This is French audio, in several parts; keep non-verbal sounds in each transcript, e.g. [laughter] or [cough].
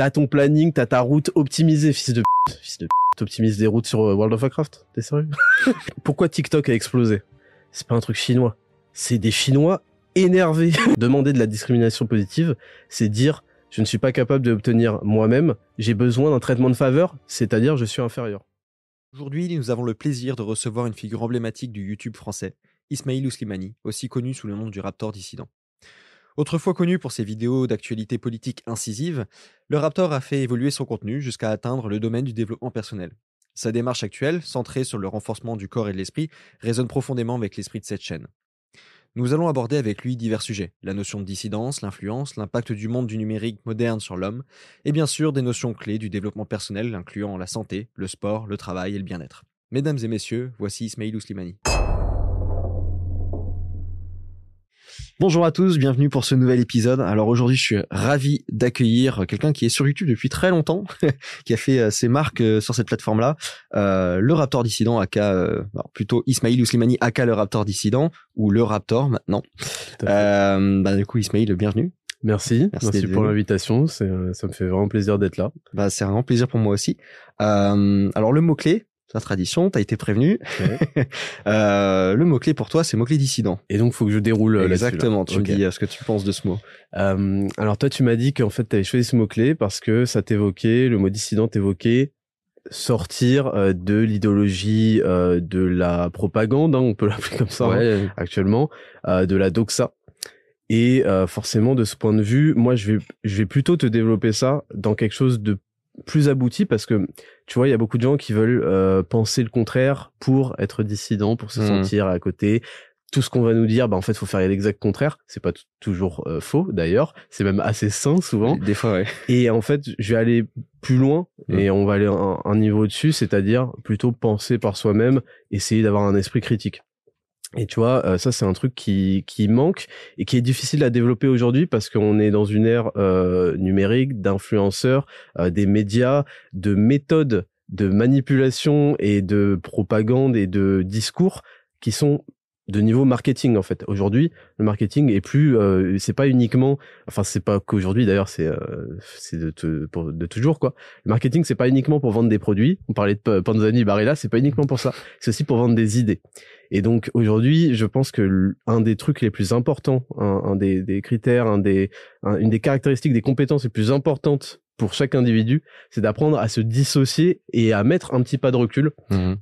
T'as ton planning, t'as ta route optimisée, fils de p***. Fils de p***, t'optimises des routes sur euh, World of Warcraft? T'es sérieux? [laughs] Pourquoi TikTok a explosé? C'est pas un truc chinois. C'est des Chinois énervés. [laughs] Demander de la discrimination positive, c'est dire je ne suis pas capable d'obtenir moi-même, j'ai besoin d'un traitement de faveur, c'est-à-dire je suis inférieur. Aujourd'hui, nous avons le plaisir de recevoir une figure emblématique du YouTube français, Ismail Ouslimani, aussi connu sous le nom du Raptor dissident. Autrefois connu pour ses vidéos d'actualité politique incisive, le Raptor a fait évoluer son contenu jusqu'à atteindre le domaine du développement personnel. Sa démarche actuelle, centrée sur le renforcement du corps et de l'esprit, résonne profondément avec l'esprit de cette chaîne. Nous allons aborder avec lui divers sujets, la notion de dissidence, l'influence, l'impact du monde du numérique moderne sur l'homme, et bien sûr des notions clés du développement personnel incluant la santé, le sport, le travail et le bien-être. Mesdames et messieurs, voici Ismail Ouslimani. Bonjour à tous, bienvenue pour ce nouvel épisode. Alors aujourd'hui, je suis ravi d'accueillir quelqu'un qui est sur YouTube depuis très longtemps, [laughs] qui a fait euh, ses marques euh, sur cette plateforme-là, euh, le Raptor dissident, aka euh, alors plutôt Ismail Ouslimani, aka le Raptor dissident ou le Raptor maintenant. Euh, bah, du coup, Ismail, bienvenue. Merci, Merci merci, pour l'invitation, euh, ça me fait vraiment plaisir d'être là. Bah, c'est un grand plaisir pour moi aussi. Euh, alors le mot clé, la tradition, t'as été prévenu. [laughs] Euh, le mot clé pour toi, c'est mot clé dissident. Et donc faut que je déroule euh, là. Exactement. Tu me dis euh, ce que tu penses de ce mot. Euh, alors toi, tu m'as dit qu'en fait, tu avais choisi ce mot-clé parce que ça t'évoquait, le mot dissident t'évoquait sortir de l'idéologie de la propagande, hein, on peut [laughs] l'appeler comme ça hein, actuellement, de la doxa. Et forcément, de ce point de vue, moi, je vais, je vais plutôt te développer ça dans quelque chose de plus abouti parce que tu vois, il y a beaucoup de gens qui veulent euh, penser le contraire pour être dissident, pour se Mhm. sentir à côté. Tout ce qu'on va nous dire, bah en fait, faut faire l'exact contraire. C'est pas toujours euh, faux d'ailleurs. C'est même assez sain souvent. Des fois, ouais. [laughs] Et en fait, je vais aller plus loin Mhm. et on va aller un, un niveau au-dessus, c'est-à-dire plutôt penser par soi-même, essayer d'avoir un esprit critique. Et tu vois, euh, ça c'est un truc qui, qui manque et qui est difficile à développer aujourd'hui parce qu'on est dans une ère euh, numérique, d'influenceurs, euh, des médias, de méthodes de manipulation et de propagande et de discours qui sont de niveau marketing en fait. Aujourd'hui, le marketing est plus, euh, c'est pas uniquement, enfin c'est pas qu'aujourd'hui d'ailleurs, c'est euh, c'est de, de toujours quoi. Le marketing c'est pas uniquement pour vendre des produits. On parlait de Panzani, Barilla, c'est pas uniquement pour ça. C'est aussi pour vendre des idées. Et donc aujourd'hui, je pense que un des trucs les plus importants, un, des, critères, un des, un- une des caractéristiques, des compétences les plus importantes pour chaque individu, c'est d'apprendre à se dissocier et à mettre un petit pas de recul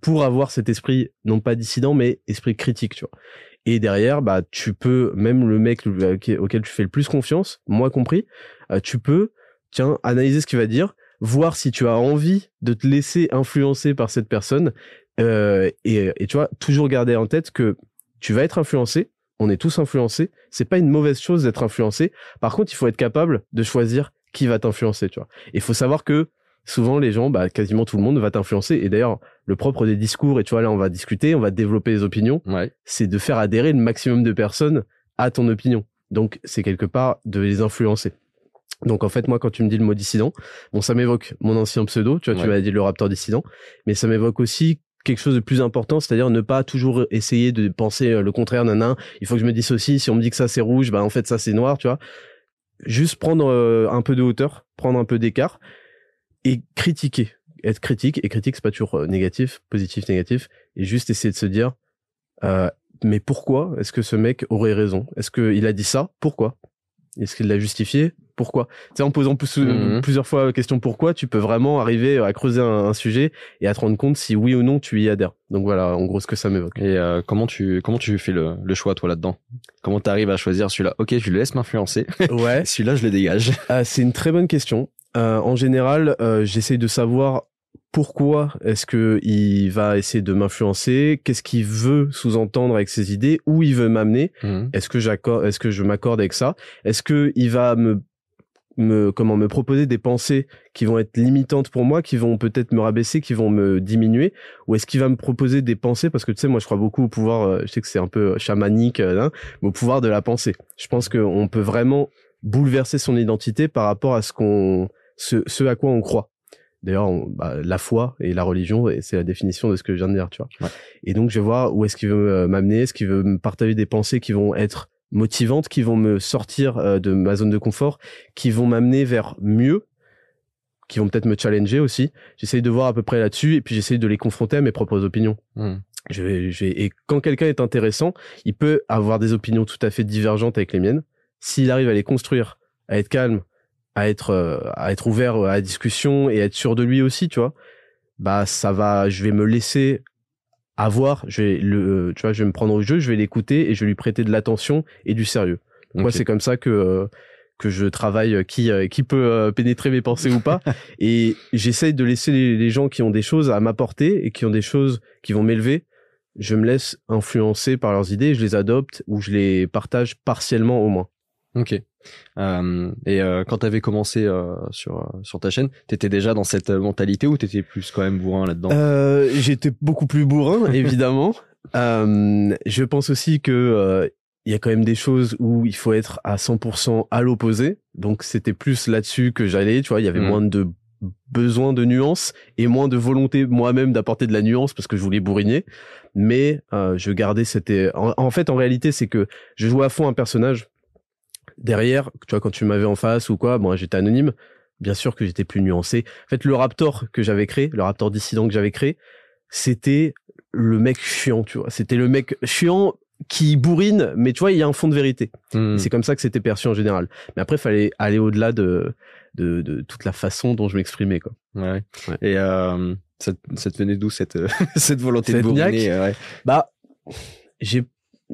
pour avoir cet esprit non pas dissident mais esprit critique, tu vois. Et derrière, bah tu peux même le mec euh, auquel tu fais le plus confiance, moi compris, euh, tu peux tiens analyser ce qu'il va dire, voir si tu as envie de te laisser influencer par cette personne euh, et, et tu vois toujours garder en tête que tu vas être influencé. On est tous influencés. C'est pas une mauvaise chose d'être influencé. Par contre, il faut être capable de choisir qui va t'influencer, tu vois. Il faut savoir que souvent les gens, bah, quasiment tout le monde va t'influencer. Et d'ailleurs, le propre des discours, et tu vois, là, on va discuter, on va développer les opinions, Ouais. c'est de faire adhérer le maximum de personnes à ton opinion. Donc, c'est quelque part de les influencer. Donc, en fait, moi, quand tu me dis le mot dissident, bon, ça m'évoque mon ancien pseudo, tu vois, tu m'as dit le raptor dissident, mais ça m'évoque aussi quelque chose de plus important, c'est-à-dire ne pas toujours essayer de penser euh, le contraire, nanan, il faut que je me dissocie, si on me dit que ça c'est rouge, bah en fait ça c'est noir, tu vois. Juste prendre euh, un peu de hauteur, prendre un peu d'écart et critiquer. Être critique, et critique c'est pas toujours euh, négatif, positif, négatif, et juste essayer de se dire, euh, mais pourquoi est-ce que ce mec aurait raison? Est-ce qu'il a dit ça? Pourquoi? Est-ce qu'il l'a justifié? Pourquoi. Tu sais, en posant plus, Mhm. plusieurs fois la question pourquoi, tu peux vraiment arriver à creuser un, un sujet et à te rendre compte si oui ou non tu y adhères. Donc voilà, en gros, ce que ça m'évoque. Et euh, comment tu comment tu fais le, le choix toi là-dedans? Comment tu arrives à choisir celui-là? Ok, je le laisse m'influencer. [laughs] Ouais. celui-là, je le dégage. Ah, c'est une très bonne question. Euh, en général, euh, j'essaye de savoir pourquoi est-ce que il va essayer de m'influencer, qu'est-ce qu'il veut sous-entendre avec ses idées, où il veut m'amener. Est-ce que j'accorde, est-ce que je m'accorde avec ça? Est-ce que il va me me comment me proposer des pensées qui vont être limitantes pour moi, qui vont peut-être me rabaisser, qui vont me diminuer, ou est-ce qu'il va me proposer des pensées? Parce que tu sais moi je crois beaucoup au pouvoir, euh, je sais que c'est un peu chamanique, euh, hein, mais au pouvoir de la pensée. Je pense qu'on peut vraiment bouleverser son identité par rapport à ce qu'on ce, ce à quoi on croit. D'ailleurs, bah, la foi et la religion, c'est la définition de ce que je viens de dire, tu vois. Ouais. Et donc, je vais voir où est-ce qu'il veut euh, m'amener, est-ce qu'il veut me partager des pensées qui vont être motivantes, qui vont me sortir euh, de ma zone de confort, qui vont m'amener vers mieux, qui vont peut-être me challenger aussi. J'essaye de voir à peu près là-dessus, et puis j'essaye de les confronter à mes propres opinions. Mhm. Je vais, je vais- et quand quelqu'un est intéressant, il peut avoir des opinions tout à fait divergentes avec les miennes. S'il arrive à les construire, à être calme, à être, euh, à être ouvert à la discussion et à être sûr de lui aussi, tu vois, bah ça va, je vais me laisser avoir, je vais le, tu vois, je vais me prendre au jeu, je vais l'écouter et je vais lui prêter de l'attention et du sérieux. Donc, Moi, c'est comme ça que euh, que je travaille, euh, qui euh, qui peut euh, pénétrer mes pensées ou pas, [laughs] et j'essaye de laisser les, les gens qui ont des choses à m'apporter et qui ont des choses qui vont m'élever. Je me laisse influencer par leurs idées, je les adopte ou je les partage partiellement au moins. Ok. Euh, et euh, quand t'avais commencé euh, sur sur ta chaîne, t'étais déjà dans cette mentalité ou t'étais plus quand même bourrin là-dedans? J'étais beaucoup plus bourrin, [laughs] évidemment. Je pense aussi que il y a quand même des choses où il faut être à 100% à l'opposé. Donc c'était plus là-dessus que j'allais. Tu vois, il y avait Mhm. moins de besoin de nuances et moins de volonté moi-même d'apporter de la nuance parce que je voulais bourriner. Mais euh, je gardais cette. En, en fait, en réalité, c'est que je jouais à fond un personnage. Derrière, tu vois, quand tu m'avais en face ou quoi, bon, j'étais anonyme. Bien sûr que j'étais plus nuancé. En fait, le Raptor que j'avais créé, le Raptor dissident que j'avais créé, c'était le mec chiant, tu vois. C'était le mec chiant qui bourrine, mais tu vois, il y a un fond de vérité. Et C'est comme ça que c'était perçu en général. Mais après, il fallait aller au-delà de, de, de toute la façon dont je m'exprimais, quoi. Ouais. Et euh, ça, te- ça te venait d'où cette [laughs] cette volonté Cette de bourriner euh, ouais. Bah, j'ai,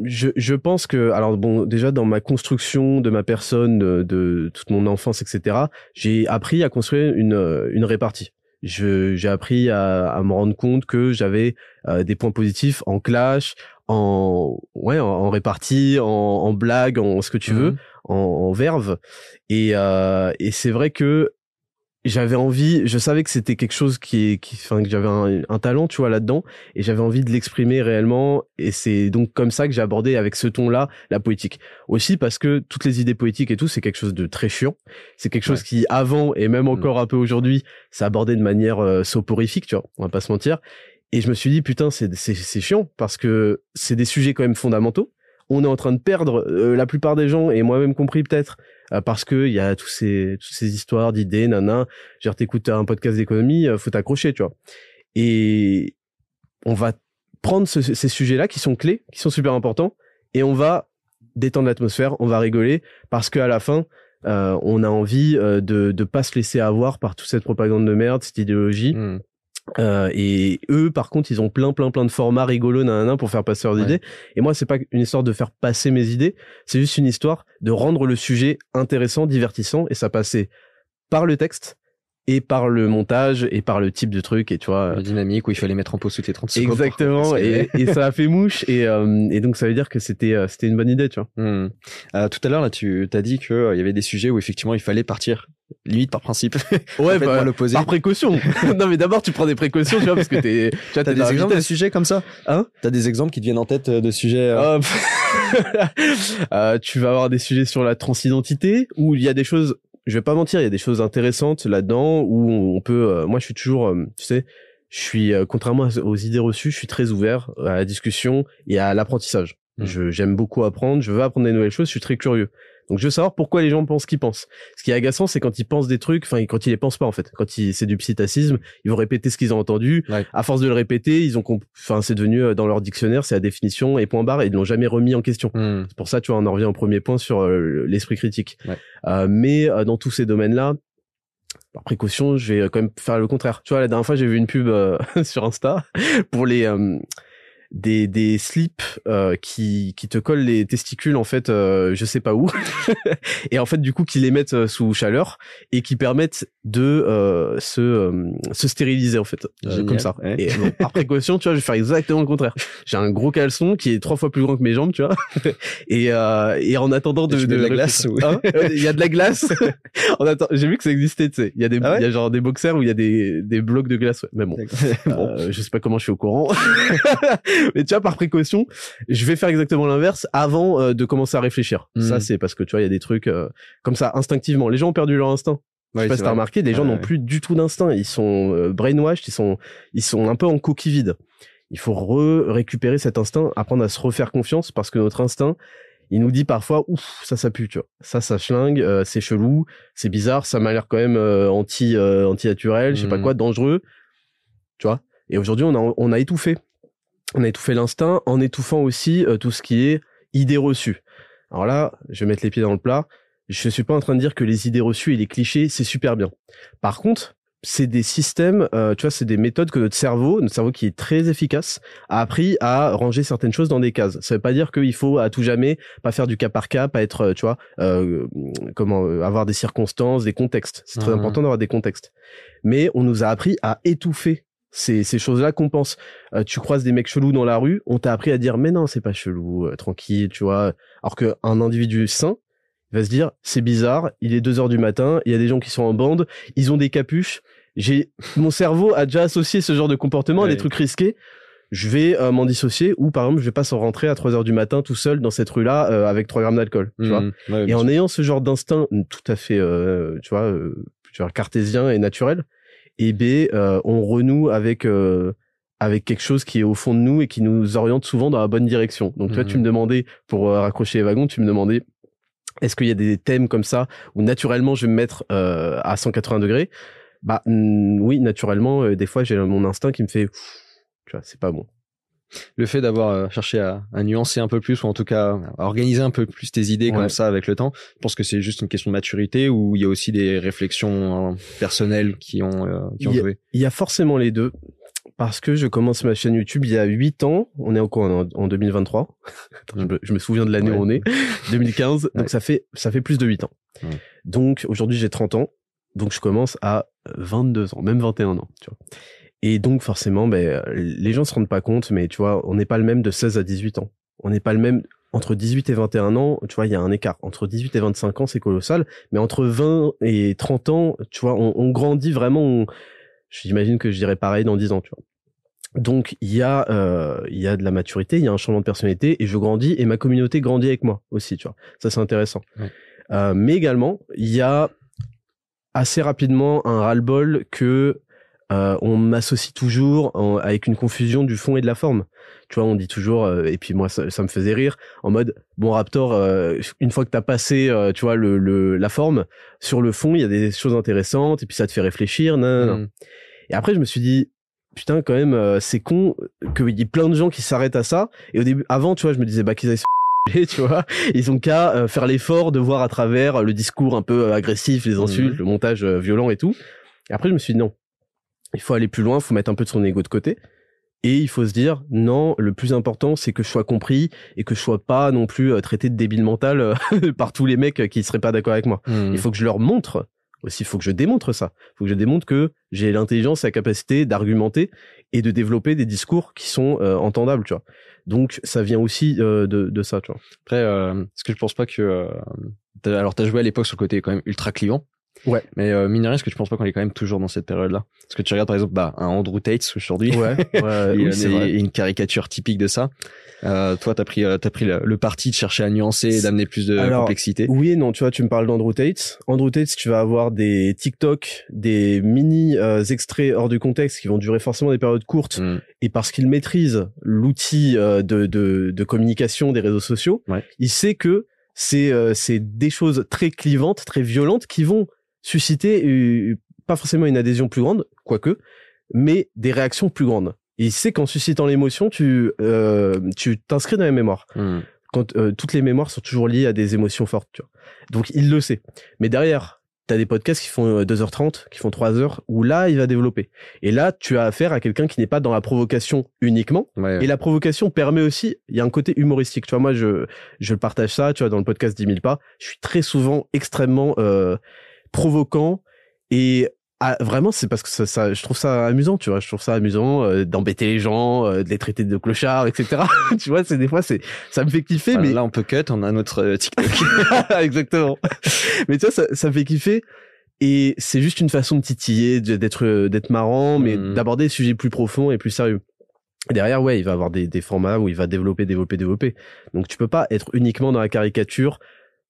je, je pense que, alors bon, déjà dans ma construction de ma personne, de, de toute mon enfance, etc., j'ai appris à construire une, euh, une répartie. Je, j'ai appris à, à me rendre compte que j'avais euh, des points positifs en clash, en, ouais, en, en répartie, en, en blague, en ce que tu veux. Mhm. en, en verve. Et, euh, et c'est vrai que j'avais envie, je savais que c'était quelque chose qui, qui, enfin, que j'avais un, un talent, tu vois, là-dedans, et j'avais envie de l'exprimer réellement. Et c'est donc comme ça que j'ai abordé avec ce ton-là la poétique. Aussi parce que toutes les idées poétiques et tout, c'est quelque chose de très chiant. C'est quelque chose Ouais. qui, avant et même encore un peu aujourd'hui, c'est abordé de manière euh, soporifique, tu vois. On va pas se mentir. Et je me suis dit, putain, c'est, c'est, c'est chiant parce que c'est des sujets quand même fondamentaux. On est en train de perdre euh, la plupart des gens, et moi-même compris peut-être, parce que il y a tous ces, toutes ces histoires d'idées, nana. Genre, t'écoutes un podcast d'économie, euh, faut t'accrocher, tu vois. Et on va prendre ce- ces sujets-là qui sont clés, qui sont super importants, et on va détendre l'atmosphère, on va rigoler, parce qu'à la fin, euh, on a envie euh, de de pas se laisser avoir par toute cette propagande de merde, cette idéologie. Mhm. Euh, et eux, par contre, ils ont plein, plein, plein de formats rigolos, nanana, pour faire passer leurs Ouais. idées. Et moi, c'est pas une histoire de faire passer mes idées, c'est juste une histoire de rendre le sujet intéressant, divertissant, et ça passait par le texte et par le montage et par le type de truc, et tu vois. La dynamique où il fallait mettre en pause toutes les 30 secondes. Exactement, et, et ça a fait mouche, [laughs] et, euh, et donc ça veut dire que c'était euh, c'était une bonne idée, tu vois. Hmm. Euh, tout à l'heure, là, tu t'as dit que euh, il y avait des sujets où effectivement il fallait partir limite par principe. Ouais, [laughs] Complètement à l'opposé. par précaution. [laughs] non, mais d'abord, tu prends des précautions, tu vois, parce que t'es, tu t'es des exemples de sujets comme ça? Hein? T'as des exemples qui te viennent en tête de sujets euh, tu vas avoir des sujets sur la transidentité où il y a des choses, je vais pas mentir, il y a des choses intéressantes là-dedans où on peut. euh, moi, je suis toujours, euh, tu sais, je suis euh, contrairement aux idées reçues, je suis très ouvert à la discussion et à l'apprentissage. Mm. Je j'aime beaucoup apprendre, je veux apprendre des nouvelles choses, je suis très curieux. Donc je veux savoir pourquoi les gens pensent ce qu'ils pensent. Ce qui est agaçant, c'est quand ils pensent des trucs, enfin quand ils les pensent pas en fait. Quand ils, c'est du psittacisme, ils vont répéter ce qu'ils ont entendu. Ouais. À force de le répéter, ils ont, enfin c'est devenu euh, dans leur dictionnaire, c'est la définition et point barre, et ils l'ont jamais remis en question. Hmm. C'est pour ça, tu vois, on en revient au premier point sur euh, l'esprit critique. Ouais. Euh, mais euh, dans tous ces domaines-là, par précaution, je vais euh, quand même faire le contraire. Tu vois, la dernière fois, j'ai vu une pub euh, [laughs] sur Insta pour les euh, des des slips euh, qui qui te collent les testicules en fait, euh, je sais pas où, [laughs] et en fait du coup qui les mettent euh, sous chaleur et qui permettent de euh, se euh, se stériliser en fait, euh, Génial, comme ça. ouais. Et bon, [laughs] par précaution, tu vois, je vais faire exactement le contraire. J'ai un gros caleçon qui est trois fois plus grand que mes jambes, tu vois, [laughs] et euh, et en attendant de mets de la glace Hein Ouais, il y a de la glace. En attend- j'ai vu que ça existait, tu sais. Il y a des, Ah ouais il y a genre des boxers où il y a des, des blocs de glace. ouais. Mais bon, bon. je sais pas comment je suis au courant. Mais tu vois, par précaution, je vais faire exactement l'inverse avant euh, de commencer à réfléchir. Ça, c'est parce que tu vois, il y a des trucs euh, comme ça instinctivement. Les gens ont perdu leur instinct. Je sais pas si t'as remarqué, les gens Ouais, n'ont ouais. plus du tout d'instinct. Ils sont euh, brainwashed, ils sont, ils sont un peu en coquille vide. Il faut re récupérer cet instinct, apprendre à se refaire confiance parce que notre instinct, il nous dit parfois, ouf, ça, ça pue, tu vois. Ça, ça schlingue, euh, c'est chelou, c'est bizarre, ça m'a l'air quand même euh, anti, anti-naturel, je sais pas Mhm. quoi, dangereux, tu vois. Et aujourd'hui, on a, on a étouffé. On a étouffé l'instinct en étouffant aussi euh, tout ce qui est idées reçues. Alors là, je vais mettre les pieds dans le plat. Je suis pas en train de dire que les idées reçues et les clichés, c'est super bien. Par contre, c'est des systèmes, euh, tu vois, c'est des méthodes que notre cerveau, notre cerveau qui est très efficace, a appris à ranger certaines choses dans des cases. Ça veut pas dire qu'il faut à tout jamais pas faire du cas par cas, pas être, euh, tu vois, euh, comment euh, avoir des circonstances, des contextes. C'est très Mhm. important d'avoir des contextes. Mais on nous a appris à étouffer ces, ces choses-là qu'on pense. Euh, tu croises des mecs chelous dans la rue, on t'a appris à dire mais non c'est pas chelou, euh, tranquille, tu vois. Alors que un individu sain va se dire c'est bizarre, il est 2 heures du matin, il y a des gens qui sont en bande, ils ont des capuches. J'ai mon cerveau a déjà associé ce genre de comportement à des trucs risqués. Je vais euh, m'en dissocier ou par exemple je vais pas s'en rentrer à 3 heures du matin tout seul dans cette rue-là euh, avec 3 grammes d'alcool, tu vois. Ouais, Et en sûr. ayant ce genre d'instinct tout à fait, euh, tu vois, euh, tu vois, cartésien et naturel, et B, euh, on renoue avec euh, avec quelque chose qui est au fond de nous et qui nous oriente souvent dans la bonne direction. Donc toi, Mhm. tu me demandais pour euh, raccrocher les wagons, tu me demandais est-ce qu'il y a des thèmes comme ça où naturellement je vais me mettre euh, à 180 degrés? Bah oui, naturellement, euh, des fois j'ai mon instinct qui me fait, tu vois, c'est pas bon. Le fait d'avoir euh, cherché à, à nuancer un peu plus ou en tout cas à organiser un peu plus tes idées Ouais. comme ça avec le temps, je pense que c'est juste une question de maturité ou il y a aussi des réflexions euh, personnelles qui ont euh, qui ont Il y a- joué? Il y a forcément les deux. Parce que je commence ma chaîne YouTube il y a 8 ans. On est en quoi En, en 2023. Attends, je, me, je me souviens de l'année Ouais. où on est. [laughs] 2015. Ouais. Donc ça fait, ça fait plus de 8 ans. Donc aujourd'hui j'ai 30 ans. Donc je commence à 22 ans, même 21 ans. Tu vois. Et donc forcément, ben, les gens se rendent pas compte, mais tu vois, on n'est pas le même de 16 à 18 ans. On n'est pas le même entre 18 et 21 ans, tu vois, il y a un écart. Entre 18 et 25 ans, c'est colossal. Mais entre 20 et 30 ans, tu vois, on, on grandit vraiment. on- J'imagine que je dirais pareil dans 10 ans, tu vois. Donc il y a euh, il y a de la maturité, il y a un changement de personnalité et je grandis et ma communauté grandit avec moi aussi, tu vois. Ça c'est intéressant. Ouais. Euh, mais également il y a assez rapidement un ras-le-bol que euh, on m'associe toujours en- avec une confusion du fond et de la forme. Tu vois, on dit toujours, euh, et puis moi ça, ça me faisait rire, en mode bon Raptor, euh, une fois que t'as passé, euh, tu vois le, le la forme, sur le fond il y a des choses intéressantes et puis ça te fait réfléchir. nan, nan. Hmm. Et après, je me suis dit, putain, quand même, euh, c'est con qu'il y ait plein de gens qui s'arrêtent à ça. Et au début, avant, tu vois, je me disais, bah, qu'ils aillent [laughs] tu vois. Ils ont qu'à euh, faire l'effort de voir à travers le discours un peu agressif, les insultes, Mhm. le montage violent et tout. Et après, je me suis dit, non. Il faut aller plus loin, il faut mettre un peu de son ego de côté. Et il faut se dire, non, le plus important, c'est que je sois compris et que je sois pas non plus euh, traité de débile mental euh, [laughs] par tous les mecs euh, qui seraient pas d'accord avec moi. Hmm. Il faut que je leur montre aussi, il faut que je démontre ça. Il faut que je démontre que j'ai l'intelligence et la capacité d'argumenter et de développer des discours qui sont euh, entendables, tu vois. Donc ça vient aussi euh, de, de ça, tu vois. Après, euh, est-ce que je pense pas que alors t'as joué à l'époque sur le côté quand même ultra clivant. Ouais. Mais euh, mine de rien, est-ce que tu penses pas qu'on est quand même toujours dans cette période-là? Parce que tu regardes par exemple bah, un Andrew Tate aujourd'hui. Ouais, ouais, [laughs] oui, euh, c'est une caricature typique de ça. Euh, toi, t'as pris, euh, t'as pris le, le parti de chercher à nuancer, et d'amener plus de Alors, complexité. Oui et non, tu vois, tu me parles d'Andrew Tate. Andrew Tate, tu vas avoir des TikTok, des mini euh, extraits hors du contexte qui vont durer forcément des périodes courtes Hmm. et parce qu'il maîtrise l'outil euh, de, de, de communication des réseaux sociaux, Ouais. il sait que c'est euh, c'est des choses très clivantes, très violentes qui vont susciter euh, pas forcément une adhésion plus grande, quoique, mais des réactions plus grandes. Et il sait qu'en suscitant l'émotion, tu euh, tu t'inscris dans la mémoire. Hmm. Quand euh, toutes les mémoires sont toujours liées à des émotions fortes, tu vois. Donc il le sait. Mais derrière, t'as des podcasts qui font euh, 2h30, qui font 3h, où là, il va développer. Et là, tu as affaire à quelqu'un qui n'est pas dans la provocation uniquement, Ouais. et la provocation permet aussi, il y a un côté humoristique. Tu vois, moi, je, je partage ça, tu vois, dans le podcast 10 000 pas. Je suis très souvent extrêmement euh, provoquant et ah, vraiment, c'est parce que ça, ça, je trouve ça amusant, tu vois. Je trouve ça amusant euh, d'embêter les gens, euh, de les traiter de clochards, etc. [laughs] tu vois, c'est des fois, c'est, ça me fait kiffer, Voilà, mais Là, on peut cut, on a notre euh, TikTok. [laughs] [laughs] exactement. mais tu vois, ça, ça me fait kiffer. Et c'est juste une façon de titiller, d'être, euh, d'être marrant, mais Mhm. d'aborder des sujets plus profonds et plus sérieux. Et derrière, ouais, il va avoir des, des formats où il va développer, développer, développer. Donc tu peux pas être uniquement dans la caricature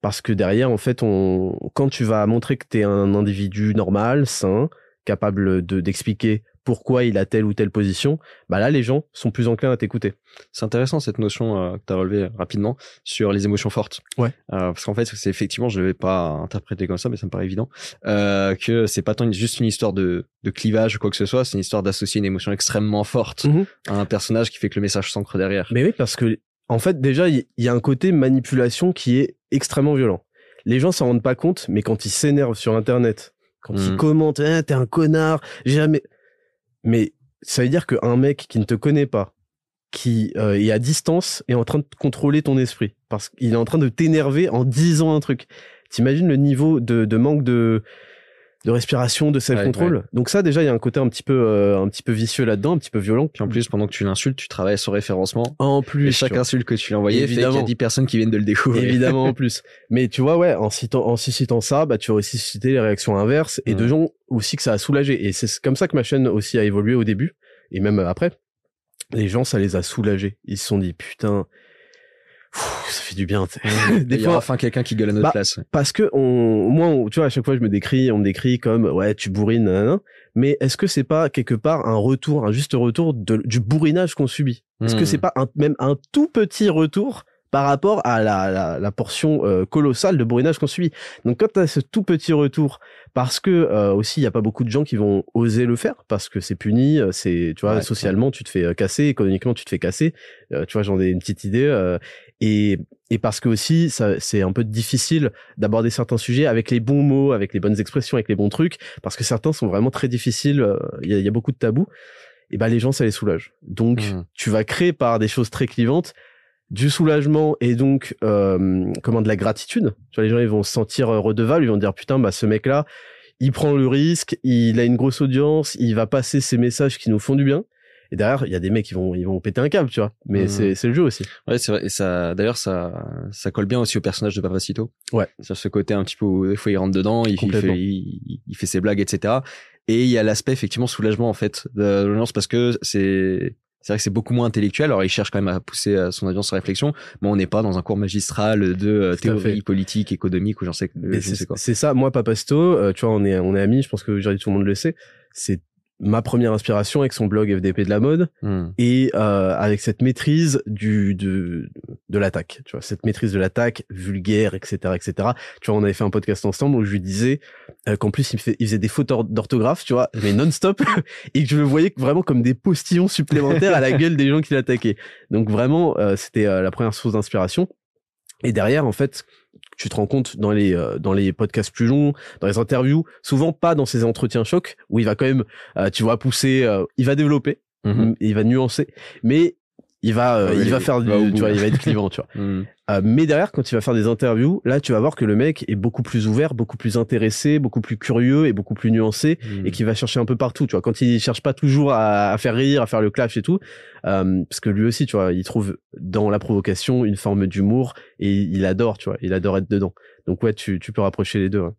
parce que derrière, en fait, on, quand tu vas montrer que tu es un individu normal, sain, capable de, d'expliquer pourquoi il a telle ou telle position, bah là, les gens sont plus enclins à t'écouter. C'est intéressant cette notion euh, que tu as relevée rapidement sur les émotions fortes. Ouais. Euh, parce qu'en fait, c'est effectivement, je ne l'avais pas interprété comme ça, mais ça me paraît évident, euh, que c'est pas tant juste une histoire de, de clivage ou quoi que ce soit, c'est une histoire d'associer une émotion extrêmement forte Mhm. à un personnage qui fait que le message s'ancre derrière. Mais oui, parce que, en fait, déjà, il y, y a un côté manipulation qui est extrêmement violent. Les gens s'en rendent pas compte, mais quand ils s'énervent sur Internet, quand ils Mhm. commentent, Ah, t'es un connard, jamais. Mais ça veut dire qu'un mec qui ne te connaît pas, qui euh, est à distance, est en train de contrôler ton esprit. Parce qu'il est en train de t'énerver en disant un truc. T'imagines le niveau de, de manque de, de respiration, de self-control. Donc ça, déjà, il y a un côté un petit peu, euh, un petit peu vicieux là-dedans, un petit peu violent. Puis en plus, pendant que tu l'insultes, tu travailles son référencement. En plus, Et chaque vois. insulte que tu lui as envoyé fait qu'il y a Évidemment. 10 personnes qui viennent de le découvrir. Évidemment en [laughs] plus. Mais tu vois, ouais, en citant, en suscitant ça, bah, tu vas aussi susciter les réactions inverses et de Mhm. gens aussi que ça a soulagé. Et c'est comme ça que ma chaîne aussi a évolué au début et même après. Les gens, ça les a soulagés. Ils se sont dit, putain, ça fait du bien. [laughs] Des fois, enfin quelqu'un qui gueule à notre Bah, place. parce que on, moi, on- tu vois, à chaque fois, je me décris, on me décrit comme, ouais, tu bourrines, nanana. Mais est-ce que c'est pas quelque part un retour, un juste retour de, du bourrinage qu'on subit? Est-ce que Hmm. c'est pas un, même un tout petit retour par rapport à la, la, la portion euh, colossale de bourrinage qu'on subit? Donc quand tu as ce tout petit retour, parce que euh, aussi il y a pas beaucoup de gens qui vont oser le faire, parce que c'est puni, euh, c'est tu vois Ouais, socialement tu te fais euh, casser, économiquement tu te fais casser, euh, tu vois j'en ai une petite idée, euh, et et parce que aussi ça c'est un peu difficile d'aborder certains sujets avec les bons mots, avec les bonnes expressions, avec les bons trucs, parce que certains sont vraiment très difficiles, euh, il y, a, il y a beaucoup de tabous, et ben les gens ça les soulage. Donc Mhm. tu vas créer par des choses très clivantes du soulagement et donc euh, comment de la gratitude. Tu vois les gens ils vont se sentir euh, redevables, ils vont dire putain bah ce mec là il prend le risque, il a une grosse audience, il va passer ces messages qui nous font du bien. Et derrière, il y a des mecs qui vont, ils vont péter un câble, tu vois. Mais Mhm. c'est, c'est le jeu aussi. Ouais, c'est vrai. Et ça, d'ailleurs, ça, ça colle bien aussi au personnage de Papacito. Ouais. Sur ce côté un petit peu où des fois il rentre dedans, il, fait, il, il fait ses blagues, etc. Et il y a l'aspect effectivement soulagement en fait de l'audience parce que c'est, c'est vrai que c'est beaucoup moins intellectuel. Alors il cherche quand même à pousser à son audience à réflexion, mais on n'est pas dans un cours magistral de euh, théorie politique, économique ou j'en sais, Et je sais c'est, quoi. c'est ça. Moi, Papasto, euh, tu vois, on est, on est amis. Je pense que aujourd'hui tout le monde le sait. C'est ma première inspiration avec son blog FDP de la mode. Hmm. et euh, avec cette maîtrise du de de l'attaque tu vois cette maîtrise de l'attaque vulgaire etc etc tu vois on avait fait un podcast ensemble où je lui disais euh, qu'en plus il, me fait, il faisait des fautes d'or- d'orthographe tu vois mais non-stop [laughs] et que je le voyais vraiment comme des postillons supplémentaires à la gueule des gens qui l'attaquaient donc vraiment euh, c'était euh, la première source d'inspiration et derrière en fait tu te rends compte dans les euh, dans les podcasts plus longs, dans les interviews, souvent pas dans ces entretiens chocs où il va quand même, euh, tu vois, pousser, euh, il va développer, Mhm. il va nuancer, mais il va, euh, Ouais, il va il faire, va du, tu vois, il va être clivant, tu [laughs] vois. Hmm. Euh, mais derrière, quand il va faire des interviews, là, tu vas voir que le mec est beaucoup plus ouvert, beaucoup plus intéressé, beaucoup plus curieux et beaucoup plus nuancé Hmm. et qui va chercher un peu partout, tu vois. Quand il cherche pas toujours à, à faire rire, à faire le clash et tout, euh, parce que lui aussi, tu vois, il trouve dans la provocation une forme d'humour et il adore, tu vois, il adore être dedans. Donc ouais, tu, tu peux rapprocher les deux. ouais.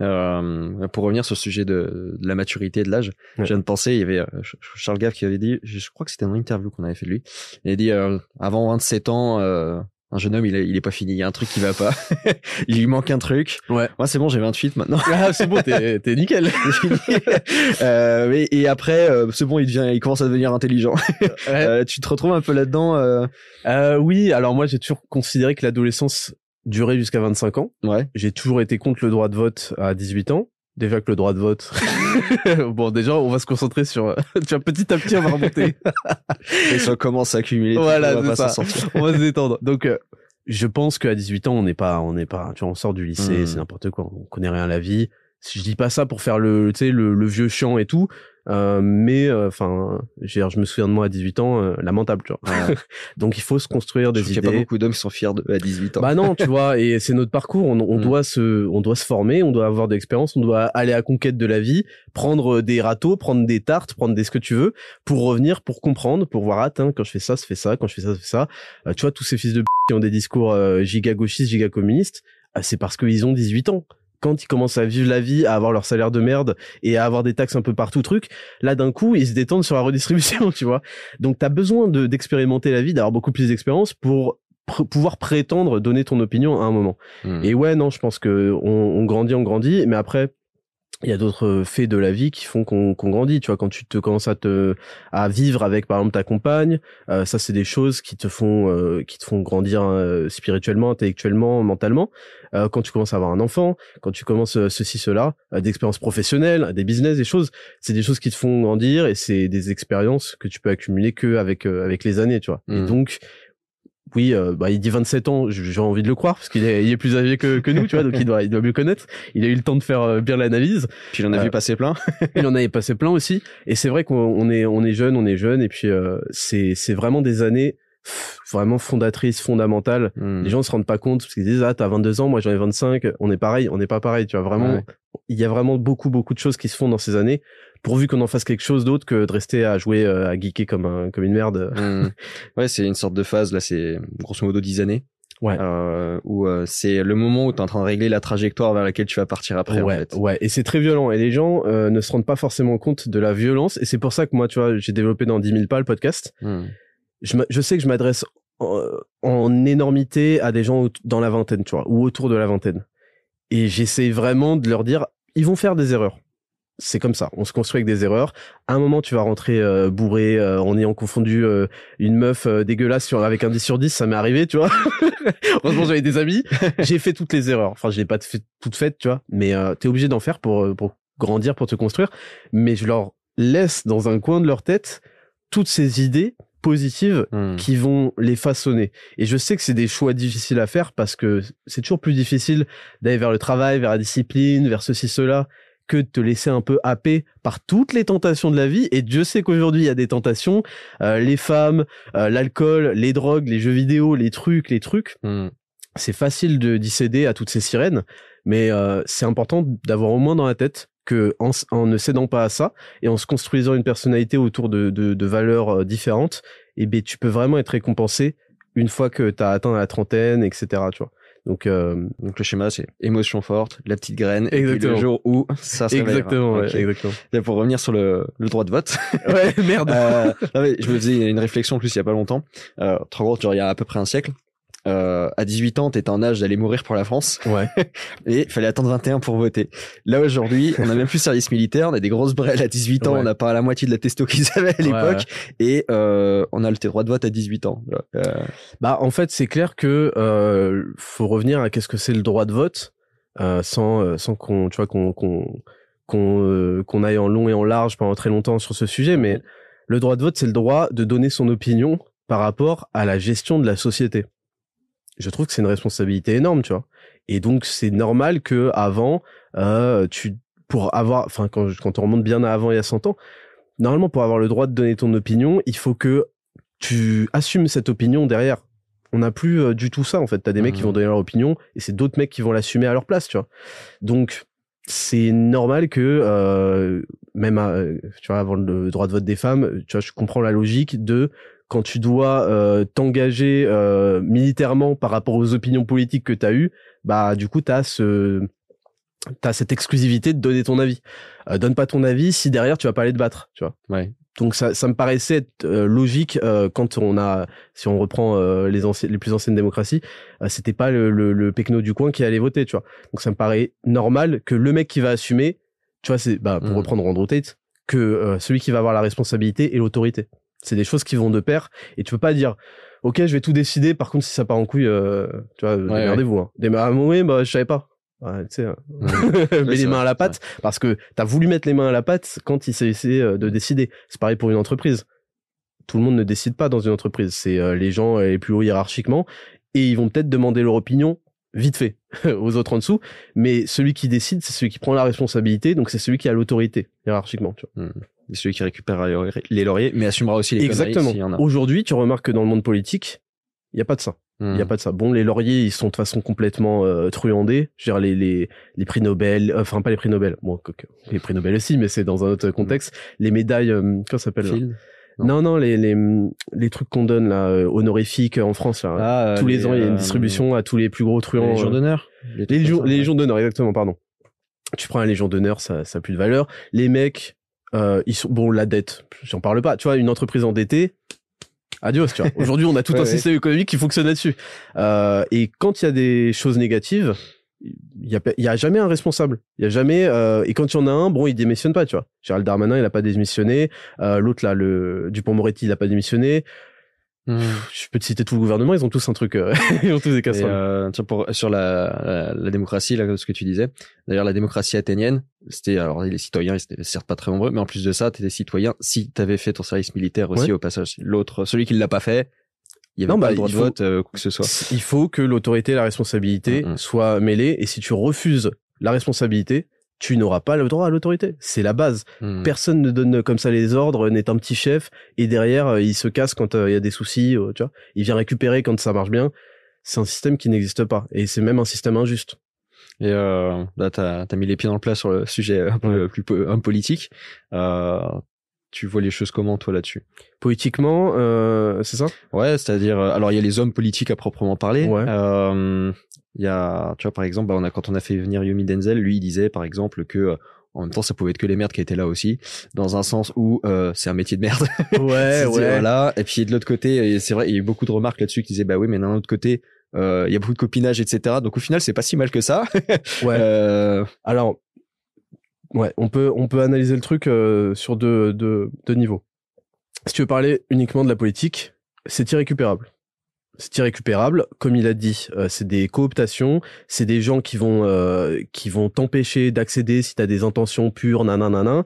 Euh, pour revenir sur le sujet de, de la maturité et de l'âge, Ouais. je viens de penser, il y avait euh, Ch- Charles Gave qui avait dit, je, je crois que c'était dans l'interview qu'on avait fait de lui, il a dit euh, avant 27 ans, euh, un jeune homme, il est, il est pas fini, il y a un truc qui va pas, [laughs] il lui manque un truc. Ouais. Moi, c'est bon, j'ai 28 maintenant. Ah, c'est bon, t'es, t'es nickel. [laughs] euh, mais, et après, euh, c'est bon, il devient, il commence à devenir intelligent. [laughs] Euh, tu te retrouves un peu là-dedans. Euh... Euh, oui, alors moi j'ai toujours considéré que l'adolescence duré jusqu'à 25 ans. Ouais. J'ai toujours été contre le droit de vote à 18 ans. Déjà que le droit de vote. [laughs] bon, déjà, on va se concentrer sur. [laughs] tu vois, petit à petit, on va remonter. Et ça commence à accumuler. Voilà, on va pas ça. on va se détendre. Donc, euh, je pense qu'à 18 ans, on n'est pas, on n'est pas, tu vois, on sort du lycée, Hmm. c'est n'importe quoi. On connaît rien à la vie. Si je dis pas ça pour faire le, tu sais, le, le vieux chiant et tout, euh, mais enfin, je veux dire, je me souviens de moi à 18 ans, euh, lamentable, tu vois. Ouais. [laughs] Donc, il faut se construire Je des trouve qu'il y a pas idées. beaucoup d'hommes qui sont fiers de, à 18 ans. Bah non, tu vois, et c'est notre parcours. On, on Mm. doit se, on doit se former, on doit avoir de l'expérience, on doit aller à conquête de la vie, prendre des râteaux, prendre des tartes, prendre des ce que tu veux, pour revenir, pour comprendre, pour voir, attends, quand je fais ça, ça fait ça, quand je fais ça, ça fait ça. Euh, tu vois, tous ces fils de qui ont des discours euh, giga gauchistes, giga communistes, euh, c'est parce qu'ils ont 18 ans. Quand ils commencent à vivre la vie, à avoir leur salaire de merde et à avoir des taxes un peu partout, truc, là d'un coup ils se détendent sur la redistribution, [laughs] tu vois. Donc t'as besoin de d'expérimenter la vie, d'avoir beaucoup plus d'expérience pour pr- pouvoir prétendre donner ton opinion à un moment. Hmm. Et ouais, non, je pense que on, on grandit, on grandit, mais après, il y a d'autres faits de la vie qui font qu'on qu'on grandit. Tu vois, quand tu te commences à te à vivre avec, par exemple, ta compagne, euh, ça, c'est des choses qui te font euh, qui te font grandir euh, spirituellement, intellectuellement, mentalement. Euh, quand tu commences à avoir un enfant, quand tu commences euh, ceci, cela, euh, d'expériences professionnelles, des business, des choses, c'est des choses qui te font grandir et c'est des expériences que tu peux accumuler que avec euh, avec les années, tu vois. Et Mhm. donc oui, euh, bah, il dit 27 ans, j'ai envie de le croire parce qu'il est, il est plus âgé que, que nous, tu vois, donc il doit, il doit mieux connaître. Il a eu le temps de faire euh, bien l'analyse. Puis il en a euh, vu passer plein. [laughs] Il en avait passé plein aussi. Et c'est vrai qu'on on est, on est jeune, on est jeune, et puis euh, c'est, c'est vraiment des années vraiment fondatrices, fondamentales. Hmm. Les gens se rendent pas compte parce qu'ils disent ah t'as 22 ans, moi j'en ai 25, on est pareil, on n'est pas pareil, tu vois vraiment. Ouais. Il y a vraiment beaucoup beaucoup de choses qui se font dans ces années, pourvu qu'on en fasse quelque chose d'autre que de rester à jouer euh, à geeker comme un, comme une merde. Hmm. [laughs] Ouais, c'est une sorte de phase, là, c'est grosso modo 10 années. Ouais. Euh, où euh, c'est le moment où tu es en train de régler la trajectoire vers laquelle tu vas partir après, ouais, en fait. ouais, et c'est très violent. Et les gens euh, ne se rendent pas forcément compte de la violence. Et c'est pour ça que moi, tu vois, j'ai développé dans 10 000 pas le podcast. Hmm. Je, je sais que je m'adresse en, en énormité à des gens dans la vingtaine, tu vois, ou autour de la vingtaine. Et j'essaie vraiment de leur dire, ils vont faire des erreurs. C'est comme ça, on se construit avec des erreurs. À un moment, tu vas rentrer euh, bourré euh, en ayant confondu euh, une meuf euh, dégueulasse sur, avec un 10 sur 10, ça m'est arrivé, tu vois. [laughs] Heureusement, j'avais des amis. [laughs] J'ai fait toutes les erreurs. Enfin, je l'ai pas fait, toutes faites, tu vois. Mais euh, t'es obligé d'en faire pour, euh, pour grandir, pour te construire. Mais je leur laisse dans un coin de leur tête toutes ces idées positives Hmm. qui vont les façonner. Et je sais que c'est des choix difficiles à faire parce que c'est toujours plus difficile d'aller vers le travail, vers la discipline, vers ceci, cela, que de te laisser un peu happer par toutes les tentations de la vie. Et Dieu sait qu'aujourd'hui, il y a des tentations. Euh, les femmes, euh, l'alcool, les drogues, les jeux vidéo, les trucs, les trucs. Hmm. C'est facile de d'y céder à toutes ces sirènes. Mais euh, c'est important d'avoir au moins dans la tête que en, en ne cédant pas à ça et en se construisant une personnalité autour de, de, de valeurs euh, différentes, eh ben, tu peux vraiment être récompensé une fois que tu as atteint la trentaine, etc. Tu vois. Donc, euh, Donc le schéma, c'est émotion forte, la petite graine, et puis Exactement. le jour où ça se exactement, ouais, exactement. Et pour revenir sur le, le droit de vote, Ouais, merde. [laughs] euh, non, mais je me faisais une réflexion en plus il y a pas longtemps. Euh, trop gros, genre il y a à peu près un siècle. Euh, à 18 ans, t'étais en âge d'aller mourir pour la France Ouais. [laughs] et fallait attendre 21 pour voter. Là aujourd'hui, on a même plus de service militaire, on a des grosses brelles à 18 ans, Ouais. on n'a pas la moitié de la testo qu'ils avaient à Ouais, l'époque et euh, on a le droit de vote à 18 ans. Euh, Bah, en fait, c'est clair que euh, faut revenir à qu'est-ce que c'est le droit de vote, euh, sans sans qu'on tu vois qu'on qu'on qu'on qu'on aille en long et en large pendant très longtemps sur ce sujet, mais le droit de vote, c'est le droit de donner son opinion par rapport à la gestion de la société. Je trouve que c'est une responsabilité énorme, tu vois. Et donc, c'est normal que avant, euh, tu pour avoir, enfin, quand quand on remonte bien à avant il y a 100 ans, normalement pour avoir le droit de donner ton opinion, il faut que tu assumes cette opinion derrière. On n'a plus euh, du tout ça en fait. T'as des mecs qui vont donner leur opinion et c'est d'autres mecs qui vont l'assumer à leur place, tu vois. Donc c'est normal que euh, même euh, tu vois avant le droit de vote des femmes, tu vois, je comprends la logique de quand tu dois euh, t'engager euh, militairement par rapport aux opinions politiques que tu as eues, bah du coup tu as ce t'as cette exclusivité de donner ton avis. Euh, donne pas ton avis si derrière tu vas pas aller te battre, tu vois. ouais. Donc ça, ça me paraissait être logique quand on a, si on reprend les plus anciennes démocraties, c'était pas le, le, le pecno du coin qui allait voter, tu vois. Donc ça me paraît normal que le mec qui va assumer, tu vois, c'est bah, pour Mm. reprendre Andrew Tate, que celui qui va avoir la responsabilité et l'autorité. C'est des choses qui vont de pair et tu peux pas dire ok, je vais tout décider. Par contre, si ça part en couille, euh, tu vois, démerdez-vous. Hein. Des, ah, oui, bah, je savais pas. Ouais, tu sais, hein. [laughs] mets les mains à la pâte parce que t'as voulu mettre les mains à la pâte quand il s'agissait euh, de décider. C'est pareil pour une entreprise. Tout le monde ne décide pas dans une entreprise. C'est euh, les gens les plus hauts hiérarchiquement et ils vont peut-être demander leur opinion vite fait [laughs] aux autres en dessous. Mais celui qui décide, c'est celui qui prend la responsabilité. Donc c'est celui qui a l'autorité hiérarchiquement. Tu vois. Hmm. C'est celui qui récupère les lauriers, mais assumera aussi les Exactement. Aujourd'hui, tu remarques que dans le monde politique, il n'y a pas de ça. Il n'y a hmm. pas de ça. Bon, les lauriers, ils sont de façon complètement euh, truandés. Je veux dire, les, les, les prix Nobel, enfin pas les prix Nobel, bon, les prix Nobel aussi, mais c'est dans un autre contexte. Les médailles, euh, comment ça s'appelle non. non, les, les, les trucs qu'on donne là, euh, honorifiques en France. Là. Ah, tous les, ans, il y a une distribution à tous les plus gros truands. Les légions d'honneur. Les, légions, les légions d'honneur, exactement, pardon. Tu prends la légion d'honneur, ça, ça a plus de valeur. Les mecs, euh, ils sont bon la dette, j'en parle pas. Tu vois, une entreprise endettée, adios. Tu vois. [laughs] Aujourd'hui, on a tout un système économique qui fonctionne là-dessus. Euh, et quand il y a des choses négatives, il y a, y a jamais un responsable. Il y a jamais. Euh, et quand il y en a un, bon, il démissionne pas. Tu vois. Gérald Darmanin, il a pas démissionné. Euh, L'autre là, le Dupont-Moretti, il a pas démissionné. Mmh. Je peux te citer tout le gouvernement, ils ont tous un truc, euh, [laughs] ils ont tous des casseroles. Euh, pour, sur la, la, démocratie, là, ce que tu disais. D'ailleurs, la démocratie athénienne, c'était alors les citoyens, ils étaient certes pas très nombreux, mais en plus de ça, t'étais citoyen si t'avais fait ton service militaire aussi au passage. L'autre, celui qui l'a pas fait, il y avait pas bah, le droit de vote, euh, quoi que ce soit. Il faut que l'autorité et la responsabilité mmh, mmh. soient mêlées, et si tu refuses la responsabilité, tu n'auras pas le droit à l'autorité. C'est la base. Hmm. Personne ne donne comme ça les ordres, n'est un petit chef et derrière euh, il se casse quand euh, il y a des soucis, euh, tu vois. Il vient récupérer quand ça marche bien. C'est un système qui n'existe pas et c'est même un système injuste. Et euh, là, t'as as mis les pieds dans le plat sur le sujet un peu plus un politique. Euh, tu vois les choses comment toi là-dessus? Politiquement, euh, c'est ça? Ouais, c'est-à-dire, alors il y a les hommes politiques à proprement parler. Ouais. Euh, il y a, tu vois, par exemple, bah, on a, quand on a fait venir Yumi Denzel, lui, il disait, par exemple, que euh, en même temps, ça pouvait être que les merdes qui étaient là aussi, dans un sens où euh, c'est un métier de merde. Ouais, [laughs] ouais. Voilà. Et puis de l'autre côté, c'est vrai, il y a eu beaucoup de remarques là-dessus qui disaient, bah oui, mais d'un autre côté, euh, il y a beaucoup de copinage, etc. Donc au final, c'est pas si mal que ça. [laughs] ouais. Euh... Alors, ouais, on peut on peut analyser le truc euh, sur deux, deux, deux niveaux. Si tu veux parler uniquement de la politique, c'est irrécupérable c'est irrécupérable. Comme il a dit, euh, c'est des cooptations, c'est des gens qui vont euh, qui vont t'empêcher d'accéder si tu as des intentions pures, nanana.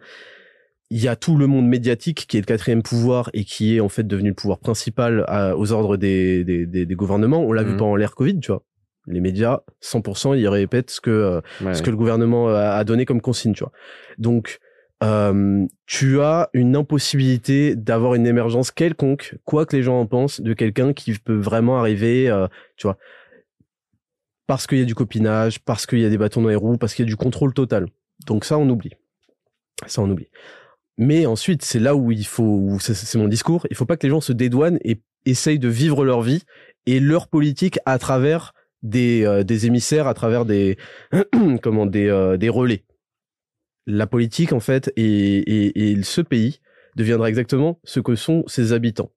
Il y a tout le monde médiatique qui est le quatrième pouvoir et qui est en fait devenu le pouvoir principal aux ordres des, des, des, gouvernements. On l'a vu mhm. pendant l'ère Covid, tu vois. Les médias, 100%, ils répètent ce que euh, ce que le gouvernement a, a donné comme consigne, tu vois. Donc euh, tu as une impossibilité d'avoir une émergence quelconque, quoi que les gens en pensent, de quelqu'un qui peut vraiment arriver, euh, tu vois, parce qu'il y a du copinage, parce qu'il y a des bâtons dans les roues, parce qu'il y a du contrôle total. Donc ça, on oublie. Ça, on oublie. Mais ensuite, c'est là où il faut, c'est mon discours, il faut pas que les gens se dédouanent et essayent de vivre leur vie et leur politique à travers des, euh, des émissaires, à travers des, [clears throat] comment, des, des relais la politique, en fait, et, ce pays deviendra exactement ce que sont ses habitants.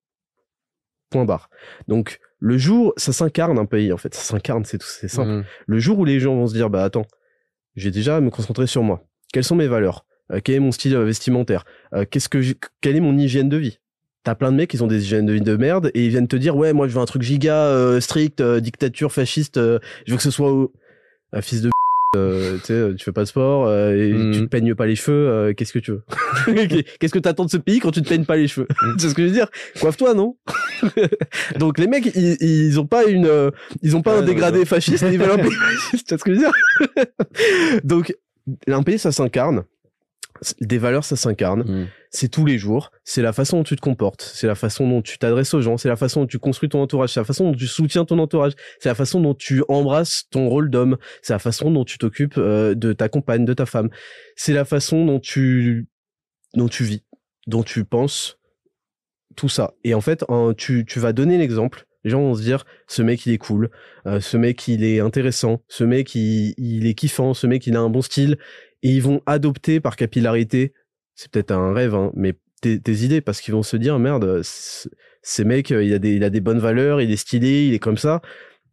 Point barre. Donc, le jour, ça s'incarne un pays, en fait. Ça s'incarne, c'est tout, c'est simple. Mmh. Le jour où les gens vont se dire, bah attends, j'ai déjà à me concentrer sur moi. Quelles sont mes valeurs? euh, Quel est mon style vestimentaire? Euh, Qu'est-ce que, quelle est mon hygiène de vie? T'as plein de mecs qui ont des hygiènes de vie de merde et ils viennent te dire, ouais, moi je veux un truc giga euh, strict, dictature fasciste. je veux que ce soit un fils de [laughs] euh, tu sais, tu fais pas de sport euh, et tu te peignes pas les cheveux, euh, qu'est-ce que tu veux [laughs] Qu'est-ce que t'attends de ce pays quand tu te peignes pas les cheveux. [laughs] C'est ce que je veux dire? Coiffe-toi, non Donc les mecs, ils, ils ont pas une, ils ont pas un dégradé fasciste, ils veulent un pays fasciste. Tu vois ce que je veux dire? Donc un pays, ça s'incarne des valeurs, ça s'incarne. Mm. C'est tous les jours. C'est la façon dont tu te comportes. C'est la façon dont tu t'adresses aux gens. C'est la façon dont tu construis ton entourage. C'est la façon dont tu soutiens ton entourage. C'est la façon dont tu embrasses ton rôle d'homme. C'est la façon dont tu t'occupes euh, de ta compagne, de ta femme. C'est la façon dont tu dont tu vis, dont tu penses. Tout ça. Et en fait, tu, tu vas donner l'exemple les gens vont se dire, ce mec, il est cool, euh, ce mec, il est intéressant, ce mec, il, il, est kiffant, ce mec, il a un bon style, et ils vont adopter par capillarité, c'est peut-être un rêve, hein, mais tes, idées, parce qu'ils vont se dire, merde, ces mecs, il a, des, il a des bonnes valeurs, il est stylé, il est comme ça,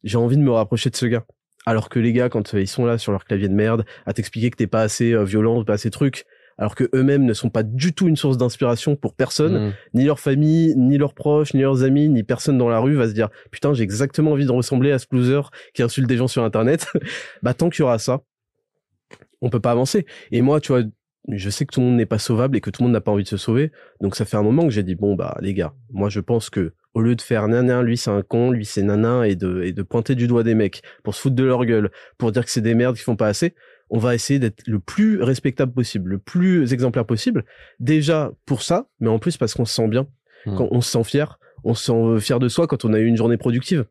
j'ai envie de me rapprocher de ce gars. Alors que les gars, quand ils sont là sur leur clavier de merde, à t'expliquer que t'es pas assez euh, violent, pas assez truc, alors que eux-mêmes ne sont pas du tout une source d'inspiration pour personne, Mm. ni leur famille, ni leurs proches, ni leurs amis, ni personne dans la rue va se dire putain j'ai exactement envie de ressembler à ce loser qui insulte des gens sur internet. [laughs] bah tant qu'il y aura ça, on peut pas avancer. Et moi tu vois, je sais que tout le monde n'est pas sauvable et que tout le monde n'a pas envie de se sauver, donc ça fait un moment que j'ai dit bon bah les gars, moi je pense que au lieu de faire nanan, lui c'est un con, lui c'est nanan et de et de pointer du doigt des mecs pour se foutre de leur gueule, pour dire que c'est des merdes qui font pas assez, on va essayer d'être le plus respectable possible, le plus exemplaire possible. Déjà pour ça, mais en plus parce qu'on se sent bien, Mm. quand on se sent fier, on se sent fier de soi quand on a eu une journée productive.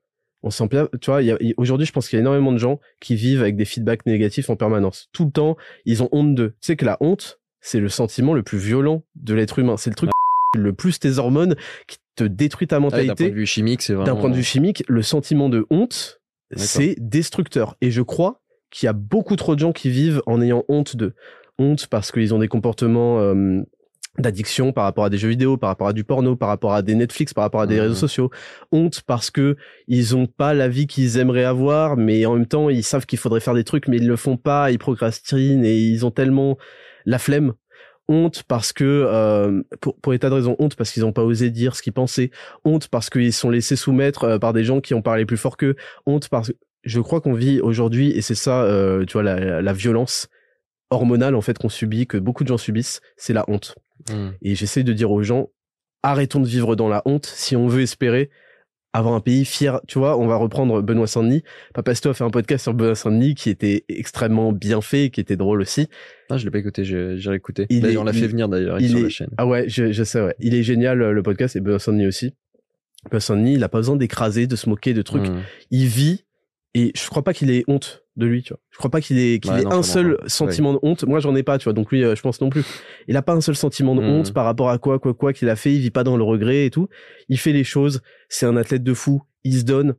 On se sent bien, tu vois, aujourd'hui je pense qu'il y a énormément de gens qui vivent avec des feedbacks négatifs en permanence. Tout le temps, ils ont honte d'eux. Tu sais que la honte, c'est le sentiment le plus violent de l'être humain. C'est le truc le plus tes hormones qui te détruit ta Ah oui, d'un point mentalité de vue chimique, c'est vraiment. d'un point de vue chimique, le sentiment de honte, c'est destructeur. Et je crois qu'il y a beaucoup trop de gens qui vivent en ayant honte de honte parce qu'ils ont des comportements euh, d'addiction par rapport à des jeux vidéo, par rapport à du porno, par rapport à des Netflix, par rapport à des Mhm. réseaux sociaux. Honte parce que ils ont pas la vie qu'ils aimeraient avoir, mais en même temps ils savent qu'il faudrait faire des trucs, mais ils le font pas, ils procrastinent et ils ont tellement la flemme. Honte parce que euh, pour, pour état de raison, honte parce qu'ils n'ont pas osé dire ce qu'ils pensaient, honte parce qu'ils sont laissés soumettre euh, par des gens qui ont parlé plus fort qu'eux, honte parce que je crois qu'on vit aujourd'hui et c'est ça, euh, tu vois, la, la violence hormonale en fait qu'on subit, que beaucoup de gens subissent, c'est la honte. Mm. Et j'essaie de dire aux gens, arrêtons de vivre dans la honte si on veut espérer avoir un pays fier. Tu vois, on va reprendre Benoît Saint-Denis. Papasto a fait un podcast sur Benoît Saint-Denis qui était extrêmement bien fait, qui était drôle aussi. Ah, je l'ai pas écouté, j'ai réécouté. Il D'ailleurs, est- on l'a fait venir d'ailleurs il sur est- la chaîne. Ah ouais, je, je sais, ouais. Il est génial, le podcast, et Benoît Saint-Denis aussi. Benoît Saint-Denis, il a pas besoin d'écraser, de se moquer de trucs. Mm. Il vit, et je crois pas qu'il ait honte de lui, tu vois. Je crois pas qu'il ait, qu'il Ouais, ait non, un seul pas. sentiment de honte. Moi, j'en ai pas, tu vois. Donc lui, euh, je pense non plus. Il a pas un seul sentiment de Mhm. honte par rapport à quoi, quoi, quoi qu'il a fait. Il vit pas dans le regret et tout. Il fait les choses. C'est un athlète de fou. Il se donne.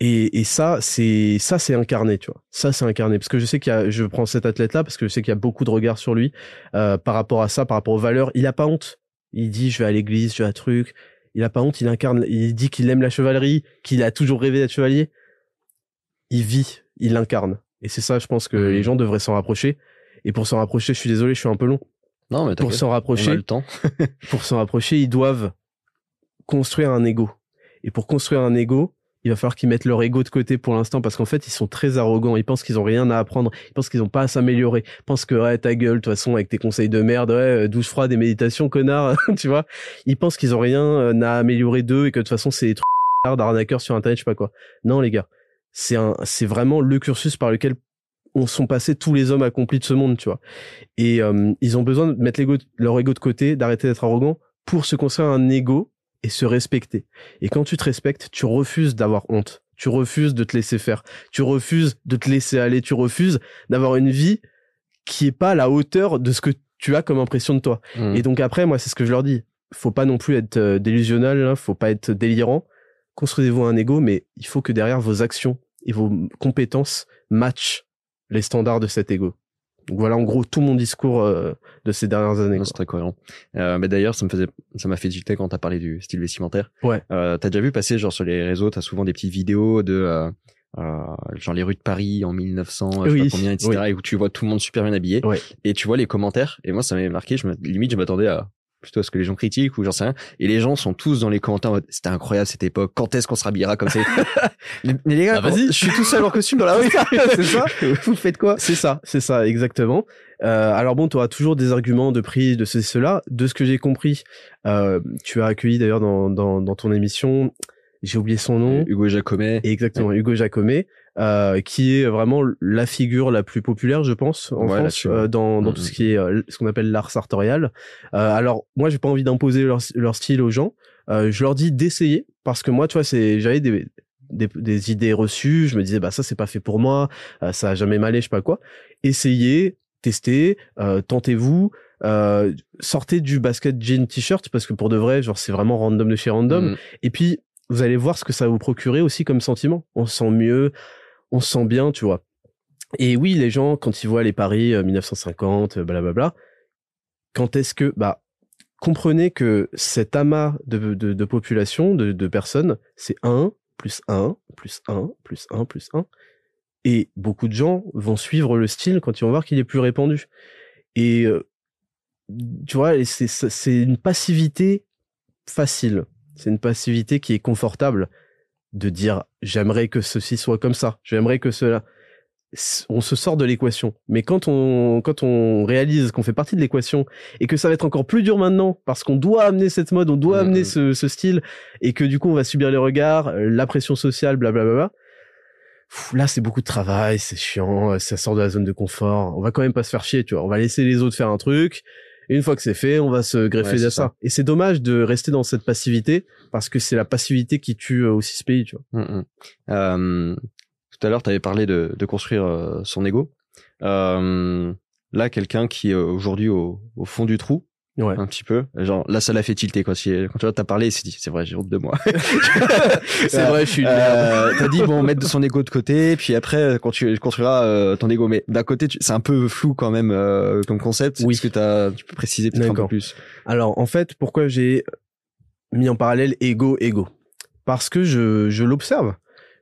Et, et ça, c'est ça, c'est incarné, tu vois. Ça, c'est incarné parce que je sais qu'il y a, je prends cet athlète-là parce que je sais qu'il y a beaucoup de regards sur lui euh, par rapport à ça, par rapport aux valeurs. Il a pas honte. Il dit, je vais à l'église, je vais à truc. Il a pas honte. Il incarne. Il dit qu'il aime la chevalerie, qu'il a toujours rêvé d'être chevalier. Il vit, il l'incarne. Et c'est ça, je pense que Mhm. les gens devraient s'en rapprocher. Et pour s'en rapprocher, je suis désolé, je suis un peu long. Non, mais Pour s'en on a rapprocher, le temps. [laughs] pour s'en rapprocher, ils doivent construire un ego. Et pour construire un ego, il va falloir qu'ils mettent leur ego de côté pour l'instant parce qu'en fait, ils sont très arrogants. Ils pensent qu'ils ont rien à apprendre. Ils pensent qu'ils ont pas à s'améliorer. Ils pensent que, ouais, ta gueule, de toute façon, avec tes conseils de merde, ouais, douche froide et méditation, connard, [laughs] tu vois. Ils pensent qu'ils ont rien euh, à améliorer d'eux et que de toute façon, c'est des trucs d'arnaqueurs sur Internet, je sais pas quoi. Non, les gars. C'est un, c'est vraiment le cursus par lequel on sont passés tous les hommes accomplis de ce monde, tu vois. Et euh, ils ont besoin de mettre l'ego- leur ego de côté, d'arrêter d'être arrogants pour se construire un ego et se respecter. Et quand tu te respectes, tu refuses d'avoir honte. Tu refuses de te laisser faire. Tu refuses de te laisser aller. Tu refuses d'avoir une vie qui est pas à la hauteur de ce que tu as comme impression de toi. Mm. Et donc après, moi, c'est ce que je leur dis. Faut pas non plus être euh, délusionnel, hein, faut pas être délirant. Construisez-vous un ego, mais il faut que derrière vos actions et vos compétences matchent les standards de cet ego. Donc voilà en gros tout mon discours euh, de ces dernières années. C'est très cohérent. Euh, mais d'ailleurs, ça me faisait, ça m'a fait tilter quand t'as parlé du style vestimentaire. Ouais. Euh, t'as déjà vu passer genre sur les réseaux, t'as souvent des petites vidéos de euh, euh, genre les rues de Paris en 1900, je sais pas combien, etc. Et où tu vois tout le monde super bien habillé. Ouais. Et tu vois les commentaires. Et moi, ça m'avait marqué. Je me, limite, je m'attendais à plutôt à ce que les gens critiquent ou j'en sais rien. Et les gens sont tous dans les commentaires en mode, c'était incroyable cette époque. Quand est-ce qu'on se rhabillera comme ça mais, [laughs] mais les gars, Bah, vas-y. je suis tout seul en costume dans la rue. [laughs] c'est ça. Vous faites quoi? C'est ça, c'est ça, exactement. Euh, alors bon, tu auras toujours des arguments de prix de ceci, cela. De ce que j'ai compris, euh, tu as accueilli d'ailleurs dans, dans, dans ton émission, j'ai oublié son nom. Hugo Jacomet. Exactement, Hugo Jacomet, euh, qui est vraiment la figure la plus populaire, je pense, en Ouais, France, euh, dans, dans Mhm. tout ce qui est euh, ce qu'on appelle l'art sartorial. Euh, alors, moi, j'ai pas envie d'imposer leur, leur style aux gens. Euh, je leur dis d'essayer, parce que moi, tu vois, c'est j'avais des, des, des idées reçues. Je me disais, bah ça, c'est pas fait pour moi, euh, ça a jamais m'allé, je sais pas quoi. Essayez, testez, euh, tentez-vous. Euh, sortez du basket jean t-shirt parce que pour de vrai genre c'est vraiment random de chez random Mm. et puis, vous allez voir ce que ça va vous procurer aussi comme sentiment. On se sent mieux, on se sent bien, tu vois. Et oui, les gens, quand ils voient les paris euh, 1950, euh, blablabla, quand est-ce que, bah, comprenez que cet amas de, de, population, de, de personnes, c'est 1, plus 1, plus 1, plus 1, plus 1. Et beaucoup de gens vont suivre le style quand ils vont voir qu'il est plus répandu. Et euh, tu vois, c'est une passivité facile. C'est une passivité qui est confortable de dire j'aimerais que ceci soit comme ça, j'aimerais que cela. On se sort de l'équation. Mais quand on quand on réalise qu'on fait partie de l'équation et que ça va être encore plus dur maintenant parce qu'on doit amener cette mode, on doit Mhm. amener ce, ce style et que du coup on va subir les regards, euh, la pression sociale, blablabla. Là, c'est beaucoup de travail, c'est chiant, euh, ça sort de la zone de confort. On va quand même pas se faire chier, tu vois. On va laisser les autres faire un truc. Et une fois que c'est fait, on va se greffer Ouais, à ça. ça. Et c'est dommage de rester dans cette passivité parce que c'est la passivité qui tue euh, aussi ce pays, tu vois. Mm, mm. Euh, tout à l'heure, tu avais parlé de, de construire euh, son ego. Euh, là, quelqu'un qui est aujourd'hui au, au fond du trou, Ouais. un petit peu. Genre, là, ça l'a fait tilter, quoi. Si, quand tu vois, t'as parlé, il s'est dit, c'est vrai, j'ai honte de moi. [laughs] C'est vrai, je suis une. Euh, T'as dit, bon, mettre son ego de côté, puis après, quand tu construiras euh, ton ego. Mais d'un côté, tu- c'est un peu flou quand même euh, comme concept. Oui. Est-ce que t'as, tu peux préciser peut-être un peu plus? Alors, en fait, pourquoi j'ai mis en parallèle ego, ego? Parce que je, je l'observe.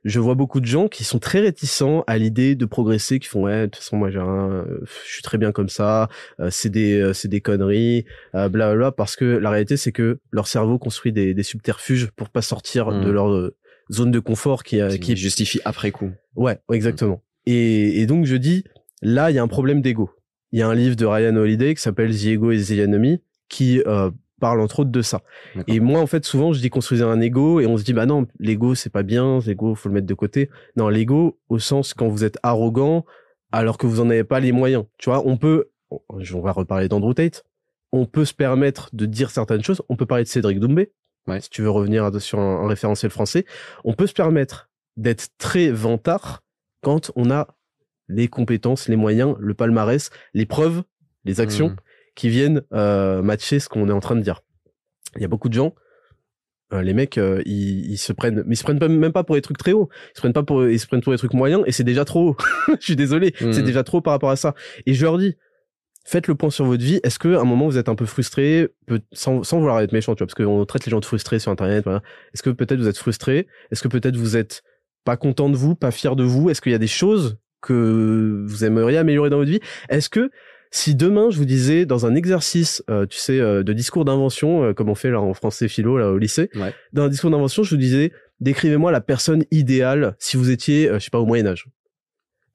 Je vois beaucoup de gens qui sont très réticents à l'idée de progresser, qui font ouais, de toute façon moi j'ai un, euh, je suis très bien comme ça, euh, c'est des, euh, c'est des conneries, euh, blablabla. Parce que la réalité c'est que leur cerveau construit des, des subterfuges pour pas sortir Mm. de leur euh, zone de confort qui, euh, qui Qui justifie après coup. Ouais, exactement. Et, et donc je dis, là, il y a un problème d'ego. Il y a un livre de Ryan Holiday qui s'appelle The Ego is the Enemy, qui euh, parle entre autres de ça. Et moi, en fait, souvent, je dis construisez un ego, et on se dit, bah non, l'ego, c'est pas bien, l'ego, faut le mettre de côté. Non, l'ego, au sens quand vous êtes arrogant, alors que vous en avez pas les moyens. Tu vois, on peut, on va reparler d'Andrew Tate, on peut se permettre de dire certaines choses, on peut parler de Cédric Doumbé, Ouais. si tu veux revenir sur un, un référentiel français, on peut se permettre d'être très vantard quand on a les compétences, les moyens, le palmarès, les preuves, les actions Mhm. Qui viennent euh, matcher ce qu'on est en train de dire. Il y a beaucoup de gens, euh, les mecs, euh, ils, ils se prennent, mais ils se prennent pas, même pas pour des trucs très hauts. Ils se prennent pas pour, ils se prennent pour des trucs moyens et c'est déjà trop haut. [laughs] Je suis désolé, Mhm. c'est déjà trop par rapport à ça. Et je leur dis, faites le point sur votre vie. Est-ce que à un moment vous êtes un peu frustré, peut- sans, sans vouloir être méchant, tu vois, parce qu'on traite les gens de frustrés sur Internet. Voilà. Est-ce que peut-être vous êtes frustré? Est-ce que peut-être vous êtes pas content de vous, pas fier de vous? Est-ce qu'il y a des choses que vous aimeriez améliorer dans votre vie? Est-ce que si demain je vous disais dans un exercice, euh, tu sais, euh, de discours d'invention, euh, comme on fait là en français philo là au lycée, Ouais. dans un discours d'invention, je vous disais, décrivez-moi la personne idéale si vous étiez, euh, je sais pas, au Moyen Âge.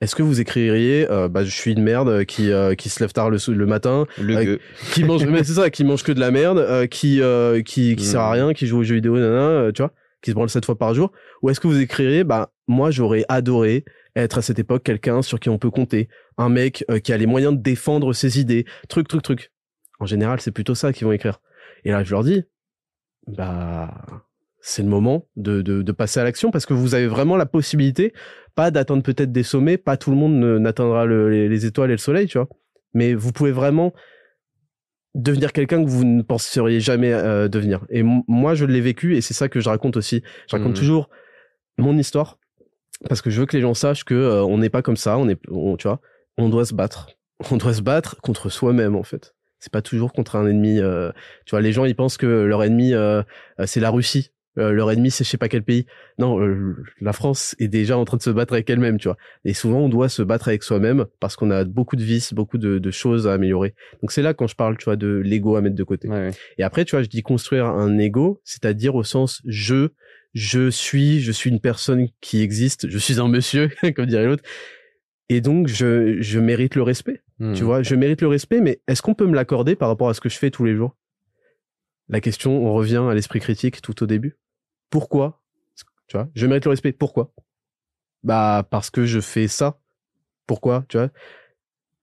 Est-ce que vous écririez, euh, bah je suis une merde euh, qui euh, qui se lève tard le, le matin, Le gueux. qui mange, mais c'est ça, qui mange que de la merde, euh, qui euh, qui qui sert à Mm. rien, qui joue aux jeux vidéo, nanana, euh, tu vois, qui se branle sept fois par jour, ou est-ce que vous écririez, bah moi j'aurais adoré être à cette époque quelqu'un sur qui on peut compter, un mec euh, qui a les moyens de défendre ses idées, truc truc truc. En général, c'est plutôt ça qu'ils vont écrire. Et là, je leur dis, bah c'est le moment de, de, de passer à l'action parce que vous avez vraiment la possibilité, pas d'atteindre peut-être des sommets, pas tout le monde n'atteindra le- les, les étoiles et le soleil, tu vois, mais vous pouvez vraiment devenir quelqu'un que vous ne penseriez jamais euh, devenir. Et moi, je l'ai vécu et c'est ça que je raconte aussi. Je raconte Mhm. toujours mon histoire parce que je veux que les gens sachent que euh, on n'est pas comme ça, on est, on- tu vois, on doit se battre. On doit se battre contre soi-même en fait. C'est pas toujours contre un ennemi. euh, tu vois, les gens ils pensent que leur ennemi euh, euh, c'est la Russie. Euh, leur ennemi c'est je sais pas quel pays. Non, euh, la France est déjà en train de se battre avec elle-même, tu vois. Et souvent on doit se battre avec soi-même parce qu'on a beaucoup de vices, beaucoup de, de choses à améliorer. Donc c'est là quand je parle, tu vois, de l'ego à mettre de côté. Ouais, ouais. Et après, tu vois, je dis construire un ego, c'est-à-dire au sens je, je suis, je suis une personne qui existe, je suis un monsieur, [laughs] comme dirait l'autre. Et donc, je, je mérite le respect. Mhm. Tu vois, je mérite le respect, mais est-ce qu'on peut me l'accorder par rapport à ce que je fais tous les jours? La question, on revient à l'esprit critique tout au début. Pourquoi? Tu vois, je mérite le respect. Pourquoi? Bah, parce que je fais ça. Pourquoi? Tu vois?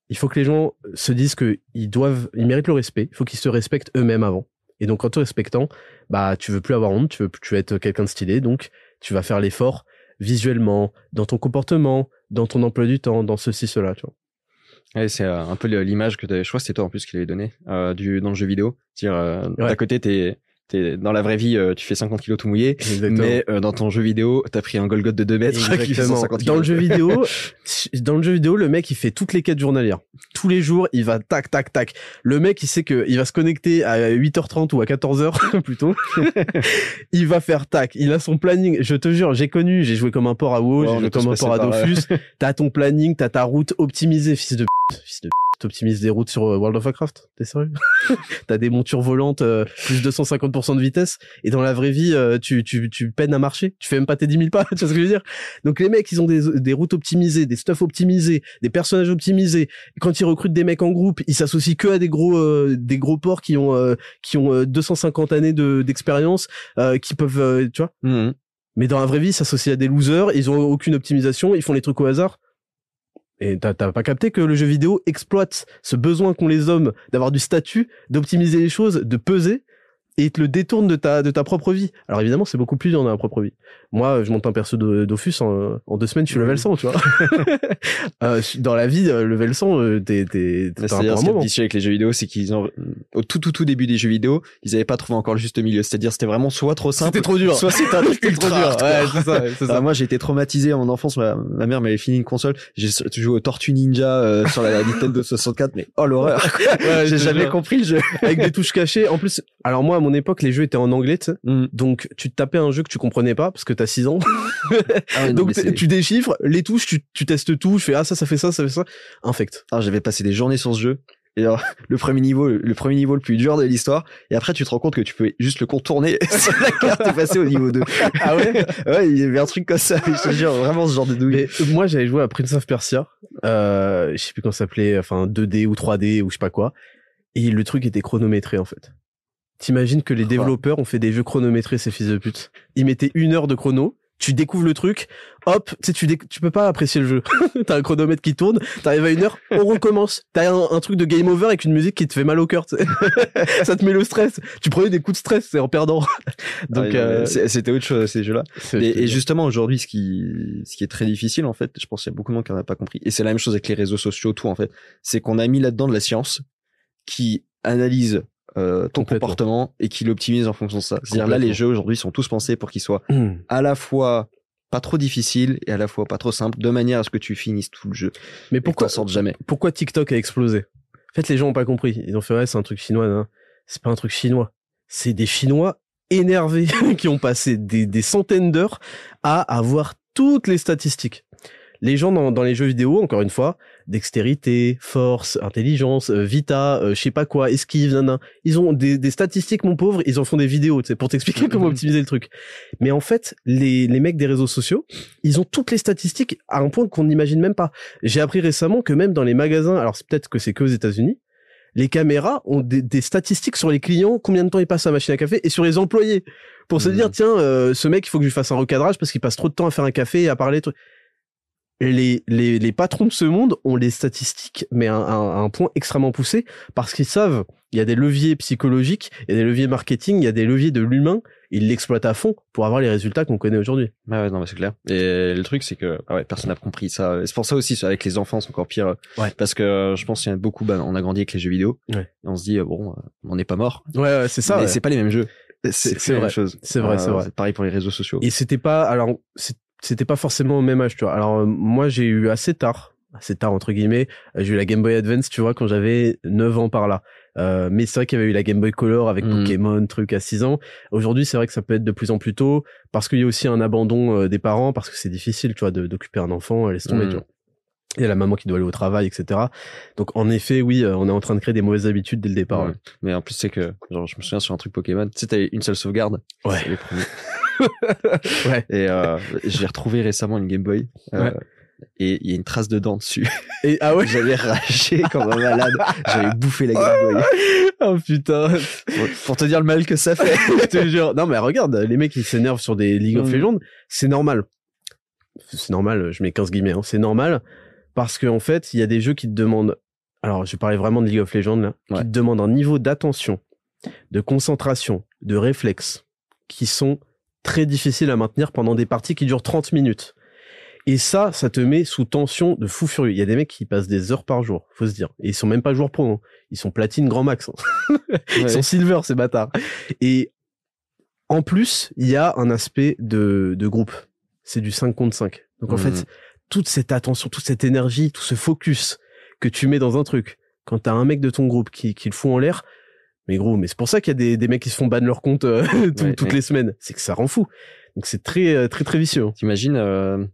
Il faut que les gens se disent que ils doivent, ils méritent le respect. Il faut qu'ils se respectent eux-mêmes avant. Et donc, en te respectant, bah, tu veux plus avoir honte, tu veux, tu veux être quelqu'un de stylé, donc tu vas faire l'effort visuellement, dans ton comportement, dans ton emploi du temps, dans ceci, cela, tu vois. Ouais, c'est euh, un peu l'image que je crois que c'était toi en plus qui l'avait donné euh, du dans le jeu vidéo. Dire euh, Ouais. côté t'es t'es dans la vraie vie euh, tu fais 50 kilos tout mouillé, Exactement. mais euh, dans ton jeu vidéo t'as pris un Golgot de 2 mètres [laughs] qui fait Exactement. 150 Dans le kilos. jeu vidéo, [laughs] dans le jeu vidéo, le mec il fait toutes les quêtes journalières. Tous les jours, il va tac tac tac. Le mec, il sait que il va se connecter à 8h30 ou à 14h [laughs] plutôt. il va faire tac. Il a son planning. Je te jure, j'ai connu, j'ai joué comme un porc à WoW, j'ai joué comme un porc à. Dofus. T'as ton planning, t'as ta route optimisée, fils de p***, fils de p***, t'optimises des routes sur euh, World of Warcraft? T'es sérieux? [laughs] T'as des montures volantes euh, plus 250% de vitesse et dans la vraie vie, euh, tu, tu, tu peines à marcher. Tu fais même pas tes 10 000 pas. [laughs] tu vois ce que je veux dire? Donc les mecs, ils ont des, des routes optimisées, des stuff optimisés, des personnages optimisés. Quand ils recrutent des mecs en groupe, ils s'associent que à des gros euh, des gros ports qui ont qui ont euh, 250 années de d'expérience, qui peuvent, tu vois? Mhm. Mais dans la vraie vie, ils s'associent à des losers. Ils ont aucune optimisation. Ils font les trucs au hasard. Et t'as pas capté que le jeu vidéo exploite ce besoin qu'ont les hommes d'avoir du statut, d'optimiser les choses, de peser, et il te le détourne de ta de ta propre vie. Alors évidemment, c'est beaucoup plus dur dans la propre vie. Moi, je monte un perso Dofus en, en deux semaines, je suis level 100, tu vois. [laughs] Euh, dans la vie, euh, level 100, euh, t'es t'es Mais t'as un ce qui moment. difficile avec les jeux vidéo, c'est qu'ils ont, au tout, tout, tout début des jeux vidéo, ils avaient pas trouvé encore le juste milieu. C'est-à-dire, c'était vraiment soit trop simple. C'était trop dur. Soit c'était un truc C'était trop dur. Ouais, c'est ça, c'est Ah, ça. moi, j'ai été traumatisé en enfance. Ma, ma mère m'avait fini une console. J'ai joué au Tortue Ninja euh, sur la Nintendo 64, mais oh l'horreur. Ouais, [laughs] j'ai jamais jure. compris le jeu. Avec des touches cachées. En plus, alors moi, mon époque, les jeux étaient en anglais, tu sais. Mm. Donc, tu te tapais un jeu que tu comprenais pas parce que t'as 6 ans. Ah [laughs] non, Donc, tu déchiffres les touches, tu, tu testes tout. Je fais, ah, ça, ça fait ça, ça fait ça. Infect. Ah, j'avais passé des journées sur ce jeu. Et alors, [laughs] le premier niveau, le premier niveau le plus dur de l'histoire. Et après, tu te rends compte que tu peux juste le contourner [laughs] sur la carte et passer au niveau 2. Ah ouais? Ouais, il y avait un truc comme ça. Je te jure, vraiment ce genre de douille. Mais euh, moi, j'avais joué à Prince of Persia. Euh, je sais plus comment ça s'appelait, enfin 2D ou 3D ou je sais pas quoi. Et le truc était chronométré en fait. T'imagines que les développeurs ont fait des jeux chronométrés, ces fils de pute. Ils mettaient une heure de chrono. Tu découvres le truc, hop, tu sais, tu, tu peux pas apprécier le jeu. [laughs] T'as un chronomètre qui tourne, t'arrives à une heure, on recommence. T'as un, un truc de game over avec une musique qui te fait mal au cœur. [laughs] ça te met le stress. Tu prenais des coups de stress, c'est en perdant. [laughs] Donc, Ah, euh, c'était autre chose, ces jeux-là. Et, et justement, aujourd'hui, ce qui, ce qui est très difficile, en fait, je pense qu'il y a beaucoup de monde qui en a pas compris. Et c'est la même chose avec les réseaux sociaux, tout, en fait. C'est qu'on a mis là-dedans de la science qui analyse euh, ton comportement et qui l'optimise en fonction de ça. C'est-à-dire là, les jeux aujourd'hui sont tous pensés pour qu'ils soient Hum. à la fois pas trop difficiles et à la fois pas trop simples, de manière à ce que tu finisses tout le jeu. Mais Pourquoi pourquoi, sortes jamais pourquoi TikTok a explosé? En fait, les gens ont pas compris. Ils ont fait ouais, c'est un truc chinois. Non, c'est pas un truc chinois. C'est des Chinois énervés [laughs] qui ont passé des, des centaines d'heures à avoir toutes les statistiques. Les gens dans, dans les jeux vidéo, encore une fois, dextérité, force, intelligence, euh, vita, euh, je sais pas quoi, esquive, nana, ils ont des, des statistiques, mon pauvre, ils en font des vidéos, tu sais, pour t'expliquer [laughs] comment optimiser le truc. Mais en fait, les, les mecs des réseaux sociaux, ils ont toutes les statistiques à un point qu'on n'imagine même pas. J'ai appris récemment que même dans les magasins, alors c'est peut-être que c'est que aux États-Unis, les caméras ont des, des statistiques sur les clients, combien de temps ils passent à la machine à café, et sur les employés, pour se Mhm. dire tiens, euh, ce mec, il faut que je lui fasse un recadrage parce qu'il passe trop de temps à faire un café et à parler. Truc. Les, les, les patrons de ce monde ont les statistiques, mais à, un- à un point extrêmement poussé, parce qu'ils savent, il y a des leviers psychologiques, il y a des leviers marketing, il y a des leviers de l'humain, ils l'exploitent à fond pour avoir les résultats qu'on connaît aujourd'hui. Ah ouais, non, mais c'est clair. Et le truc, c'est que ah ouais, personne n'a compris ça. Et C'est pour ça aussi, avec les enfants, c'est encore pire. Ouais. Parce que euh, je pense qu'il y a beaucoup, bah, on a grandi avec les jeux vidéo. Ouais. Et on se dit, euh, bon, euh, on n'est pas mort. Ouais, ouais c'est ça. mais c'est pas les mêmes jeux. C'est- vrai. chose. C'est vrai, c'est vrai. Pareil pour les réseaux sociaux. Et c'était pas, alors, c'est- c'était pas forcément au même âge, tu vois. Alors, euh, moi, j'ai eu assez tard, assez tard, entre guillemets, euh, j'ai eu la Game Boy Advance, tu vois, quand j'avais 9 ans par là. Euh, mais c'est vrai qu'il y avait eu la Game Boy Color avec Mhm. Pokémon, truc à 6 ans. Aujourd'hui, c'est vrai que ça peut être de plus en plus tôt, parce qu'il y a aussi un abandon euh, des parents, parce que c'est difficile, tu vois, d'occuper un enfant, euh, laisse tomber, Mhm. tu vois. Il y a la maman qui doit aller au travail, etc. Donc, en effet, oui, euh, on est en train de créer des mauvaises habitudes dès le départ. Ouais. Mais en plus, c'est que, genre, je me souviens sur un truc Pokémon, tu sais, t'avais une seule sauvegarde. Ouais. Les. [laughs] Ouais. Et euh, j'ai retrouvé récemment une Game Boy. euh, Ouais. Et il y a une trace de dent dessus. Et, ah ouais? J'avais ragé comme un malade. J'avais bouffé la Game Boy. oh putain. Pour, pour te dire le mal que ça fait. [laughs] je te jure. Non, mais regarde, les mecs, ils s'énervent sur des League of Mm. Legends. C'est normal. C'est normal, je mets 15 guillemets, hein. C'est normal. Parce qu'en en fait, il y a des jeux qui te demandent, alors, je parler vraiment de League of Legends, là, Ouais. qui te demandent un niveau d'attention, de concentration, de réflexe, qui sont très difficiles à maintenir pendant des parties qui durent 30 minutes. Et ça, ça te met sous tension de fou furieux. Il y a des mecs qui passent des heures par jour, faut se dire. Et ils sont même pas joueurs pro, hein. Ils sont platine grand max. hein. [laughs] Ils Ouais. sont silver, ces bâtards. Et en plus, il y a un aspect de, de groupe. C'est du 5 contre 5. Donc en Mhm. fait, toute cette attention, toute cette énergie, tout ce focus que tu mets dans un truc, quand t'as un mec de ton groupe qui, qui le fout en l'air, mais gros, mais c'est pour ça qu'il y a des, des mecs qui se font ban leur compte euh, [laughs] tout- Ouais, toutes ouais. les semaines. C'est que ça rend fou. Donc c'est très, euh, très, très vicieux. hein. T'imagines euh,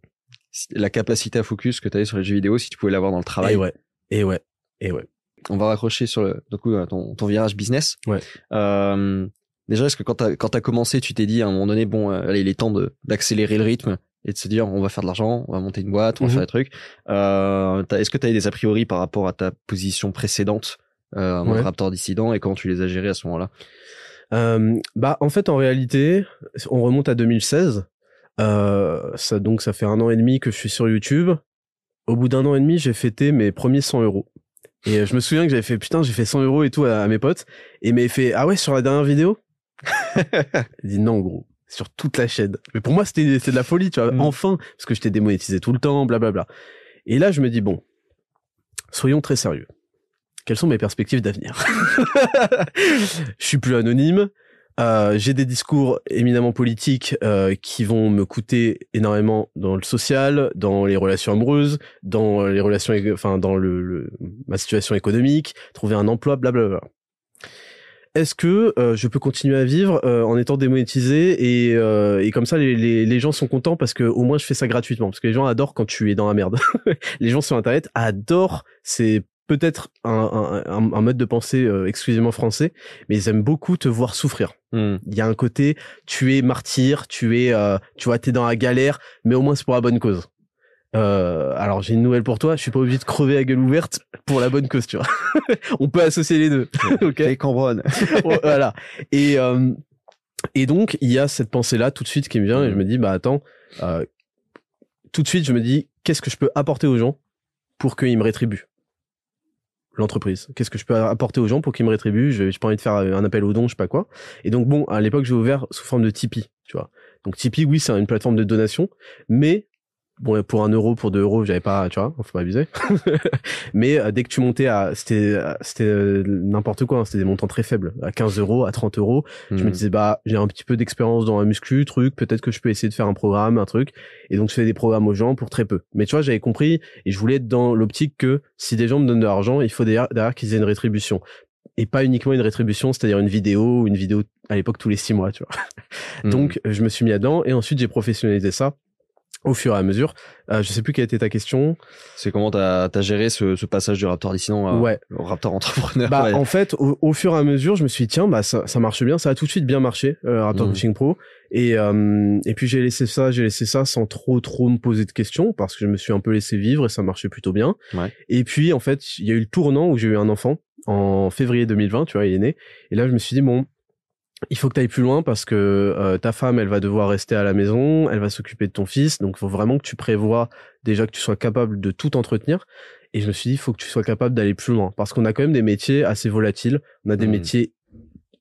la capacité à focus que t'avais sur les jeux vidéo si tu pouvais l'avoir dans le travail. Et ouais, et ouais, et ouais. on va raccrocher sur le, du coup, ton, ton virage business. Ouais. Euh, déjà, est-ce que quand t'as, quand t'as commencé, tu t'es dit à un moment donné, bon, euh, allez, il est temps de, d'accélérer le rythme et de se dire, on va faire de l'argent, on va monter une boîte, on va Mhm. faire des trucs. Euh, t'as- est-ce que tu as des a priori par rapport à ta position précédente euh, Ouais. Raptor dissident et comment tu les as gérés à ce moment-là? Euh, bah en fait en réalité on remonte à 2016 euh, ça donc ça fait un an et demi que je suis sur YouTube. Au bout d'un an et demi j'ai fêté mes premiers 100 euros. Et euh, je me souviens que j'avais fait putain j'ai fait 100 euros et tout à, à mes potes. Et il m'avait fait ah ouais sur la dernière vidéo? [laughs] Il dit non gros sur toute la chaîne mais pour moi c'était c'était de la folie tu vois Mm. enfin parce que j'étais démonétisé tout le temps blablabla. Et là je me dis bon soyons très sérieux quelles sont mes perspectives d'avenir [laughs] Je suis plus anonyme. Euh, j'ai des discours éminemment politiques euh, qui vont me coûter énormément dans le social, dans les relations amoureuses, dans les relations, enfin dans le, ma situation économique, trouver un emploi, blablabla. Est-ce que euh, je peux continuer à vivre en étant démonétisé et, et comme ça les, les, gens sont contents parce que au moins je fais ça gratuitement parce que les gens adorent quand tu es dans la merde. [laughs] les gens sur internet adorent. C'est peut-être un, un, un, un mode de pensée euh, exclusivement français, mais ils aiment beaucoup te voir souffrir. Hmm. Il y a un côté, tu es martyr, tu es, euh, tu vois, t'es dans la galère, mais au moins c'est pour la bonne cause. Euh, alors j'ai une nouvelle pour toi, je suis pas obligé de crever à gueule ouverte pour la bonne cause, tu vois. [laughs] On peut associer les deux, [laughs] ok Les. [laughs] Voilà. Et euh, et donc il y a cette pensée là tout de suite qui me vient et je me dis bah attends, euh, tout de suite je me dis qu'est-ce que je peux apporter aux gens pour qu'ils me rétribuent? L'entreprise. Qu'est-ce que je peux apporter aux gens pour qu'ils me rétribuent? Je j'ai pas envie de faire un appel aux dons, je sais pas quoi. Et donc bon, à l'époque, j'ai ouvert sous forme de Tipeee, tu vois. Donc Tipeee, oui, c'est une plateforme de donation, mais bon, pour un euro, pour deux euros, j'avais pas, tu vois, faut pas abuser. [laughs] mais euh, dès que tu montais à, c'était, euh, c'était euh, n'importe quoi, hein, c'était des montants très faibles, à 15 euros, à 30 euros. Je me Hmm. disais bah j'ai un petit peu d'expérience dans la muscu, truc, peut-être que je peux essayer de faire un programme, un truc. Et donc je fais des programmes aux gens pour très peu. Mais tu vois, j'avais compris et je voulais être dans l'optique que si des gens me donnent de l'argent, il faut derrière, derrière qu'ils aient une rétribution. Et pas uniquement une rétribution, c'est-à-dire une vidéo une vidéo à l'époque tous les six mois, tu vois. [laughs] Hmm. Donc je me suis mis là-dedans et ensuite j'ai professionnalisé ça au fur et à mesure. Euh, je sais plus quelle était ta question. c'est comment t'as as géré ce, ce passage du Raptor dissident à- Ouais. au Raptor entrepreneur Bah, ouais. en fait, au, au fur et à mesure, je me suis dit, tiens, bah, ça, ça marche bien, ça a tout de suite bien marché, euh, Raptor. Coaching Pro. Et, euh, et puis, j'ai laissé ça, j'ai laissé ça sans trop, trop me poser de questions parce que je me suis un peu laissé vivre et ça marchait plutôt bien. Ouais. Et puis, en fait, il y a eu le tournant où j'ai eu un enfant en février 2020, tu vois, il est né. Et là, je me suis dit, bon, il faut que tu ailles plus loin parce que euh, ta femme, elle va devoir rester à la maison, elle va s'occuper de ton fils, donc il faut vraiment que tu prévois déjà que tu sois capable de tout entretenir. Et je me suis dit, il faut que tu sois capable d'aller plus loin parce qu'on a quand même des métiers assez volatiles, on a des Mhm. métiers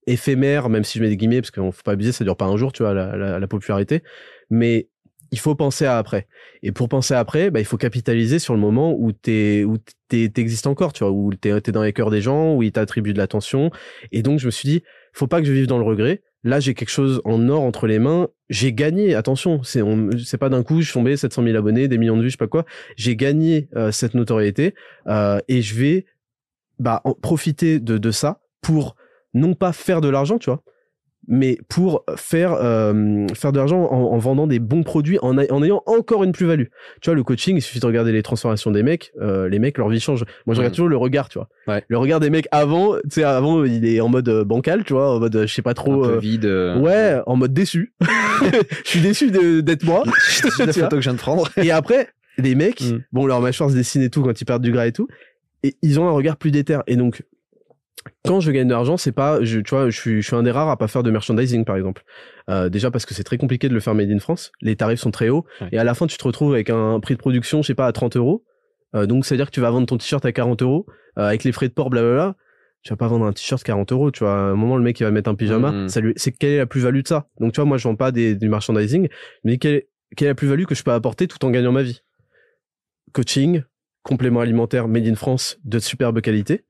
éphémères, même si je mets des guillemets parce qu'on faut pas abuser, ça dure pas un jour, tu vois, la, la, la popularité, mais il faut penser à après. Et pour penser à après, bah, il faut capitaliser sur le moment où t'es, où t'existes encore, tu vois, où t'es, t'es dans les cœurs des gens, où ils t'attribuent de l'attention. Et donc, je me suis dit, faut pas que je vive dans le regret. Là, j'ai quelque chose en or entre les mains. J'ai gagné. Attention, c'est, c'est pas d'un coup, je suis tombé 700 000 abonnés, des millions de vues, je sais pas quoi. J'ai gagné euh, cette notoriété euh, et je vais bah, profiter de ça pour non pas faire de l'argent, tu vois, mais pour faire euh, faire de l'argent en, en vendant des bons produits, en, a- en ayant encore une plus-value. Tu vois, le coaching, il suffit de regarder les transformations des mecs. euh, les mecs, leur vie change. Moi, je regarde Mhm. toujours le regard, tu vois. Ouais. Le regard des mecs avant, tu sais, avant, il est en mode euh, bancal, tu vois, en mode, euh, je sais pas un trop. peu euh, vide Ouais, en mode déçu. [laughs] je suis déçu de- d'être moi. j'ai [laughs] la photo que je viens de prendre Et après, les mecs, Mm. bon, leur mâchoire se dessine et tout quand ils perdent du gras et tout, et ils ont un regard plus déter. Et donc, quand je gagne de l'argent, c'est pas, je, tu vois, je suis, je suis un des rares à pas faire de merchandising, par exemple. Euh, déjà parce que c'est très compliqué de le faire made in France. Les tarifs sont très hauts. Ouais. Et à la fin, tu te retrouves avec un prix de production, je sais pas, à 30 euros. Euh, donc, c'est-à-dire que tu vas vendre ton t-shirt à 40 euros, euh, avec les frais de port, blablabla. Tu vas pas vendre un t-shirt 40 euros, tu vois. À un moment, le mec, il va mettre un pyjama. Ça lui, c'est quelle est la plus-value de ça? Donc, tu vois, moi, je vends pas des, du merchandising. Mais quelle, quelle est la plus-value que je peux apporter tout en gagnant ma vie? Coaching, complément alimentaire made in France de superbe qualité.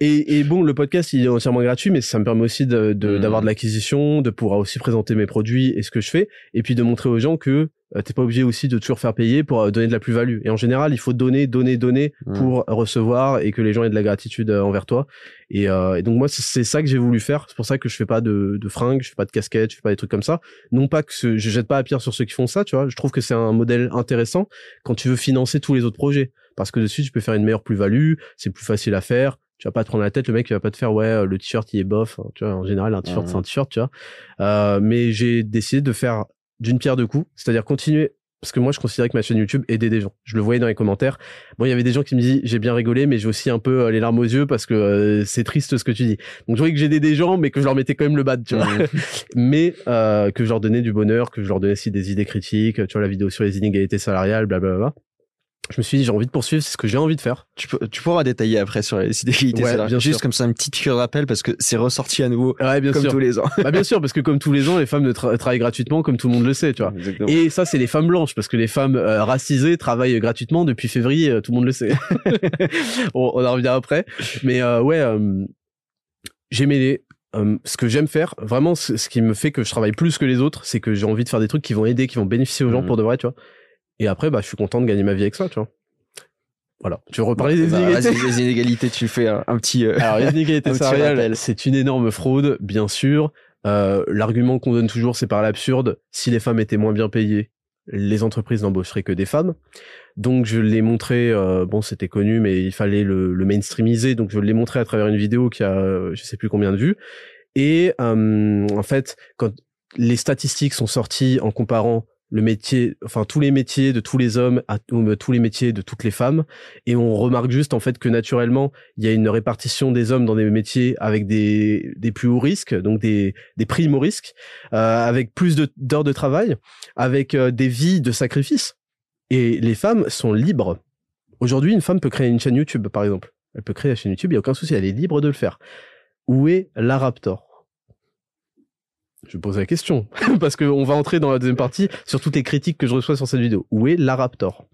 Et, et bon, le podcast, il est entièrement gratuit, mais ça me permet aussi de, de- Mhm. d'avoir de l'acquisition, de pouvoir aussi présenter mes produits et ce que je fais, et puis de montrer aux gens que euh, t'es pas obligé aussi de toujours faire payer pour euh, donner de la plus-value. Et en général, il faut donner, donner, donner Mhm. pour recevoir et que les gens aient de la gratitude euh, envers toi. Et, euh, et donc moi, c'est- c'est ça que j'ai voulu faire. C'est pour ça que je fais pas de, de fringues, je fais pas de casquettes, je fais pas des trucs comme ça. Non pas que ce- je jette pas à pierre sur ceux qui font ça, tu vois. Je trouve que c'est un modèle intéressant quand tu veux financer tous les autres projets. Parce que dessus, tu peux faire une meilleure plus-value, c'est plus facile à faire, Tu vas pas te prendre la tête, le mec il va pas te faire ouais le t-shirt il est bof, tu vois en général un t-shirt c'est un t-shirt, tu vois. Euh, mais j'ai décidé de faire d'une pierre deux coups, c'est-à-dire continuer parce que moi je considérais que ma chaîne YouTube aidait des gens. Je le voyais dans les commentaires. Bon, il y avait des gens qui me disaient j'ai bien rigolé, mais j'ai aussi un peu euh, les larmes aux yeux parce que euh, c'est triste ce que tu dis. Donc je voyais que j'aidais des gens, mais que je leur mettais quand même le bad, tu vois. [laughs] mais euh, que je leur donnais du bonheur, que je leur donnais aussi des idées critiques. Tu vois la vidéo sur les inégalités salariales, blablabla je me suis dit j'ai envie de poursuivre, c'est ce que j'ai envie de faire. Tu, peux, tu pourras détailler après sur les inégalités ouais, bien juste sûr. comme ça un petit de rappel parce que c'est ressorti à nouveau ouais, bien comme sûr. tous les ans. bah bien sûr parce que comme tous les ans les femmes ne tra travaillent gratuitement comme tout le monde le sait, tu vois. Exactement. Et ça c'est les femmes blanches parce que les femmes euh, racisées travaillent gratuitement depuis février, euh, tout le monde le sait. [laughs] on, on en revient après, mais euh, ouais euh, j'ai mêlé euh, ce que j'aime faire, vraiment ce, ce, qui me fait que je travaille plus que les autres, c'est que j'ai envie de faire des trucs qui vont aider, qui vont bénéficier aux gens Mhm. pour de vrai, tu vois. Et après bah je suis content de gagner ma vie avec ça, tu vois. Voilà. Tu veux reparler des Bah, inégalités les inégalités, tu fais un, un petit. euh, Alors, les inégalités [laughs] salariales, c'est une énorme fraude, bien sûr. Euh, L'argument qu'on donne toujours, c'est par l'absurde. Si les femmes étaient moins bien payées, les entreprises n'embaucheraient que des femmes. Donc, je l'ai montré. euh, bon, c'était connu, mais il fallait le, le mainstreamiser. Donc, je l'ai montré à travers une vidéo qui a, euh, je sais plus combien de vues. Et euh, en fait, quand les statistiques sont sorties en comparant le métier, enfin tous les métiers de tous les hommes à ou, tous les métiers de toutes les femmes, et on remarque juste en fait que naturellement il y a une répartition des hommes dans des métiers avec des, des plus hauts risques, donc des, des primes au risque, euh, avec plus d'heures de, travail, avec euh, des vies de sacrifice. Et les femmes sont libres. Aujourd'hui, une femme peut créer une chaîne YouTube, par exemple. Elle peut créer la chaîne YouTube, il n'y a aucun souci, elle est libre de le faire. Où est la Raptor? Je pose la question, [laughs] parce qu'on va entrer dans la deuxième partie sur toutes les critiques que je reçois sur cette vidéo. Où est la Raptor?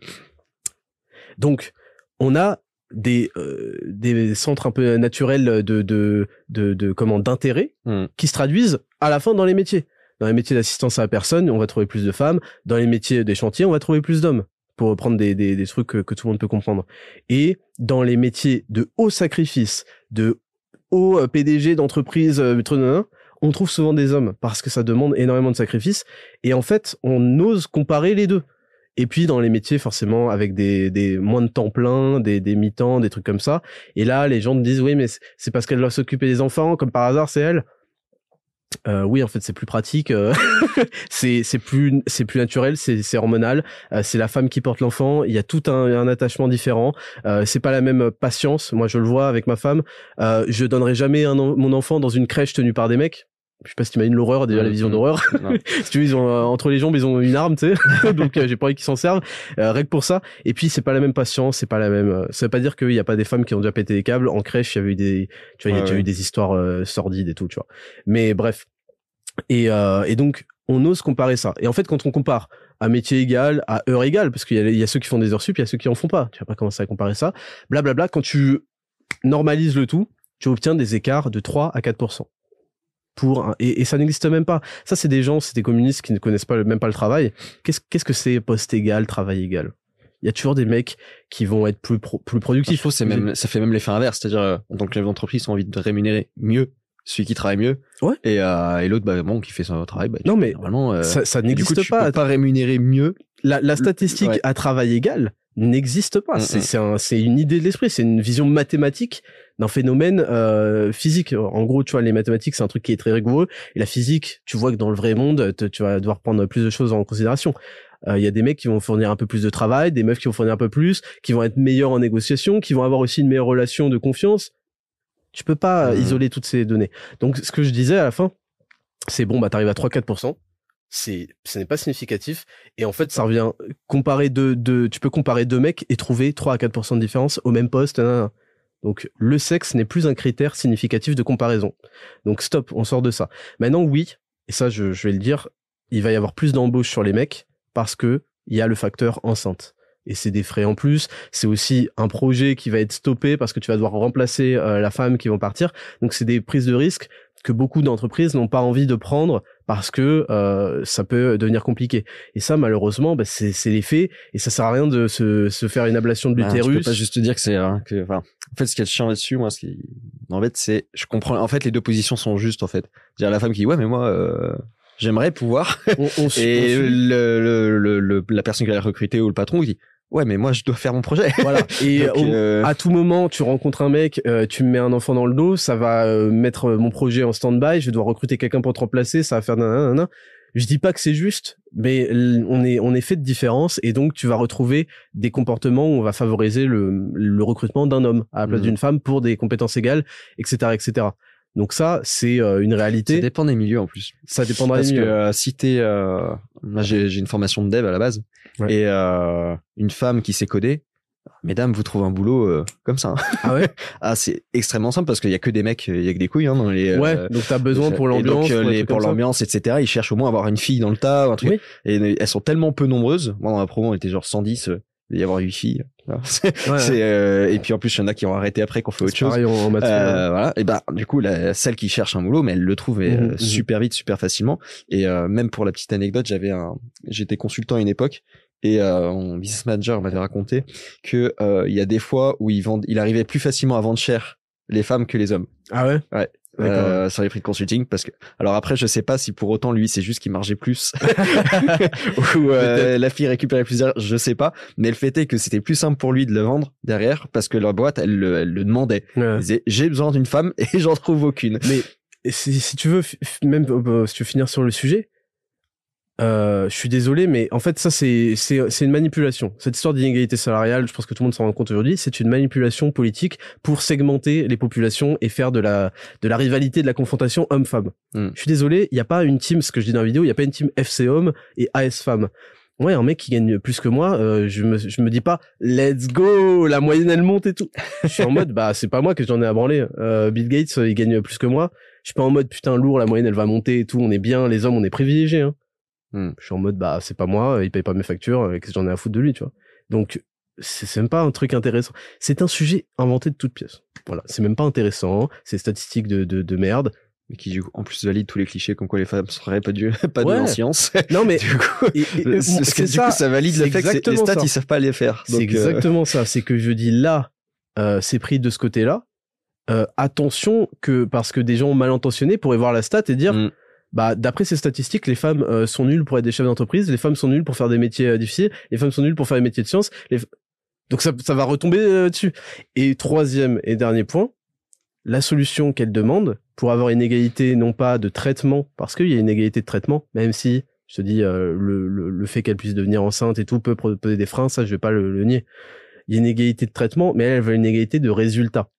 Donc, on a des, euh, des centres un peu naturels de, de, de, de comment d'intérêt Hmm. qui se traduisent à la fin dans les métiers. Dans les métiers d'assistance à la personne, on va trouver plus de femmes. Dans les métiers des chantiers, on va trouver plus d'hommes pour reprendre des, des, des trucs que, que tout le monde peut comprendre. Et dans les métiers de haut sacrifice, de haut euh, PDG d'entreprise, euh, on trouve souvent des hommes parce que ça demande énormément de sacrifices. Et en fait, on ose comparer les deux. Et puis dans les métiers forcément avec des, moins de temps plein, des, des mi-temps, des trucs comme ça. Et là, les gens te disent oui, mais c'est- parce qu'elle doit s'occuper des enfants, comme par hasard, c'est elle. Euh, oui, en fait, c'est plus pratique. euh, [laughs] c'est plus c'est plus naturel, c'est hormonal. euh, c'est la femme qui porte l'enfant. Il y a tout un, attachement différent. C'est pas la même patience. Moi, je le vois avec ma femme. Je donnerai jamais mon enfant dans une crèche tenue par des mecs. Je sais pas si t'imagines l'horreur, déjà la vision d'horreur. Non. [laughs] si tu veux, ils ont euh, entre les jambes, ils ont une arme, tu sais. [laughs] Donc euh, j'ai pas envie qu'ils s'en servent. Euh, règle pour ça. Et puis c'est pas la même patience, c'est pas la même. euh, ça veut pas dire qu'il y a pas des femmes qui ont déjà pété des câbles en crèche. Il y avait eu des, tu vois, il y a déjà eu des histoires euh, sordides et tout, tu vois. Mais bref. Et euh, et donc on ose comparer ça. Et en fait, quand on compare à métier égal, à heure égale, parce qu'il y y a ceux qui font des heures sup, il y a ceux qui en font pas. Tu vas pas commencer à comparer ça. Blablabla. Quand tu normalises le tout, tu obtiens des écarts de 3 à 4 pour un- et, et ça n'existe même pas. Ça, c'est des gens, c'est des communistes qui ne connaissent pas le, même pas le travail. Qu'est-ce qu'est-ce que c'est poste égal, travail égal? Il y a toujours des mecs qui vont être plus pro- plus productifs. c'est même, ça fait même l'effet inverse, c'est-à-dire euh, en tant que chef d'entreprise, ils ont envie de rémunérer mieux celui qui travaille mieux. Ouais. Et, euh, et l'autre, bah bon, qui fait son travail. Bah, tu- Non, mais normalement, euh, ça, ça n'existe tu pas. peux pas rémunérer mieux. La, la statistique Ouais. à travail égal n'existe pas. Mm, C'est mm. c'est un- c'est une idée de l'esprit, c'est une vision mathématique d'un phénomène euh, physique. En gros, tu vois, les mathématiques, c'est un truc qui est très rigoureux. Et la physique, tu vois que dans le vrai monde, te- tu vas devoir prendre plus de choses en considération. Euh, Il y a des mecs qui vont fournir un peu plus de travail, des meufs qui vont fournir un peu plus, qui vont être meilleurs en négociation, qui vont avoir aussi une meilleure relation de confiance. Tu peux pas euh, Mhm. isoler toutes ces données. Donc, ce que je disais à la fin, c'est bon, bah, t'arrives à 3-4%. C'est, ce n'est pas significatif. Et en fait, ça revient comparer deux, deux, tu peux comparer deux mecs et trouver 3 à 4% de différence au même poste. nan, nan, nan. Donc, le sexe n'est plus un critère significatif de comparaison. Donc, stop, on sort de ça. Maintenant, oui, et ça, je, je vais le dire, il va y avoir plus d'embauches sur les mecs parce que il y a le facteur enceinte. Et c'est des frais en plus. C'est aussi un projet qui va être stoppé parce que tu vas devoir remplacer euh, la femme qui vont partir. Donc, c'est des prises de risques que beaucoup d'entreprises n'ont pas envie de prendre parce que euh, ça peut devenir compliqué. Et ça, malheureusement, bah, c'est c'est les faits et ça sert à rien de se, se faire une ablation de Bah, tu peux l'utérus. pas juste dire que c'est, hein, que, enfin, en fait, ce qui est chiant là-dessus, moi, ce qui, en fait, c'est, je comprends, en fait, les deux positions sont justes, en fait. Dire la femme qui dit, ouais, mais moi, euh, j'aimerais pouvoir. [laughs] on, on, Et le, le, le, le- la personne qui l'a recruté ou le patron, il dit, ouais, mais moi, je dois faire mon projet. [laughs] Voilà. Et Donc, euh, à tout moment, tu rencontres un mec, euh, tu me mets un enfant dans le dos, ça va euh, mettre mon projet en stand-by, je vais devoir recruter quelqu'un pour te remplacer, ça va faire nanana. Je dis pas que c'est juste, mais on est on est fait de différence et donc tu vas retrouver des comportements où on va favoriser le, le recrutement d'un homme à la place Mhm. d'une femme pour des compétences égales, etc., etc. Donc ça, c'est euh, une ça réalité. dépend des milieux en plus. Ça dépendra Parce des que milieux. euh, si t'es, euh, moi j'ai j'ai une formation de dev à la base Ouais. et euh, une femme qui sait coder, mesdames, vous trouvez un boulot euh, comme ça. hein. Ah ouais. [laughs] ah, c'est extrêmement simple parce qu'il y a que des mecs, il y a que des couilles hein, dans les. euh, ouais. Donc t'as besoin pour et l'ambiance, donc, euh, pour, les- l'ambiance, etc. Ils cherchent au moins à avoir une fille dans le tas, un truc. Oui. Et elles sont tellement peu nombreuses. Moi, dans la promo, on était genre 110. euh, Il devait y avoir 8 filles. [laughs] C'est- Ouais, euh, et puis en plus, il y en a qui ont arrêté après, qu'on fait autre chose. pareil. Euh, voilà. Et ben, du coup, la, celle qui cherche un boulot, mais elle le trouve Mhm, euh, mhm. super vite, super facilement. Et euh, même pour la petite anecdote, j'avais un, j'étais consultant à une époque et euh, mon business manager m'avait raconté que euh, il y a des fois où ils vendent, il arrivait plus facilement à vendre cher les femmes que les hommes. Ah ouais? Ouais. Euh, sur les prix de consulting parce que alors après je sais pas si pour autant lui c'est juste qu'il margeait plus. [laughs] [laughs] Ou euh, la fille récupérait plus d'argent, je sais pas. Mais le fait est que c'était plus simple pour lui de le vendre derrière parce que leur boîte elle, le- elle le demandait. Ouais. j'ai besoin d'une femme [laughs] et j'en trouve aucune. Mais si, si tu veux, même euh, si tu veux finir sur le sujet, euh, je suis désolé, mais en fait, ça, c'est c'est c'est une manipulation. Cette histoire d'inégalité salariale, je pense que tout le monde s'en rend compte aujourd'hui, c'est une manipulation politique pour segmenter les populations et faire de la de la rivalité, de la confrontation homme-femme. Hmm. Je suis désolé, il n'y a pas une team, ce que je dis dans la vidéo, il n'y a pas une team FC homme et AS femme. Ouais, un mec qui gagne plus que moi, euh, je me je me dis pas let's go, la moyenne elle monte et tout. Je suis en mode bah c'est pas moi que j'en ai à branler. Euh, Bill Gates, euh, il gagne plus que moi. Je suis pas en mode putain lourd, la moyenne elle va monter et tout, on est bien, les hommes on est privilégiés. Hein. Hmm. Je suis en mode bah c'est pas moi, il paye pas mes factures, euh, qu'est-ce que j'en ai à foutre de lui, tu vois. Donc c'est même pas un truc intéressant. C'est un sujet inventé de toutes pièces. Voilà, c'est même pas intéressant, c'est statistique de, de, de merde. mais qui du coup, en plus valide tous les clichés comme quoi les femmes seraient pas du [laughs] pas Ouais. de en science Non mais [laughs] du coup et- et- c'est- c'est du coup, ça valide le fait que les exactement stats ça. ils savent pas les faire C'est euh, exactement ça. C'est que je dis là, euh, c'est pris de ce côté-là. Euh, attention que parce que des gens mal intentionnés pourraient voir la stat et dire, Mm. Bah d'après ces statistiques, les femmes euh, sont nulles pour être des chefs d'entreprise, les femmes sont nulles pour faire des métiers euh, difficiles, les femmes sont nulles pour faire des métiers de sciences. Les Donc ça, ça va retomber euh, dessus. Et troisième et dernier point, la solution qu'elle demande pour avoir une égalité non pas de traitement, parce qu'il y a une égalité de traitement, même si je te dis euh, le, le, le fait qu'elle puisse devenir enceinte et tout peut poser des freins, ça je vais pas le, le nier. Il y a une égalité de traitement, mais elles, elles veulent une égalité de résultat.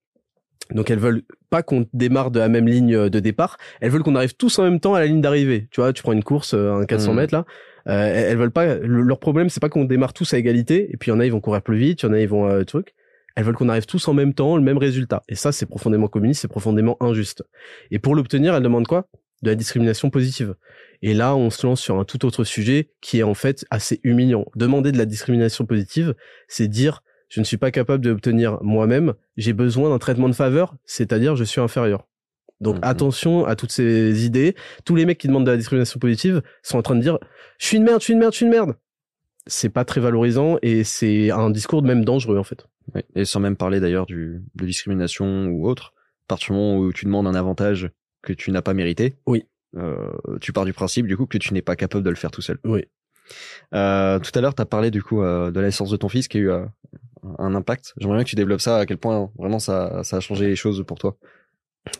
Donc elles veulent pas qu'on démarre de la même ligne de départ, elles veulent qu'on arrive tous en même temps à la ligne d'arrivée. Tu vois, tu prends une course, euh, un 400 Mhm. mètres là, euh, elles elles veulent pas. le- leur problème c'est pas qu'on démarre tous à égalité, et puis il y en a ils vont courir plus vite, il y en a ils vont euh, truc. Elles veulent qu'on arrive tous en même temps, le même résultat. Et ça c'est profondément communiste, c'est profondément injuste. Et pour l'obtenir, elles demandent quoi? De la discrimination positive. Et là, on se lance sur un tout autre sujet qui est en fait assez humiliant. Demander de la discrimination positive, c'est dire je ne suis pas capable de l'obtenir moi-même, j'ai besoin d'un traitement de faveur, c'est-à-dire je suis inférieur. Donc Mhm. attention à toutes ces idées. Tous les mecs qui demandent de la discrimination positive sont en train de dire je suis une merde, je suis une merde, je suis une merde. C'est pas très valorisant et c'est un discours même dangereux en fait. Et sans même parler d'ailleurs de discrimination ou autre, à partir du moment où tu demandes un avantage que tu n'as pas mérité, Oui. euh, tu pars du principe du coup que tu n'es pas capable de le faire tout seul. Oui. Euh, tout à l'heure, tu as parlé du coup euh, de la naissance de ton fils qui a eu euh, un impact. J'aimerais bien que tu développes ça, à quel point vraiment ça, ça a changé les choses pour toi.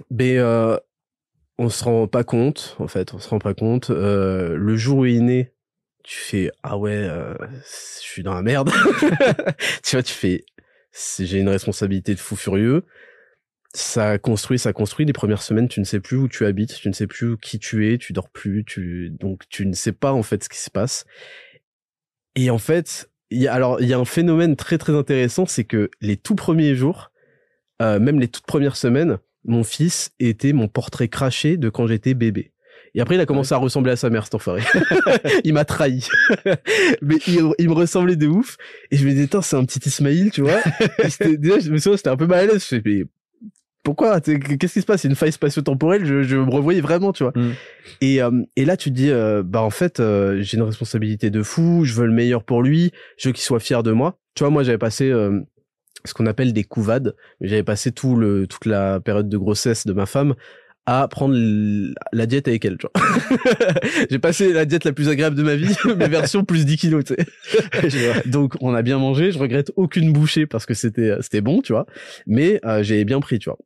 Mais euh, on se rend pas compte, en fait, on se rend pas compte. Le jour où il est né, tu fais ah ouais, je suis dans la merde. [laughs] tu vois, tu fais j'ai une responsabilité de fou furieux. Ça construit, ça construit. Les premières semaines, tu ne sais plus où tu habites, tu ne sais plus qui tu es, tu dors plus, tu donc tu ne sais pas en fait ce qui se passe. Et en fait, il y a alors il y a un phénomène très très intéressant, c'est que les tout premiers jours, euh, même les toutes premières semaines, mon fils était mon portrait craché de quand j'étais bébé. Et après, il a commencé à ressembler à sa mère, cet enfoiré. [laughs] il m'a trahi. [laughs] Mais il, il me ressemblait de ouf. Et je me disais, c'est un petit Ismaïl, tu vois. C'était- déjà, je me souviens, j'étais un peu mal à l'aise. Je pourquoi Qu'est-ce qui se passe? C'est une faille spatio-temporelle. Je, je me revoyais vraiment, tu vois. Mm. Et, euh, et là, tu te dis, euh, bah en fait, euh, j'ai une responsabilité de fou. Je veux le meilleur pour lui. Je veux qu'il soit fier de moi. Tu vois, moi, j'avais passé euh, ce qu'on appelle des couvades. J'avais passé tout le toute la période de grossesse de ma femme à prendre la diète avec elle. [laughs] J'ai passé la diète la plus agréable de ma vie, [laughs] mais version plus 10 kilos. Tu sais. [laughs] Donc on a bien mangé. Je regrette aucune bouchée parce que c'était c'était bon, tu vois. Mais euh, j'ai bien pris, tu vois.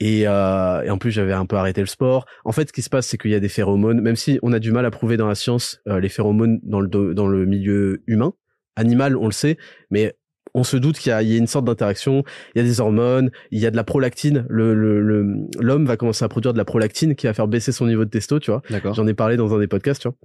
Et, euh, et, en plus, j'avais un peu arrêté le sport. En fait, ce qui se passe, c'est qu'il y a des phéromones, même si on a du mal à prouver dans la science euh, les phéromones dans le, dans le milieu humain. Animal, on le sait, mais on se doute qu'il y, a une sorte d'interaction. Il y a des hormones, il y a de la prolactine. Le, l'homme va commencer à produire de la prolactine qui va faire baisser son niveau de testo, tu vois. J'en ai parlé dans un des podcasts, tu vois.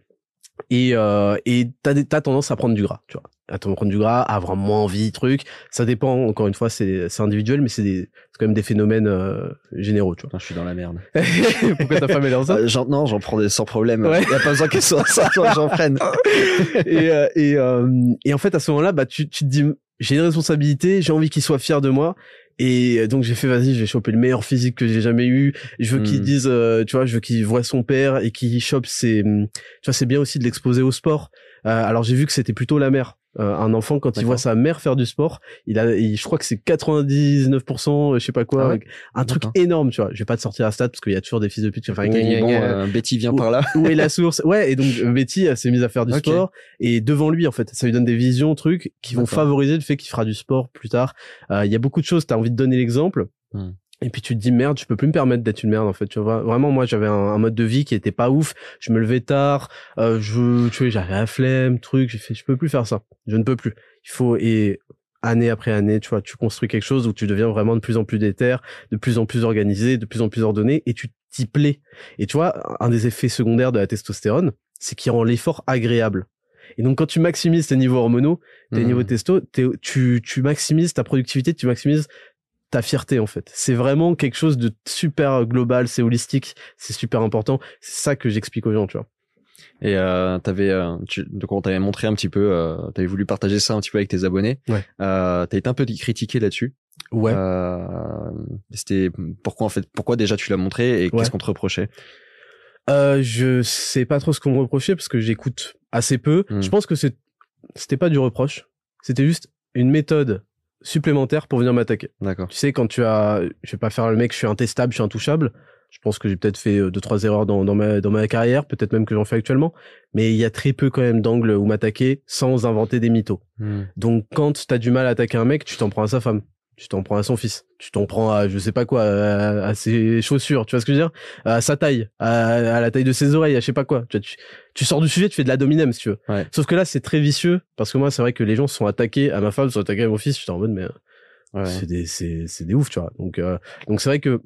Et euh, et t'as t'as tendance à prendre du gras, tu vois. À prendre du gras, à avoir moins envie, truc. Ça dépend. Encore une fois, c'est c'est individuel, mais c'est quand même des phénomènes euh, généraux, tu vois. je suis dans la merde. [laughs] Pourquoi ta femme est dans ça euh, Non, j'en prends des sans problème. Il y a pas besoin qu'elle soit [laughs] ça, j'en prenne. et euh, et euh, et en fait, à ce moment-là, bah tu tu te dis j'ai une responsabilité, j'ai envie qu'il soit fier de moi. Et donc j'ai fait vas-y, je vais choper le meilleur physique que j'ai jamais eu. Je veux qu'il hmm. dise, euh, tu vois, je veux qu'il voit son père et qu'il chope ses. Tu vois, c'est bien aussi de l'exposer au sport. Euh, alors j'ai vu que c'était plutôt la mère. Euh, un enfant quand il voit sa mère faire du sport, il a, je crois que c'est 99%, je sais pas quoi, ah un truc énorme, tu vois. Je vais pas te sortir à stade parce qu'il y a toujours des fils de pute qui enfin, bon, Betty vient par là. [laughs] où est la source? Ouais, et donc [laughs] Betty s'est mise à faire du sport et devant lui en fait, ça lui donne des visions, trucs qui vont favoriser le fait qu'il fera du sport plus tard. Il y a beaucoup de choses. T'as envie de donner l'exemple. Hmm. Et puis tu te dis merde, je peux plus me permettre d'être une merde en fait. Tu vois vraiment moi j'avais un, mode de vie qui était pas ouf. Je me levais tard, euh, je tu vois j'avais la flemme, truc. J'ai fait je peux plus faire ça. Je ne peux plus. Il faut et année après année, tu vois, tu construis quelque chose où tu deviens vraiment de plus en plus déter, de plus en plus organisé, de plus en plus ordonné et tu t'y plais. Et tu vois, un des effets secondaires de la testostérone, c'est qu'il rend l'effort agréable. Et donc quand tu maximises tes niveaux hormonaux, tes mmh. niveaux testo, tu, tu maximises ta productivité, tu maximises ta fierté en fait. C'est vraiment quelque chose de super global, c'est holistique, c'est super important. C'est ça que j'explique aux gens, tu vois. Et euh, t'avais, euh, tu, donc on t'avait montré un petit peu, euh, t'avais voulu partager ça un petit peu avec tes abonnés. Ouais. Euh, t'as été un peu critiqué là-dessus. Ouais. Euh, c'était pourquoi en fait, pourquoi déjà tu l'as montré et qu'est-ce qu'on te reprochait? Euh, Je sais pas trop ce qu'on me reprochait parce que j'écoute assez peu. Hmm. Je pense que c'est, c'était pas du reproche. C'était juste une méthode supplémentaire pour venir m'attaquer. D'accord. Tu sais, quand tu as, je vais pas faire le mec, je suis intestable, je suis intouchable. Je pense que j'ai peut-être fait euh, deux trois erreurs dans, dans ma dans ma carrière, peut-être même que j'en fais actuellement. Mais il y a très peu quand même d'angles où m'attaquer sans inventer des mythos. Hmm. Donc quand t'as du mal à attaquer un mec, tu t'en prends à sa femme tu t'en prends à son fils, tu t'en prends à je sais pas quoi, à, ses chaussures, tu vois ce que je veux dire, à sa taille, à, la taille de ses oreilles, à je sais pas quoi. Tu, tu, tu sors du sujet, tu fais de la dominem si tu veux. Sauf que là c'est très vicieux parce que moi c'est vrai que les gens sont attaqués à ma femme, sont attaqués à mon fils, je suis en mode mais c'est des c'est c'est des ouf, tu vois. Donc euh, donc c'est vrai que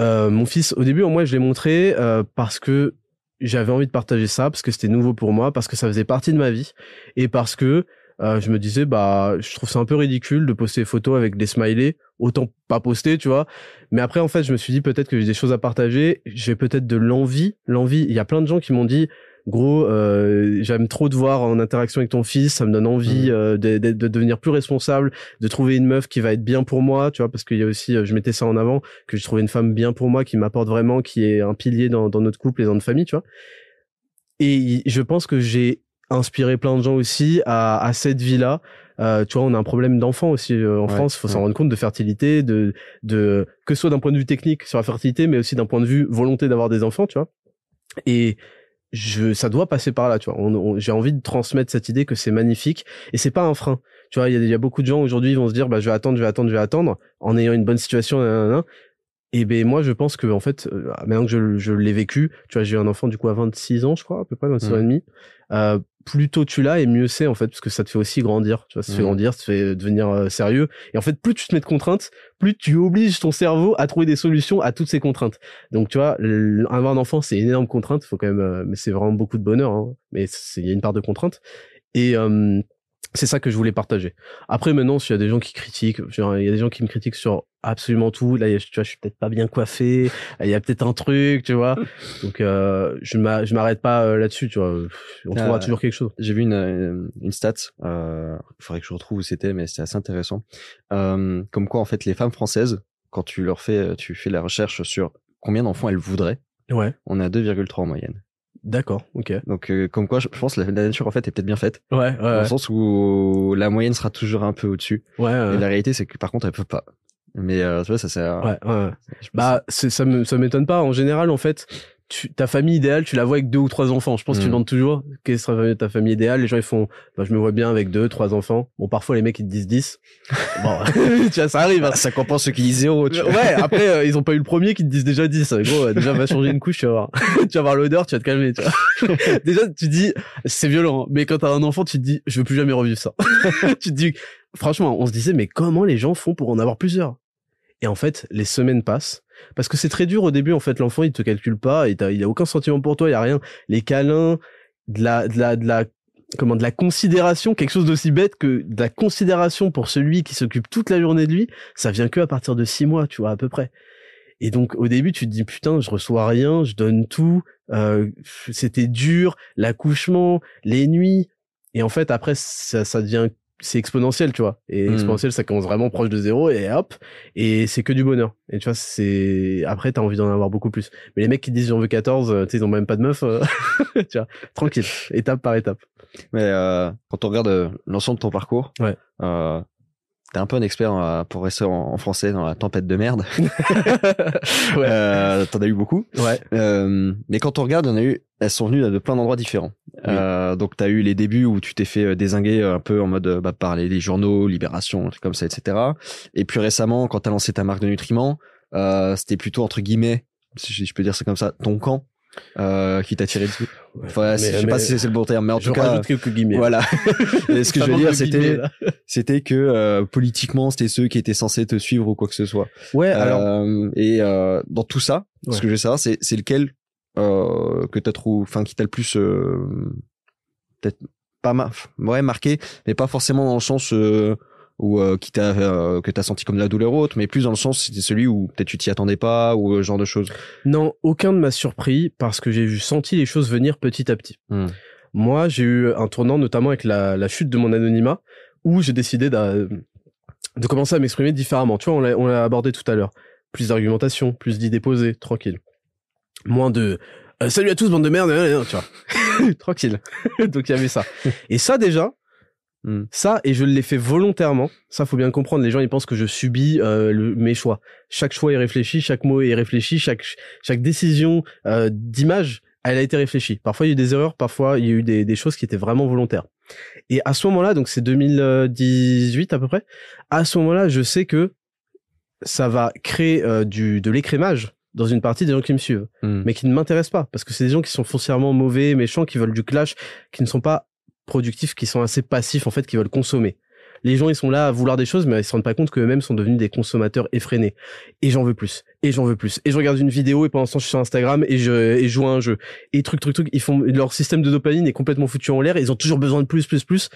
euh, mon fils au début moi je l'ai montré euh, parce que j'avais envie de partager ça parce que c'était nouveau pour moi, parce que ça faisait partie de ma vie et parce que euh, je me disais bah je trouve ça un peu ridicule de poster des photos avec des smileys autant pas poster tu vois. Mais après en fait je me suis dit peut-être que j'ai des choses à partager. J'ai peut-être de l'envie l'envie. Il y a plein de gens qui m'ont dit gros euh, j'aime trop te voir en interaction avec ton fils. Ça me donne envie mmh. euh, de, de, de, devenir plus responsable de trouver une meuf qui va être bien pour moi tu vois. Parce qu'il y a aussi euh, je mettais ça en avant que je trouvais une femme bien pour moi qui m'apporte vraiment qui est un pilier dans, dans notre couple et dans notre famille tu vois. Et je pense que j'ai inspirer plein de gens aussi à, à cette vie-là. Euh, tu vois, on a un problème d'enfants aussi euh, en France. Il faut s'en rendre compte de fertilité, de, de que ce soit d'un point de vue technique sur la fertilité, mais aussi d'un point de vue volonté d'avoir des enfants, tu vois. Et je, ça doit passer par là, tu vois. j'ai envie de transmettre cette idée que c'est magnifique et c'est pas un frein. Tu vois, il y a, y a, beaucoup de gens aujourd'hui vont se dire, bah, je vais attendre, je vais attendre, je vais attendre, en ayant une bonne situation. Et ben moi je pense que en fait euh, maintenant que je, je l'ai vécu, tu vois j'ai eu un enfant du coup à 26 ans je crois à peu près 26 ans et demi. Euh, plus tôt tu l'as et mieux c'est en fait parce que ça te fait aussi grandir, tu vois ça te fait grandir, ça te fait devenir euh, sérieux. Et en fait plus tu te mets de contraintes, plus tu obliges ton cerveau à trouver des solutions à toutes ces contraintes. Donc tu vois avoir un enfant c'est une énorme contrainte, faut quand même euh, mais c'est vraiment beaucoup de bonheur hein, mais il y a une part de contrainte. Et c'est ça que je voulais partager. Après, maintenant, s'il y a des gens qui critiquent, il y a des gens qui me critiquent sur absolument tout. Là, tu vois, je suis peut-être pas bien coiffé. Il y a peut-être un truc, tu vois. [laughs] Donc, euh, je m'arrête pas euh, là-dessus, tu vois. On trouvera euh, toujours quelque chose. J'ai vu une, une stat. Euh, il faudrait que je retrouve où c'était, mais c'est assez intéressant. Comme quoi, en fait, les femmes françaises, quand tu leur fais, tu fais la recherche sur combien d'enfants elles voudraient. Ouais. On est à 2,3 en moyenne. D'accord, ok. Donc euh, comme quoi, je pense que la, nature en fait est peut-être bien faite. Ouais, ouais. Dans le sens où la moyenne sera toujours un peu au-dessus. Ouais. Et la réalité, c'est que par contre, elle peut pas. Mais euh, tu vois, ça sert. Ouais, ouais. Bah, ça me, ça m'étonne pas. En général, en fait, tu, ta famille idéale, tu la vois avec deux ou trois enfants. Je pense que tu Mm. demandes toujours quelle serait ta famille idéale? Les gens, ils font, bah, je me vois bien avec deux, trois enfants. Bon, parfois, les mecs, ils te disent 10. [laughs] Bon, [laughs] tu vois, ça arrive. hein. Ça compense ceux qui disent zéro. Tu vois. Ouais, après, [laughs] euh, ils ont pas eu le premier qui te disent déjà 10. Gros, euh, déjà, va changer une couche, tu vas voir. tu vas voir l'odeur, tu vas te calmer, tu vois. déjà, tu dis, c'est violent. hein. Mais quand t'as un enfant, tu te dis, je veux plus jamais revivre ça. tu te dis, franchement, on se disait, mais comment les gens font pour en avoir plusieurs? Et en fait, les semaines passent. Parce que c'est très dur au début, en fait, l'enfant, il te calcule pas, et il a aucun sentiment pour toi, il y a rien. Les câlins, de la, de la, de la, comment, de la considération, quelque chose d'aussi bête que de la considération pour celui qui s'occupe toute la journée de lui, ça vient que à partir de six mois, tu vois, à peu près. Et donc, au début, tu te dis, putain, je reçois rien, je donne tout, euh, c'était dur, l'accouchement, les nuits. Et en fait, après, ça, ça devient, c'est exponentiel, tu vois. Et Mm. exponentiel, ça commence vraiment proche de zéro, et hop, et c'est que du bonheur. Et tu vois, c'est, après, t'as envie d'en avoir beaucoup plus. Mais les mecs qui disent j'en veux 14, euh, tu sais, ils ont même pas de meuf, euh, [laughs] tu vois, tranquille, étape par étape. Mais euh, quand on regarde euh, l'ensemble de ton parcours, Ouais. euh, t'es un peu un expert euh, pour rester en, en français dans la tempête de merde. [laughs] [laughs] Ouais. Euh, T'en as eu beaucoup. Ouais. Euh, mais quand on regarde, on a eu, elles sont venues de plein d'endroits différents. Euh, donc t'as eu les débuts où tu t'es fait désinguer un peu en mode bah, par les, les journaux, Libération, un truc comme ça, etc. Et puis récemment, quand t'as lancé ta marque de nutriments, c'était plutôt entre guillemets, si je peux dire ça comme ça, ton camp. Euh, qui t'a tiré dessus. Enfin, Mais- je sais pas si c'est le bon terme, mais en tout cas, rajoute quelques guillemets. voilà. [laughs] Et ce que je veux dire, c'était, c'était que euh, politiquement, c'était ceux qui étaient censés te suivre ou quoi que ce soit. Ouais, alors, Euh, et euh, dans tout ça, Ouais. ce que je veux savoir, c'est c'est lequel euh, que t'as trouvé, enfin qui t'a le plus euh, peut-être pas ouais marqué, mais pas forcément dans le sens où euh, qui t'a euh, que t'as senti comme de la douleur ou autre, mais plus dans le sens c'était celui où peut-être tu t'y attendais pas ou euh, ce genre de choses. non, aucun ne m'a surpris parce que j'ai senti les choses venir petit à petit. Hmm. Moi, j'ai eu un tournant, notamment avec la, la chute de mon anonymat, où j'ai décidé d'a- de commencer à m'exprimer différemment. Tu vois, on l'a- abordé tout à l'heure. Plus d'argumentation, plus d'idées posées, tranquille. Moins de euh, salut à tous, bande de merde, tu vois. [laughs] tranquille. [laughs] Donc il y avait ça. Et ça déjà, Hmm. ça, et je l'ai fait volontairement. Ça, faut bien le comprendre. Les gens, ils pensent que je subis euh, le- mes choix. Chaque choix est réfléchi, chaque mot est réfléchi, chaque chaque décision euh, d'image, elle a été réfléchie. Parfois, il y a eu des erreurs, parfois, il y a eu des, des choses qui étaient vraiment volontaires. Et à ce moment-là, donc c'est 2018 à peu près, à ce moment-là, je sais que ça va créer euh, du de l'écrémage dans une partie des gens qui me suivent, Hmm. mais qui ne m'intéressent pas, parce que c'est des gens qui sont foncièrement mauvais, méchants, qui veulent du clash, qui ne sont pas productifs, qui sont assez passifs, en fait, qui veulent consommer. Les gens, ils sont là à vouloir des choses, mais ils se rendent pas compte qu'eux-mêmes sont devenus des consommateurs effrénés. Et j'en veux plus. Et j'en veux plus. Et je regarde une vidéo et pendant ce temps, je suis sur Instagram et je, et joue à un jeu. Et truc, truc, truc, ils font, leur système de dopamine est complètement foutu en l'air. Ils ont toujours besoin de plus, plus, plus.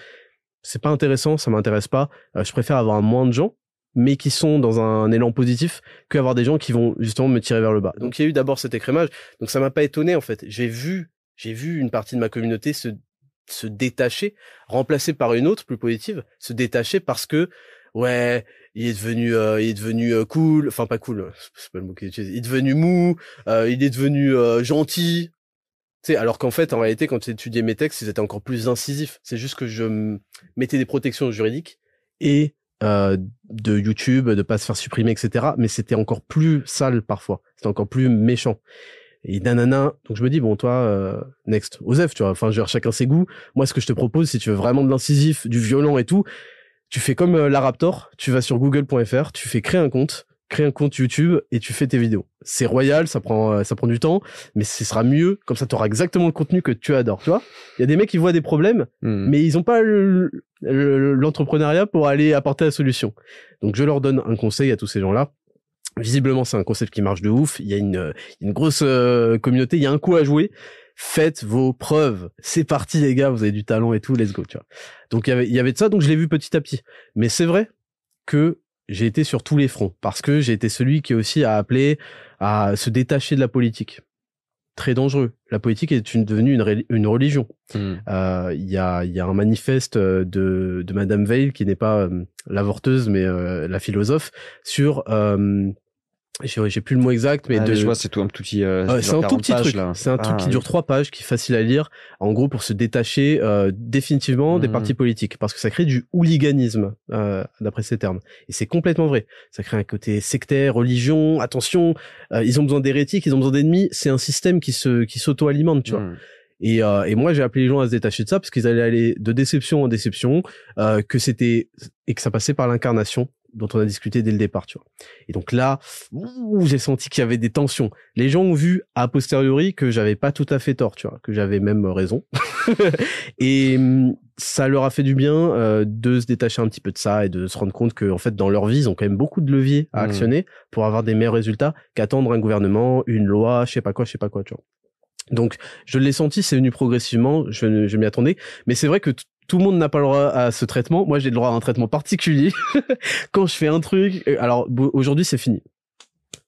C'est pas intéressant, ça m'intéresse pas. Euh, je préfère avoir moins de gens, mais qui sont dans un élan positif, qu'avoir des gens qui vont justement me tirer vers le bas. Donc il y a eu d'abord cet écrémage. Donc ça m'a pas étonné, en fait. J'ai vu, j'ai vu une partie de ma communauté se se détacher, remplacé par une autre plus positive, se détacher parce que ouais, il est devenu euh, il est devenu euh, cool, enfin pas cool, euh, c'est pas le mot qu'il utilise. Il est devenu mou, euh, il est devenu euh, gentil. Tu sais, alors qu'en fait, en réalité, quand tu étudiais mes textes, ils étaient encore plus incisifs. C'est juste que je mettais des protections juridiques et de YouTube, de pas se faire supprimer, etc. Mais c'était encore plus sale parfois. C'était encore plus méchant. Et nanana. Donc je me dis bon toi euh, next Osef tu vois. Enfin dire, chacun ses goûts. Moi ce que je te propose si tu veux vraiment de l'incisif, du violent et tout, tu fais comme euh, la Raptor, tu vas sur google.fr, tu fais créer un compte, crée un compte YouTube et tu fais tes vidéos. C'est royal, ça prend euh, ça prend du temps, mais ce sera mieux comme ça tu auras exactement le contenu que tu adores, tu vois. Il y a des mecs qui voient des problèmes Hmm. mais ils ont pas le- le- l'entrepreneuriat pour aller apporter la solution. Donc je leur donne un conseil à tous ces gens-là. Visiblement, c'est un concept qui marche de ouf. Il y a une, une grosse euh, communauté, il y a un coup à jouer. Faites vos preuves. C'est parti, les gars. Vous avez du talent et tout. Let's go, tu vois. Donc il y avait, il y avait de ça. Donc je l'ai vu petit à petit. Mais c'est vrai que j'ai été sur tous les fronts parce que j'ai été celui qui aussi a appelé à se détacher de la politique. Très dangereux. La politique est une, devenue une, une religion. Hmm. Euh, Il y, a, il y a un manifeste euh, de, de Madame Veil, qui n'est pas euh, l'avorteuse, mais euh, la philosophe, sur euh, j'ai plus le mot exact, mais Ah, de, je vois, c'est tout un tout petit. euh, c'est un tout 40 petit pages, truc. C'est un truc Ah, qui dure trois pages, qui est facile à lire. En gros, pour se détacher euh, définitivement des Mhm. partis politiques, parce que ça crée du hooliganisme, euh, d'après ces termes. Et c'est complètement vrai. Ça crée un côté sectaire, religion. Attention, euh, ils ont besoin d'hérétiques, ils ont besoin d'ennemis. C'est un système qui se qui s'auto-alimente, tu vois. hmm. Et, euh, et moi, j'ai appelé les gens à se détacher de ça parce qu'ils allaient aller de déception en déception, euh, que c'était et que ça passait par l'incarnation dont on a discuté dès le départ, tu vois. Et donc là, j'ai senti qu'il y avait des tensions. Les gens ont vu a posteriori que j'avais pas tout à fait tort, tu vois, que j'avais même raison. [laughs] et hum, ça leur a fait du bien euh, de se détacher un petit peu de ça et de se rendre compte que en fait dans leur vie, ils ont quand même beaucoup de leviers à Mhm. actionner pour avoir des meilleurs résultats qu'attendre un gouvernement, une loi, je sais pas quoi, je sais pas quoi, tu vois. Donc, je l'ai senti, c'est venu progressivement, je, je m'y attendais. Mais c'est vrai que tout le monde n'a pas le droit à ce traitement. Moi, j'ai le droit à un traitement particulier. [laughs] Quand je fais un truc, euh, alors aujourd'hui, c'est fini.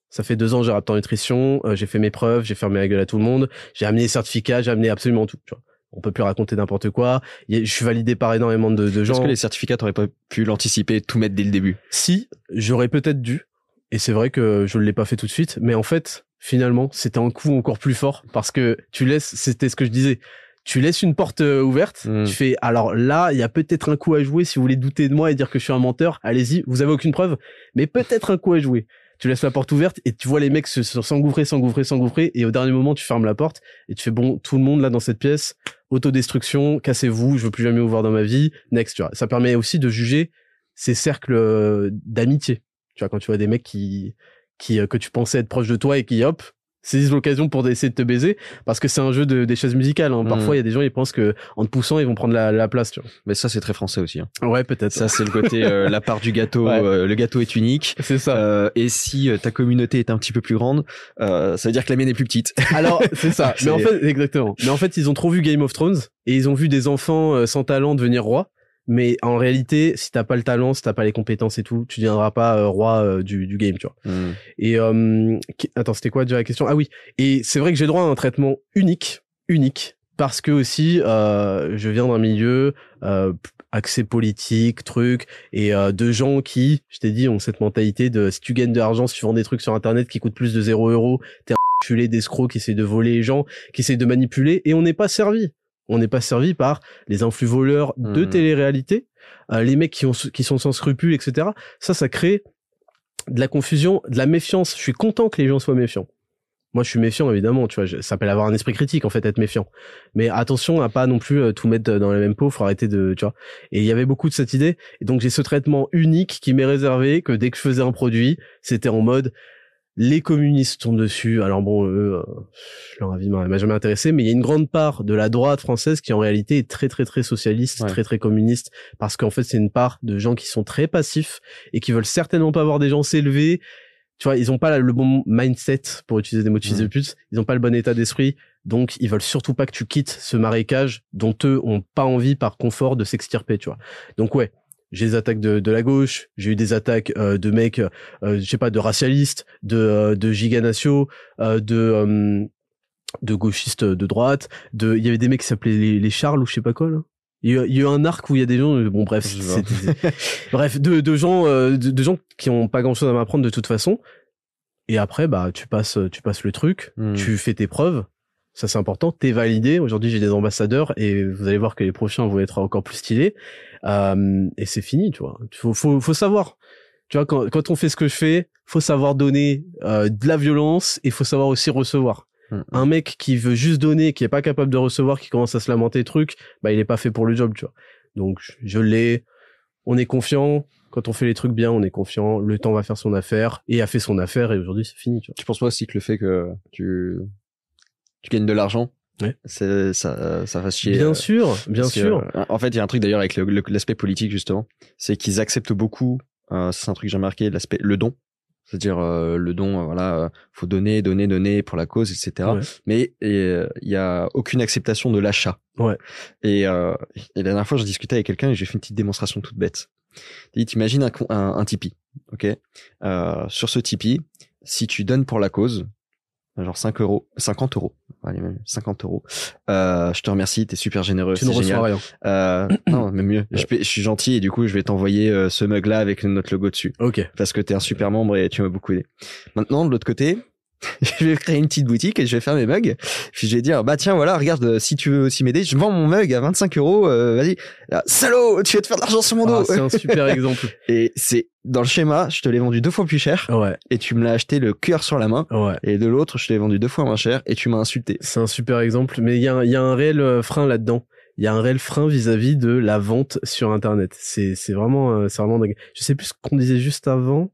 Ça fait deux ans, j'ai Raptor Nutrition, euh, j'ai fait mes preuves, j'ai fermé la gueule à tout le monde, j'ai amené les certificats, j'ai amené absolument tout. Tu vois. On peut plus raconter n'importe quoi. Je suis validé par énormément de, de gens. Est-ce que les certificats, t'aurais pas pu l'anticiper, tout mettre dès le début? Si, j'aurais peut-être dû. Et c'est vrai que je ne l'ai pas fait tout de suite. Mais en fait, finalement, c'était un coup encore plus fort parce que tu laisses, c'était ce que je disais. Tu laisses une porte euh, ouverte. Mm. Tu fais, alors là, il y a peut-être un coup à jouer. Si vous voulez douter de moi et dire que je suis un menteur, allez-y. Vous avez aucune preuve, mais peut-être un coup à jouer. Tu laisses la porte ouverte et tu vois les mecs se- se- s'engouffrer, s'engouffrer, s'engouffrer. Et au dernier moment, tu fermes la porte et tu fais, bon, tout le monde là dans cette pièce, autodestruction, cassez-vous, je veux plus jamais vous voir dans ma vie. Next, tu vois. Ça permet aussi de juger ces cercles euh, d'amitié. Tu vois, quand tu vois des mecs qui, qui, euh, que tu pensais être proches de toi et qui, hop, saisissent l'occasion pour essayer de te baiser parce que c'est un jeu de, des chaises musicales. Hein. Parfois, il y a des gens, ils pensent que en te poussant, ils vont prendre la, la place, tu Mais ça, c'est très français aussi. hein. vois. Ouais, peut-être. Ça, c'est le côté, euh, [laughs] la part du gâteau, Ouais. euh, le gâteau est unique. c'est ça. Euh, et si euh, ta communauté est un petit peu plus grande, euh, ça veut dire que la mienne est plus petite. [laughs] Alors, c'est ça. Mais en fait, exactement. Mais en fait, ils ont trop vu Game of Thrones et ils ont vu des enfants euh, sans talent devenir rois. Mais en réalité, si t'as pas le talent, si t'as pas les compétences et tout, tu deviendras pas euh, roi euh, du, du game, tu vois. Hmm. Et euh, qui- attends, c'était quoi déjà la question? Ah oui. Et c'est vrai que j'ai droit à un traitement unique, unique, parce que aussi euh, je viens d'un milieu euh, accès politique, truc, et euh, de gens qui, je t'ai dit, ont cette mentalité de si tu gagnes de l'argent, si tu vends des trucs sur internet qui coûtent plus de 0 euros, t'es un enculé d'escrocs qui essaie de voler les gens, qui essaie de manipuler, et on n'est pas servi. On n'est pas servi par les influx voleurs de Mhm. télé-réalité, euh, les mecs qui, ont, qui sont sans scrupules, etc. Ça, ça crée de la confusion, de la méfiance. Je suis content que les gens soient méfiants. Moi, je suis méfiant, évidemment, tu vois. je- Ça s'appelle avoir un esprit critique, en fait, être méfiant. Mais attention à pas non plus euh, tout mettre dans la même peau, faut arrêter de, tu vois. Et il y avait beaucoup de cette idée. Et donc, j'ai ce traitement unique qui m'est réservé, que dès que je faisais un produit, c'était en mode, les communistes tombent dessus. Alors bon, eux, euh, leur avis m'a m'a jamais intéressé, mais il y a une grande part de la droite française qui en réalité est très très très socialiste, Ouais. très très communiste, parce qu'en fait c'est une part de gens qui sont très passifs et qui veulent certainement pas voir des gens s'élever. Tu vois, ils ont pas le bon mindset pour utiliser des mots de fils de pute. Ils ont pas le bon état d'esprit, donc ils veulent surtout pas que tu quittes ce marécage dont eux ont pas envie par confort de s'extirper, tu vois. Donc ouais, j'ai des attaques de, de la gauche, j'ai eu des attaques euh, de mecs, euh, je sais pas, de racialistes, de, euh, de giganatios, euh, de euh, de gauchistes de droite, de il y avait des mecs qui s'appelaient les, les Charles ou je sais pas quoi là. Il y, a, il y a un arc où il y a des gens, bon bref, [laughs] bref, de, de gens, euh, de, de gens qui ont pas grand chose à m'apprendre de toute façon. Et après, bah, tu passes, tu passes le truc, Hmm. tu fais tes preuves. Ça, c'est important. T'es validé. Aujourd'hui, j'ai des ambassadeurs et vous allez voir que les prochains vont être encore plus stylés. Euh, et c'est fini, tu vois. Faut, faut, faut savoir. Tu vois, quand, quand on fait ce que je fais, faut savoir donner euh, de la violence et faut savoir aussi recevoir. Hmm. Un mec qui veut juste donner, qui est pas capable de recevoir, qui commence à se lamenter truc, bah il est pas fait pour le job, tu vois. Donc je- je l'ai. On est confiant. Quand on fait les trucs bien, on est confiant. Le temps va faire son affaire et a fait son affaire et aujourd'hui c'est fini, tu vois. Tu penses pas aussi que le fait que tu, tu gagnes de l'argent, Ouais. c'est, ça, ça va chier. Bien euh, sûr, bien que, sûr. euh, en fait, il y a un truc d'ailleurs avec l'aspect politique justement, c'est qu'ils acceptent beaucoup. euh, c'est un truc que j'ai remarqué, l'aspect le don. C'est-à-dire euh, le don, euh, voilà, euh, faut donner, donner, donner pour la cause, etc. Ouais. Mais il y a aucune acceptation de l'achat. Ouais. Et, euh, et la dernière fois, je discutais avec quelqu'un et j'ai fait une petite démonstration toute bête. Il dit, t'imagines un, un, un Tipeee, ok? Euh, Sur ce Tipeee, si tu donnes pour la cause, genre 5 euros, 50 euros, allez même 50 euros. Euh, je te remercie, t'es super généreux, Tu ne c'est reçois rien. Euh, non, mais mieux. Je suis gentil et du coup, je vais t'envoyer euh, ce mug là avec notre logo dessus Ok. parce que t'es un super membre et tu m'as beaucoup aidé. Maintenant, de l'autre côté, [laughs] je vais créer une petite boutique et je vais faire mes mugs. Puis je vais dire, bah tiens, voilà, regarde, euh, si tu veux aussi m'aider, je vends mon mug à 25 euros. euh, Vas-y, salaud, tu vas te faire de l'argent sur mon Ah, dos. c'est un super [laughs] exemple. et c'est dans le schéma, je te l'ai vendu deux fois plus cher Ouais, et tu me l'as acheté le cœur sur la main. ouais. Et de l'autre, je te l'ai vendu deux fois moins cher et tu m'as insulté. C'est un super exemple, mais il y, a y a un réel euh, frein là-dedans. Il y a un réel frein vis-à-vis de la vente sur Internet. C'est c'est vraiment euh, c'est vraiment dingue. Je sais plus ce qu'on disait juste avant.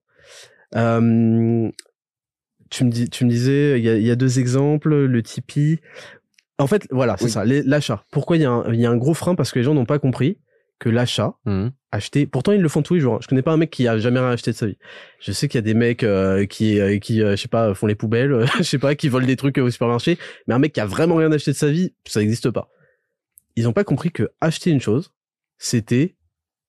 Euh, tu me dis tu me disais il y y a deux exemples, le Tipeee. En fait, voilà, c'est Oui. ça, l'achat. Pourquoi il y a un il y a un gros frein? Parce que les gens n'ont pas compris que l'achat acheter. Pourtant, ils le font tous les jours. hein. Je connais pas un mec qui a jamais rien acheté de sa vie. Je sais qu'il y a des mecs euh, qui, euh, qui, euh, je sais pas, font les poubelles, euh, [laughs] je sais pas, qui volent des trucs au supermarché. Mais un mec qui a vraiment rien acheté de sa vie, ça n'existe pas. Ils ont pas compris que acheter une chose, c'était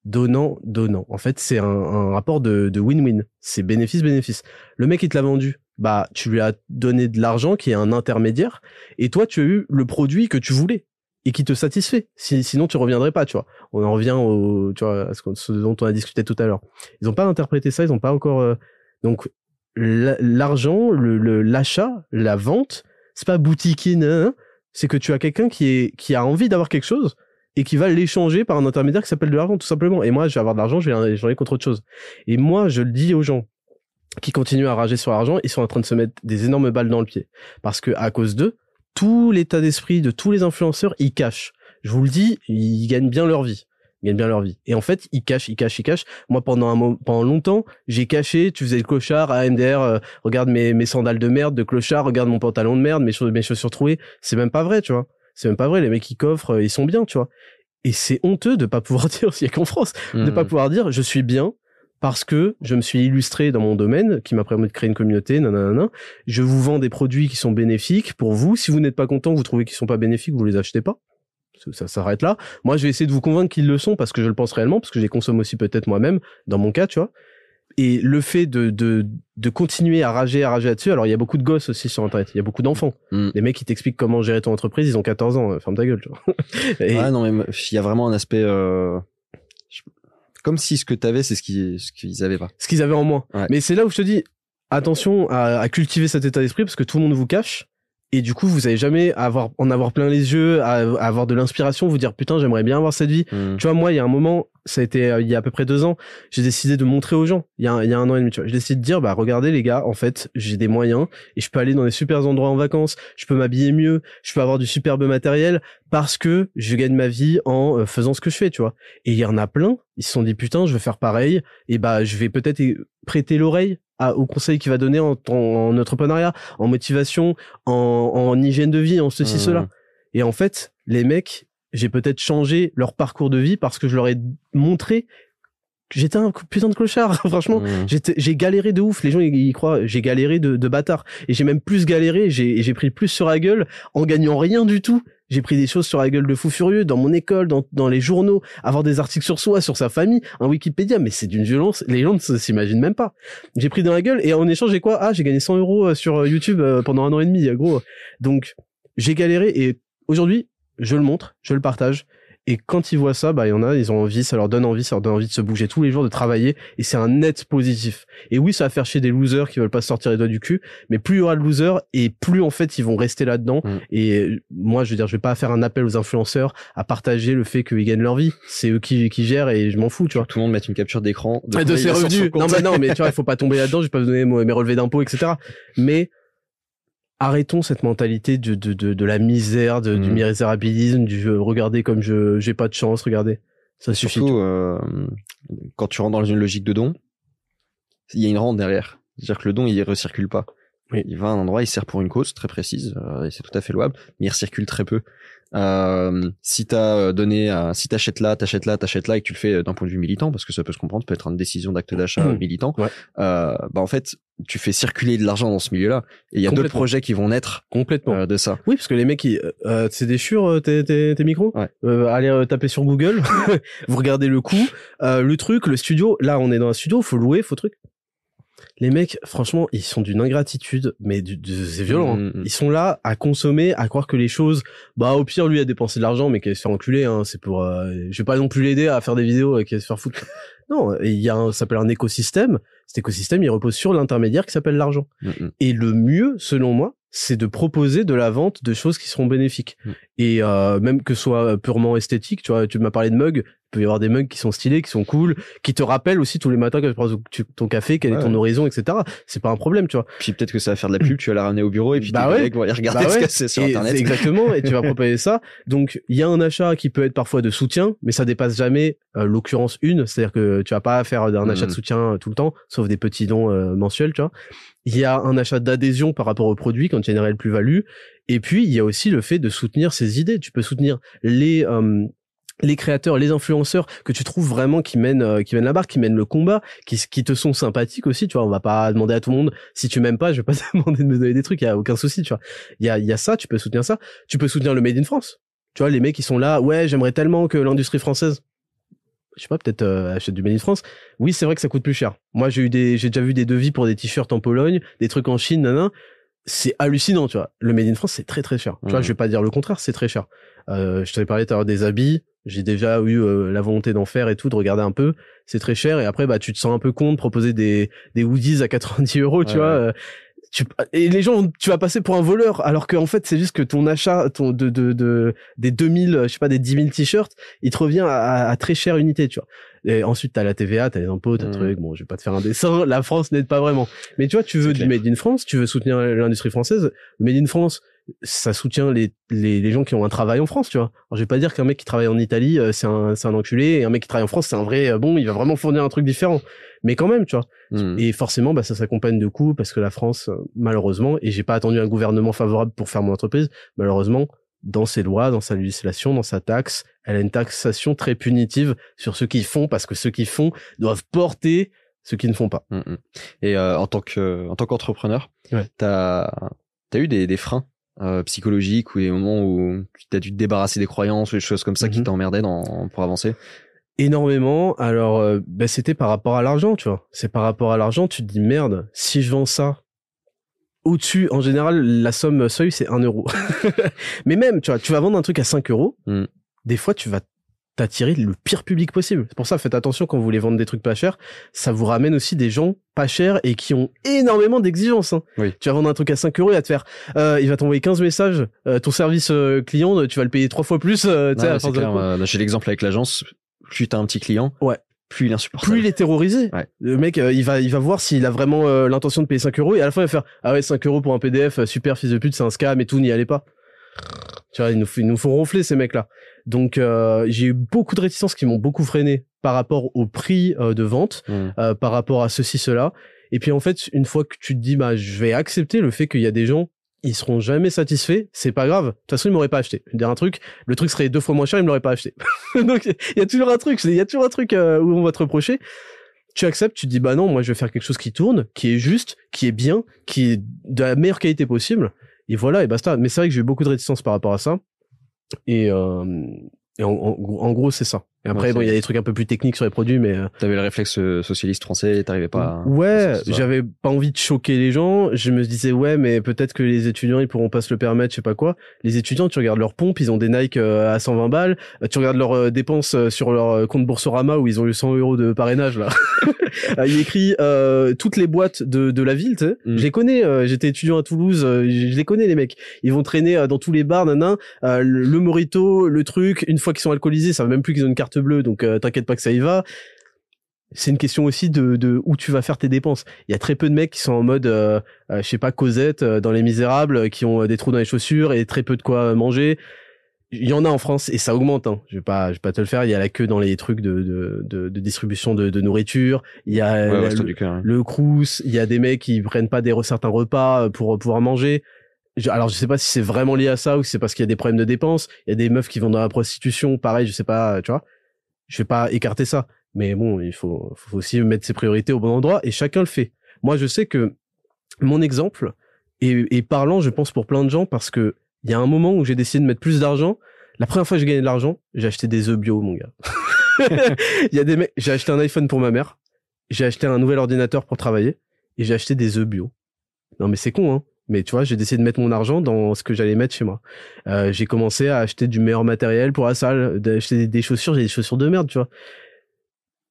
donnant, donnant. En fait, c'est un, un rapport de de win-win. C'est bénéfice-bénéfice. Le mec, il te l'a vendu. Bah, tu lui as donné de l'argent qui est un intermédiaire. Et toi, tu as eu le produit que tu voulais et qui te satisfait. Si, sinon, tu reviendrais pas, tu vois. On en revient au, tu vois, à ce, dont on a discuté tout à l'heure. Ils ont pas interprété ça, ils ont pas encore, euh, donc, la- l'argent, le, l'achat, la vente, c'est pas boutiquier, nan, nan. c'est que tu as quelqu'un qui est, qui a envie d'avoir quelque chose et qui va l'échanger par un intermédiaire qui s'appelle de l'argent, tout simplement. Et moi, je vais avoir de l'argent, je vais l'échanger contre autre chose. Et moi, je le dis aux gens qui continuent à rager sur l'argent, ils sont en train de se mettre des énormes balles dans le pied. Parce que, à cause d'eux, tout l'état d'esprit de tous les influenceurs, ils cachent. Je vous le dis, ils gagnent bien leur vie. Ils gagnent bien leur vie. Et en fait, ils cachent, ils cachent, ils cachent. Moi, pendant un moment, pendant longtemps, j'ai caché, tu faisais le clochard, à MDR, euh, regarde mes, mes sandales de merde, de clochard, regarde mon pantalon de merde, mes, chaussures mes chaussures trouées. C'est même pas vrai, tu vois. C'est même pas vrai. Les mecs qui coffrent, euh, ils sont bien, tu vois. Et c'est honteux de pas pouvoir [laughs] dire, s'il y a qu'en France, de Hmm. pas pouvoir dire, je suis bien parce que je me suis illustré dans mon domaine, qui m'a permis de créer une communauté, nanana. Je vous vends des produits qui sont bénéfiques pour vous. Si vous n'êtes pas content, vous trouvez qu'ils sont pas bénéfiques, vous les achetez pas. Ça, ça s'arrête là. Moi, je vais essayer de vous convaincre qu'ils le sont parce que je le pense réellement, parce que je les consomme aussi peut-être moi-même, dans mon cas, tu vois. Et le fait de, de, de continuer à rager, à rager là-dessus, alors il y a beaucoup de gosses aussi sur Internet, il y a beaucoup d'enfants. Mm. Des mecs qui t'expliquent comment gérer ton entreprise, ils ont 14 ans, euh, ferme ta gueule, tu vois. [laughs] Et- Ouais, non, mais il y a vraiment un aspect. euh, Comme si ce que t'avais, c'est ce qu'ils ce qu'ils avaient pas. ce qu'ils avaient en moins. Ouais. Mais c'est là où je te dis, attention à, à cultiver cet état d'esprit parce que tout le monde vous cache. Et du coup, vous allez jamais avoir, en avoir plein les yeux, à, à avoir de l'inspiration, vous dire putain, j'aimerais bien avoir cette vie. Mm. Tu vois, moi, il y a un moment, ça a été euh, il y a à peu près deux ans, j'ai décidé de montrer aux gens. Il y a, un- il y a un an et demi, tu vois. J'ai décidé de dire, bah regardez les gars, en fait, j'ai des moyens et je peux aller dans des super endroits en vacances. Je peux m'habiller mieux, je peux avoir du superbe matériel parce que je gagne ma vie en euh, faisant ce que je fais, tu vois. Et il y en a plein, ils se sont dit putain, je vais faire pareil. Et bah, je vais peut-être prêter l'oreille à, aux conseils qu'il va donner en, en, en entrepreneuriat, en motivation, en, en hygiène de vie, en ceci, Mhm. cela. Et en fait, les mecs, j'ai peut-être changé leur parcours de vie parce que je leur ai montré j'étais un putain de clochard. [laughs] Franchement, Mm. j'étais- j'ai galéré de ouf. Les gens, ils, croient, j'ai galéré de, de bâtard. Et j'ai même plus galéré. J'ai pris plus sur la gueule en gagnant rien du tout. J'ai pris des choses sur la gueule de fou furieux dans mon école, dans, dans les journaux, avoir des articles sur soi, sur sa famille, un Wikipédia, mais c'est d'une violence. Les gens ne s'imaginent même pas. J'ai pris dans la gueule et en échange, j'ai quoi? Ah, j'ai gagné 100 euros euh, sur euh, YouTube euh, pendant un an et demi, gros. Donc, j'ai galéré et aujourd'hui, je le montre, je le partage. Et quand ils voient ça, bah, il y en a, ils ont envie, ça leur donne envie, ça leur donne envie de se bouger tous les jours, de travailler. Et c'est un net positif. Et oui, ça va faire chier des losers qui veulent pas sortir les doigts du cul. Mais plus il y aura de losers et plus, en fait, ils vont rester là-dedans. Mm. Et euh, moi, je veux dire, je vais pas faire un appel aux influenceurs à partager le fait qu'ils gagnent leur vie. C'est eux qui, qui gèrent et je m'en fous, tu vois. Tout le monde met une capture d'écran Ah, De, combien ses revenus. Non, bah non, mais tu vois, il faut pas tomber là-dedans. Je vais pas vous donner mes relevés d'impôts, etc. Mais arrêtons cette mentalité de, de, de, de la misère, de, du Mm. misérabilisme, du euh, regardez comme je j'ai pas de chance, regardez. Ça suffit. Surtout, euh, quand tu rentres dans une logique de don, il y a une rente derrière. C'est-à-dire que le don, il recircule pas. Oui. Il va à un endroit, il sert pour une cause très précise, euh, et c'est tout à fait louable, mais il recircule très peu. Euh, si t'as euh, donné, à- si t'achètes là, t'achètes là, t'achètes là, et que tu le fais d'un point de vue militant, parce que ça peut se comprendre, ça peut être une décision d'acte d'achat Mhm. militant, Ouais. euh, bah en fait, tu fais circuler de l'argent dans ce milieu-là, et il y a d'autres projets qui vont naître Complètement. euh, de ça. Oui, parce que les mecs, euh, c'est des chures, euh, tes, tes, tes micros Ouais. euh, Allez euh, taper sur Google, [laughs] vous regardez le coût, euh, le truc, le studio. Là, on est dans un studio, faut louer, faut truc. Les mecs, franchement, ils sont d'une ingratitude, mais du, du- c'est violent. hein. Mm, mm. Ils sont là à consommer, à croire que les choses, bah au pire lui a dépensé de l'argent, mais qu'il se faire enculer. Hein, c'est pour, euh, je vais pas non plus l'aider à faire des vidéos et qu'il va se faire foutre. [laughs] non, il y a, un, ça s'appelle un écosystème. Cet écosystème, il repose sur l'intermédiaire qui s'appelle l'argent. Mm, mm. Et le mieux, selon moi, c'est de proposer de la vente de choses qui seront bénéfiques. Mm. Et euh, même que ce soit purement esthétique, tu vois, tu m'as parlé de mugs, il peut y avoir des mugs qui sont stylés, qui sont cool, qui te rappellent aussi tous les matins quand tu prends ton café, quel est ton horizon, etc. C'est pas un problème, tu vois. Puis peut-être que ça va faire de la pub, tu vas la ramener au bureau et puis Bah tes ouais. collègues vont aller regarder Bah ce ouais. que c'est sur Et- internet. Exactement, et tu vas [laughs] proposer ça. Donc, il y a un achat qui peut être parfois de soutien, mais ça dépasse jamais euh, l'occurrence une, c'est-à-dire que tu vas pas faire un achat de Mhm. soutien euh, tout le temps, sauf des petits dons euh, mensuels, tu vois. Il y a un achat d'adhésion par rapport au produit quand il y a une réelle plus-value. Et puis, il y a aussi le fait de soutenir ses idées. Tu peux soutenir les... euh, les créateurs, les influenceurs que tu trouves vraiment qui mènent, euh, qui mènent la barre, qui mènent le combat, qui, qui te sont sympathiques aussi, tu vois. On va pas demander à tout le monde si tu m'aimes pas, je vais pas te [laughs] demander de me donner des trucs, il y a aucun souci, tu vois. Il y a, y a ça, tu peux soutenir ça. Tu peux soutenir le Made in France. Tu vois, les mecs qui sont là, ouais, j'aimerais tellement que l'industrie française, je sais pas, peut-être euh, achète du Made in France. Oui, c'est vrai que ça coûte plus cher. Moi, j'ai eu des, j'ai déjà vu des devis pour des t-shirts en Pologne, des trucs en Chine, nanan. C'est hallucinant, tu vois. Le Made in France, c'est très très cher. Tu vois, Mhm. je vais pas dire le contraire, c'est très cher. Euh, je t'avais parlé tout à l'heure des habits. J'ai déjà eu euh, la volonté d'en faire et tout, de regarder un peu. C'est très cher. Et après, bah, tu te sens un peu con de proposer des, des hoodies à 90 euros, tu Ouais, vois. ouais. Tu, et les gens, tu vas passer pour un voleur, alors qu'en fait, c'est juste que ton achat ton, de, de, de, des 2000, euh, je sais pas, des 10 000 t-shirts, il te revient à, à très chère unité, tu vois. Et ensuite, t'as la TVA, t'as les impôts, t'as Mhm. truc. Bon, je vais pas te faire un dessin. [laughs] La France n'aide pas vraiment. Mais tu vois, tu veux du. Made in France, tu veux soutenir l'industrie française. Le Made in France, ça soutient les, les, les gens qui ont un travail en France, tu vois. Alors, je vais pas dire qu'un mec qui travaille en Italie, euh, c'est un, c'est un enculé, et un mec qui travaille en France, c'est un vrai, euh, bon, il va vraiment fournir un truc différent. Mais quand même, tu vois. Mm. Et forcément, bah, ça s'accompagne de coûts parce que la France, euh, malheureusement, et j'ai pas attendu un gouvernement favorable pour faire mon entreprise, malheureusement, dans ses lois, dans sa législation, dans sa taxe, elle a une taxation très punitive sur ceux qui font parce que ceux qui font doivent porter ceux qui ne font pas. Mm, mm. Et euh, en tant que en tant qu'entrepreneur, Ouais. t'as as eu des, des freins euh, psychologiques ou des moments où tu as dû te débarrasser des croyances ou des choses comme ça qui t'emmerdaient pour avancer? Énormément. Alors, euh, bah, c'était par rapport à l'argent, tu vois. C'est par rapport à l'argent, tu te dis merde, si je vends ça au-dessus, en général, la somme seuil, c'est 1 euro. [laughs] Mais même, tu vois, tu vas vendre un truc à 5 euros, Mm. des fois, tu vas t'attirer le pire public possible. C'est pour ça, faites attention quand vous voulez vendre des trucs pas chers. Ça vous ramène aussi des gens pas chers et qui ont énormément d'exigences. hein. Oui. Tu vas vendre un truc à 5 euros, il va te faire, euh, il va t'envoyer 15 messages, euh, ton service euh, client, tu vas le payer trois fois plus. clair. J'ai l'exemple avec l'agence. Plus t'as un petit client, Ouais. plus il est insupportable. plus il est terrorisé. Ouais. Le mec, euh, il va, il va voir s'il a vraiment euh, l'intention de payer 5 euros et à la fin il va faire ah ouais 5 euros pour un PDF, euh, super fils de pute, c'est un scam et tout, n'y allez pas. Tu vois, ils nous, ils nous font ronfler ces mecs-là. Donc euh, j'ai eu beaucoup de réticences qui m'ont beaucoup freiné par rapport au prix de vente, Mm. euh, par rapport à ceci cela. Et puis en fait, une fois que tu te dis bah je vais accepter le fait qu'il y a des gens ils seront jamais satisfaits, c'est pas grave. De toute façon, ils m'auraient pas acheté. Je vais dire un truc, le truc serait deux fois moins cher, ils me l'auraient pas acheté. [laughs] Donc il y a toujours un truc, il y a toujours un truc euh, où on va te reprocher. Tu acceptes, tu dis bah non, moi je vais faire quelque chose qui tourne, qui est juste, qui est bien, qui est de la meilleure qualité possible. Et voilà, et basta. Mais c'est vrai que j'ai eu beaucoup de réticence par rapport à ça. Et, euh, en gros, c'est ça. Et après, Ouais, bon, il y a des trucs un peu plus techniques sur les produits, mais euh, T'avais le réflexe euh, socialiste français, t'arrivais pas. à- Ouais, j'avais pas envie de choquer les gens. Je me disais ouais, mais peut-être que les étudiants ils pourront pas se le permettre, je sais pas quoi. Les étudiants, tu regardes leurs pompes, ils ont des Nike euh, à 120 balles. Tu regardes leurs dépenses sur leur compte Boursorama où ils ont eu 100 euros de parrainage là. [laughs] Il écrit euh, toutes les boîtes de, de la ville, tu sais. Mm. Je les connais. euh, J'étais étudiant à Toulouse, euh, je les connais les mecs. Ils vont traîner dans tous les bars, nanan. Le, le morito, le truc. Une fois qu'ils sont alcoolisés, ça va même plus qu'ils ont une carte bleue, donc euh, t'inquiète pas que ça y va c'est une question aussi de, de où tu vas faire tes dépenses. Il y a très peu de mecs qui sont en mode, euh, euh, je sais pas, Cosette dans Les Misérables, qui ont des trous dans les chaussures et très peu de quoi manger. Il y en a en France et ça augmente. Hein. Je vais pas, je vais pas te le faire. Il y a la queue dans les trucs de de, de, de distribution de, de nourriture. Il y a Ouais, la- ouais, c'est le, hein. crous. Il y a des mecs qui prennent pas des certains repas pour pouvoir manger. Alors je sais pas si c'est vraiment lié à ça ou si c'est parce qu'il y a des problèmes de dépenses. Il y a des meufs qui vont dans la prostitution. Pareil, je sais pas. Tu vois. Je vais pas écarter ça. Mais bon, il faut, faut aussi mettre ses priorités au bon endroit et chacun le fait. Moi, je sais que mon exemple est, parlant, je pense, pour plein de gens parce que il y a un moment où j'ai décidé de mettre plus d'argent. La première fois que j'ai gagné de l'argent, j'ai acheté des œufs bio, mon gars. [laughs] Il y a des j'ai acheté un iPhone pour ma mère. J'ai acheté un nouvel ordinateur pour travailler. et j'ai acheté des œufs bio. Non mais c'est con, hein. Mais tu vois, j'ai décidé de mettre mon argent dans ce que j'allais mettre chez moi. Euh, j'ai commencé à acheter du meilleur matériel pour la salle, d'acheter des chaussures, j'ai des chaussures de merde, tu vois.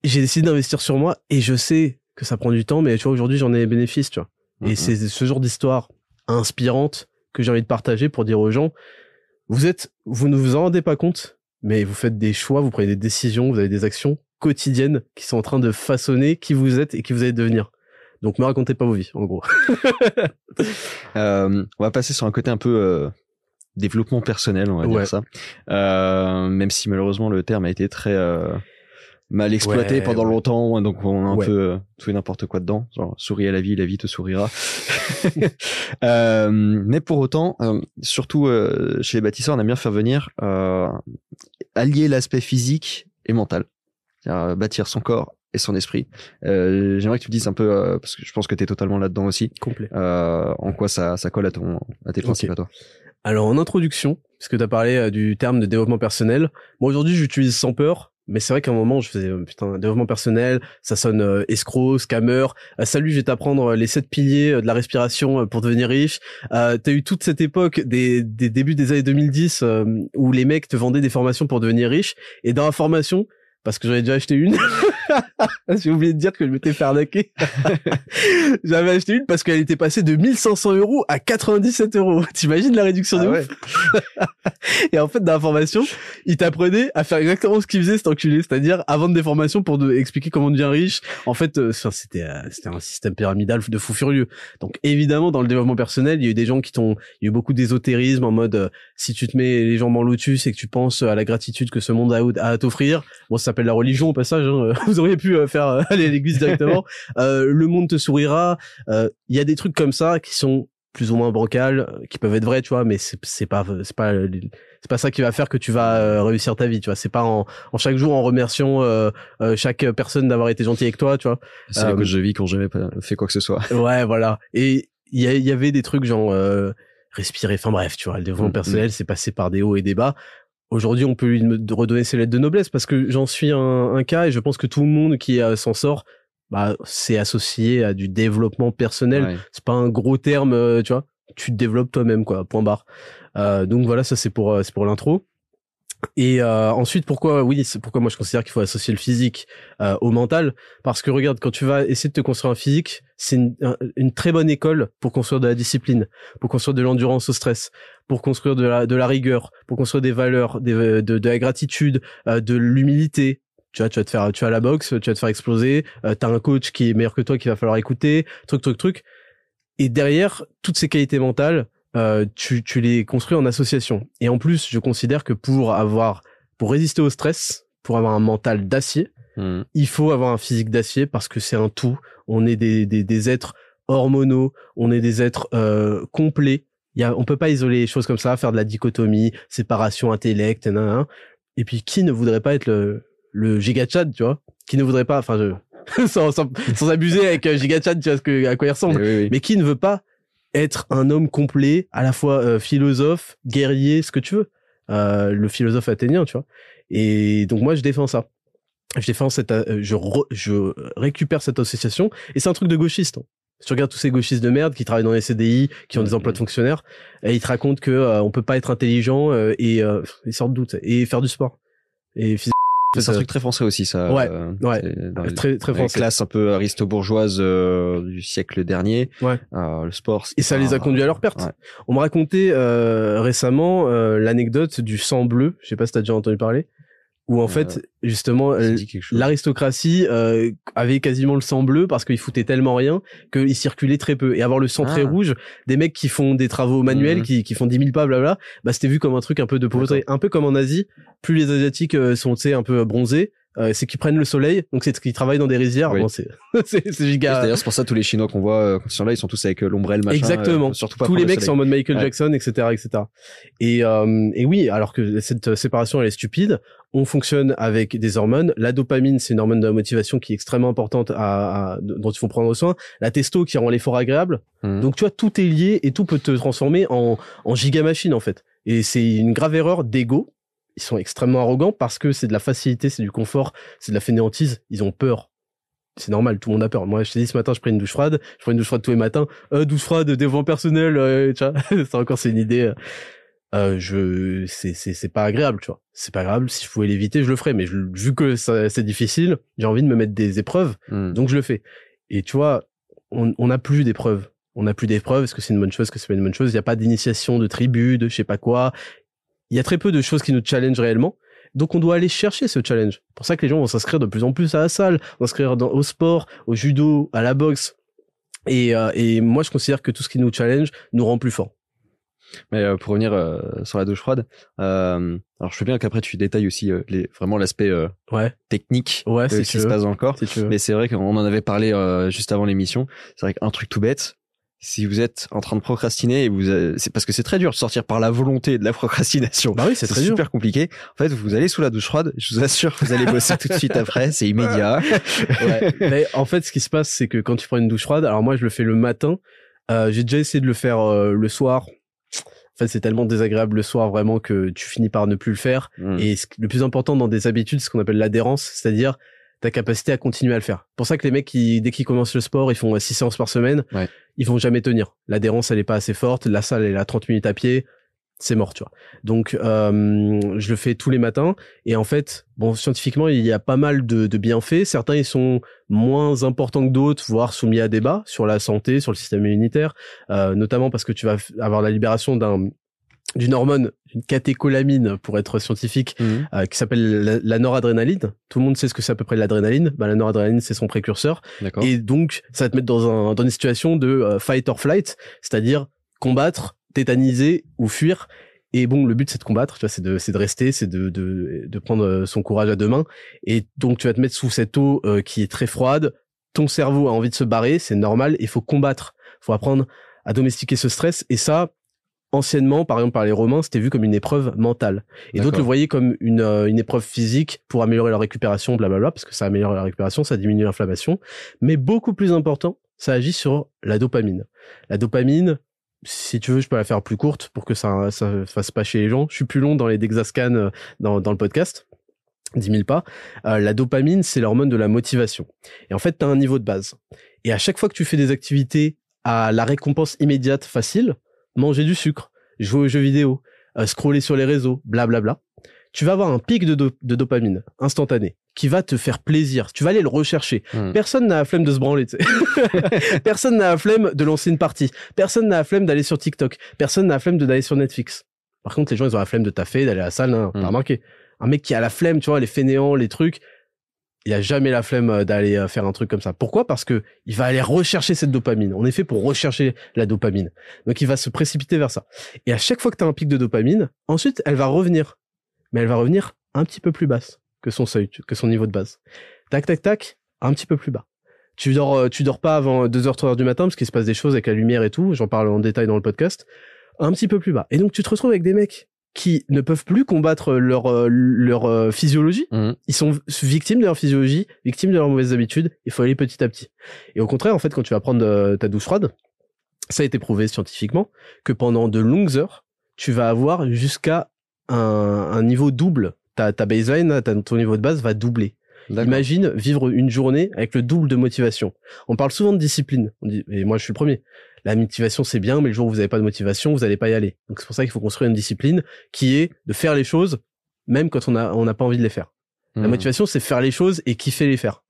J'ai décidé d'investir sur moi et je sais que ça prend du temps, mais tu vois, aujourd'hui, j'en ai les bénéfices, tu vois. Et c'est ce genre d'histoire inspirante que j'ai envie de partager pour dire aux gens, vous êtes, vous ne vous en rendez pas compte, mais vous faites des choix, vous prenez des décisions, vous avez des actions quotidiennes qui sont en train de façonner qui vous êtes et qui vous allez devenir. Donc me racontez pas vos vies, en gros. [laughs] euh, on va passer sur un côté un peu euh, développement personnel, on va dire ça. Euh, même si malheureusement le terme a été très mal exploité pendant longtemps, donc on a un peu tout et n'importe quoi dedans. Genre souris à la vie, la vie te sourira. [laughs] mais pour autant, surtout chez les bâtisseurs, on aime bien faire venir allier l'aspect physique et mental. Bâtir son corps et son esprit. Euh, J'aimerais que tu me dises un peu, euh, parce que je pense que tu es totalement là-dedans aussi, Complet. Euh, en quoi ça, ça colle à, ton, à tes principes à toi. Alors en introduction, puisque tu as parlé euh, du terme de développement personnel, moi aujourd'hui j'utilise sans peur, mais c'est vrai qu'à un moment je faisais euh, putain développement personnel, ça sonne escroc, scammer. salut, je vais t'apprendre les sept piliers de la respiration pour devenir riche. Euh, T'as eu toute cette époque des, des débuts des années 2010 où les mecs te vendaient des formations pour devenir riche, et dans la formation parce que j'en ai déjà acheté une. [laughs] [laughs] J'ai oublié de dire que je m'étais fait arnaquer. [laughs] J'avais acheté une parce qu'elle était passée de 1500 euros à 97 euros. [laughs] T'imagines la réduction de ah ouf? Et en fait, dans la formation, il t'apprenait à faire exactement ce qu'il faisait cet enculé, c'est-à-dire à vendre des formations pour de, expliquer comment devenir riche. En fait, euh, c'était euh, c'était un système pyramidal de fou furieux. Donc évidemment, dans le développement personnel, il y a eu des gens qui t'ont, il y a eu beaucoup d'ésotérisme en mode euh, si tu te mets les jambes en lotus et que tu penses à la gratitude que ce monde a, à t'offrir, bon, ça s'appelle la religion au passage. Hein. Vous auriez pu euh, faire euh, [laughs] aller à l'église directement. [laughs] euh, le monde te sourira. Il y a des trucs comme ça qui sont plus ou moins bancals, qui peuvent être vrais, tu vois, mais c'est pas c'est pas c'est pas ça qui va faire que tu vas réussir ta vie, tu vois. C'est pas en, en, chaque jour en remerciant chaque personne d'avoir été gentil avec toi, tu vois. C'est euh, que je vis quand jamais fait quoi que ce soit. [laughs] Ouais, voilà. Et il y, y, avait des trucs genre respirer. Enfin bref, tu vois, le développement mm, mm. personnel, c'est passé par des hauts et des bas aujourd'hui on peut lui redonner ses lettres de noblesse parce que j'en suis un, cas et je pense que tout le monde qui euh, s'en sort bah c'est associé à du développement personnel. C'est pas un gros terme euh, tu vois. Tu te développes toi-même quoi point barre. Euh, donc voilà ça c'est pour c'est pour l'intro et euh, ensuite, pourquoi oui, c'est pourquoi moi je considère qu'il faut associer le physique euh, au mental, parce que regarde, quand tu vas essayer de te construire un physique, c'est une, une, très bonne école pour construire de la discipline, pour construire de l'endurance au stress, pour construire de la, de la rigueur, pour construire des valeurs, de, de la gratitude, euh, de l'humilité. Tu vois, tu vas te faire, tu as la boxe, tu vas te faire exploser. Euh, T'as un coach qui est meilleur que toi, qu'il va falloir écouter, truc, truc, truc. Et derrière toutes ces qualités mentales, euh, tu, tu les construis en association. Et en plus, je considère que pour avoir, pour résister au stress, pour avoir un mental d'acier, hmm. il faut avoir un physique d'acier parce que c'est un tout. On est des, des, des êtres hormonaux, on est des êtres euh, complets. Il y a, on peut pas isoler les choses comme ça, faire de la dichotomie, séparation intellect, nan, et puis qui ne voudrait pas être le, le giga tu vois? Qui ne voudrait pas, enfin, je, [laughs] sans, sans, sans, abuser avec euh, giga tu vois ce que, à quoi il ressemble, mais qui ne veut pas être un homme complet, à la fois euh, philosophe, guerrier, ce que tu veux. Euh, le philosophe athénien, tu vois. Et donc moi, je défends ça. Je défends cette, euh, je, je récupère cette association et c'est un truc de gauchiste. Hein. Si tu regardes tous ces gauchistes de merde qui travaillent dans les CDI, qui ont des emplois de fonctionnaires, et ils te racontent que on peut pas être intelligent et ils sortent doute et faire du sport. Et c'est un truc très français aussi, ça. Ouais, euh, ouais. très très français. Classe un peu aristo-bourgeoise euh, du siècle dernier. Ouais. Euh, le sport. Et ça les a conduits à leur perte. On m'a raconté récemment l'anecdote du sang bleu. Je sais pas si t'as déjà entendu parler où en fait justement l'aristocratie euh, avait quasiment le sang bleu parce qu'il foutait tellement rien qu'il circulait très peu et avoir le sang très ah. rouge des mecs qui font des travaux manuels mmh. qui, qui font 10 000 pas blabla bah c'était vu comme un truc un peu de pauvreté un peu comme en Asie plus les asiatiques euh, sont tu sais un peu bronzés euh, c'est qu'ils prennent le soleil, donc c'est qu'ils travaillent dans des rizières. Bon, [laughs] c'est c'est giga. D'ailleurs, c'est pour ça tous les Chinois qu'on voit euh, quand ils sont là, ils sont tous avec euh, l'ombrelle machin. Exactement. surtout pas tous les mecs sont en mode Michael Jackson, etc., etc. Et et oui, alors que cette séparation elle est stupide. On fonctionne avec des hormones. La dopamine, c'est une hormone de la motivation qui est extrêmement importante à, dont il faut prendre soin. La testo qui rend l'effort agréable. Mmh. Donc tu vois, tout est lié et tout peut te transformer en en giga machine en fait. Et c'est une grave erreur d'ego ils sont extrêmement arrogants parce que c'est de la facilité, c'est du confort, c'est de la fainéantise. Ils ont peur. c'est normal, tout le monde a peur. Moi, je t'ai dit ce matin, je prends une douche froide, je prends une douche froide tous les matins. Euh, douche froide, développement personnel, euh, tu vois. [laughs] c'est encore c'est une idée. Euh, je, c'est c'est c'est pas agréable, tu vois. C'est pas agréable. Si je pouvais l'éviter, je le ferais. Mais je- vu que ça- c'est difficile, j'ai envie de me mettre des épreuves, Hmm. donc je le fais. Et tu vois, on on n'a plus d'épreuves. On n'a plus d'épreuves. Est-ce que c'est une bonne chose? Est-ce que c'est pas une bonne chose? Il y a pas d'initiation, de tribu, de je sais pas quoi. Il y a très peu de choses qui nous challengent réellement. Donc on doit aller chercher ce challenge. C'est pour ça que les gens vont s'inscrire de plus en plus à la salle, s'inscrire au sport, au judo, à la boxe. Et, euh, et moi je considère que tout ce qui nous challenge nous rend plus forts. Mais euh, pour revenir euh, sur la douche froide, alors je veux bien qu'après tu détailles aussi les, vraiment l'aspect Ouais, technique ouais, de si ce qui se passe dans le corps. Si. Mais c'est vrai qu'on en avait parlé juste avant l'émission. C'est vrai qu'un truc tout bête, si vous êtes en train de procrastiner et vous, euh, c'est parce que c'est très dur de sortir par la volonté de la procrastination. Bah oui, c'est très dur. super compliqué. En fait, vous allez sous la douche froide. Je vous assure vous allez bosser tout de suite après. C'est immédiat. [laughs] Ouais. Mais en fait, ce qui se passe, c'est que quand tu prends une douche froide, alors moi, je le fais le matin. Euh, j'ai déjà essayé de le faire euh, le soir. En fait, c'est tellement désagréable le soir vraiment que tu finis par ne plus le faire. Hmm. Et le plus important dans des habitudes, c'est ce qu'on appelle l'adhérence, c'est-à-dire ta capacité à continuer à le faire. Pour ça que les mecs qui, dès qu'ils commencent le sport, ils font 6 séances par semaine, Ouais. ils vont jamais tenir. L'adhérence, elle est pas assez forte. La salle, elle est à 30 minutes à pied. C'est mort, tu vois. Donc, euh, je le fais tous les matins. Et en fait, bon, scientifiquement, il y a pas mal de, de bienfaits. Certains, ils sont moins importants que d'autres, voire soumis à débat sur la santé, sur le système immunitaire, euh, notamment parce que tu vas avoir la libération d'un d'une hormone, une catécholamine pour être scientifique, Mhm. euh, qui s'appelle la, la noradrénaline. Tout le monde sait ce que c'est à peu près l'adrénaline. Bah, la noradrénaline, c'est son précurseur. Et donc, ça va te mettre dans, un, dans une situation de euh, fight or flight, c'est-à-dire combattre, tétaniser ou fuir. Et bon, le but c'est de combattre, tu vois, c'est de, c'est de rester, c'est de, de, de prendre euh, son courage à deux mains. Et donc, tu vas te mettre sous cette eau euh, qui est très froide. Ton cerveau a envie de se barrer, c'est normal. Il faut combattre, faut apprendre à domestiquer ce stress. Et ça, anciennement, par exemple par les Romains, c'était vu comme une épreuve mentale. Et d'autres le voyaient comme une, euh, une épreuve physique pour améliorer leur récupération, blablabla, parce que ça améliore la récupération, ça diminue l'inflammation. Mais beaucoup plus important, ça agit sur la dopamine. La dopamine, si tu veux, je peux la faire plus courte pour que ça ça fasse pas chez les gens. Je suis plus long dans les Dexascan euh, dans, dans le podcast. 10 000 pas. Euh, la dopamine, c'est l'hormone de la motivation. Et en fait, tu as un niveau de base. Et à chaque fois que tu fais des activités à la récompense immédiate facile, manger du sucre, jouer aux jeux vidéo, euh, scroller sur les réseaux, blablabla, tu vas avoir un pic de, do- de dopamine instantané qui va te faire plaisir. Tu vas aller le rechercher. Hmm. Personne n'a la flemme de se branler. tu sais. [laughs] Personne n'a la flemme de lancer une partie. Personne n'a la flemme d'aller sur TikTok. Personne n'a la flemme de d'aller sur Netflix. Par contre, les gens, ils ont la flemme de taffer, d'aller à la salle. Hmm. T'as remarqué Un mec qui a la flemme, tu vois, les fainéants, les trucs, il a jamais la flemme euh, d'aller euh, faire un truc comme ça. Pourquoi? Parce que il va aller rechercher cette dopamine. On est fait pour rechercher la dopamine. Donc il va se précipiter vers ça. Et à chaque fois que tu as un pic de dopamine, ensuite elle va revenir. Mais elle va revenir un petit peu plus basse que son seuil, que son niveau de base. Tac tac tac, un petit peu plus bas. Tu dors euh, tu dors pas avant 2h 3h du matin parce qu'il se passe des choses avec la lumière et tout, j'en parle en détail dans le podcast. Un petit peu plus bas. Et donc tu te retrouves avec des mecs qui ne peuvent plus combattre leur euh, leur euh, physiologie Mhm. ils sont victimes de leur physiologie, victimes de leurs mauvaises habitudes. Il faut aller petit à petit. Et au contraire, en fait, quand tu vas prendre euh, ta douche froide, ça a été prouvé scientifiquement que pendant de longues heures, tu vas avoir jusqu'à un, un niveau double. Ta, ta baseline, ta- ton niveau de base va doubler. Imagine vivre une journée avec le double de motivation. On parle souvent de discipline. On dit, et moi je suis le premier. La motivation c'est bien, mais le jour où vous n'avez pas de motivation, vous n'allez pas y aller. Donc c'est pour ça qu'il faut construire une discipline qui est de faire les choses même quand on a on n'a pas envie de les faire. La Hmm. motivation, c'est faire les choses et kiffer les faire.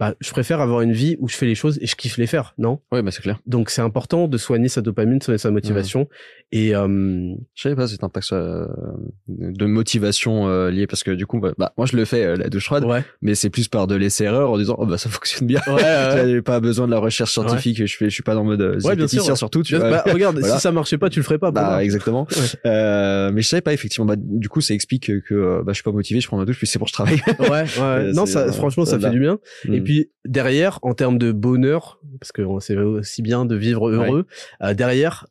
Bah, je préfère avoir une vie où je fais les choses et je kiffe les faire, non? Ouais, bah c'est clair. Donc c'est important de soigner sa dopamine, de soigner sa motivation. Et euh, Je savais pas cet impact euh, de motivation euh, lié parce que du coup, bah, bah, moi je le fais euh, la douche froide, ouais, mais c'est plus par de l'essai-erreur en disant oh bah ça fonctionne bien. ouais, ouais. [laughs] Pas besoin de la recherche scientifique. Je fais, je suis pas dans le mode euh, Ouais, bien sûr, surtout. Tu Bah, vois. regarde, [laughs] Voilà. si ça marchait pas, tu le ferais pas. Bah moi. exactement. Euh, mais je savais pas effectivement. Bah, du coup, ça explique que, bah, je suis pas motivé. Je prends ma douche puis c'est pour je travaille. Ouais, ouais. [laughs] Non, c'est, ça, franchement, ça fait du bien. Et. Puis derrière, en termes de bonheur, parce que c'est aussi bien de vivre heureux, euh, derrière,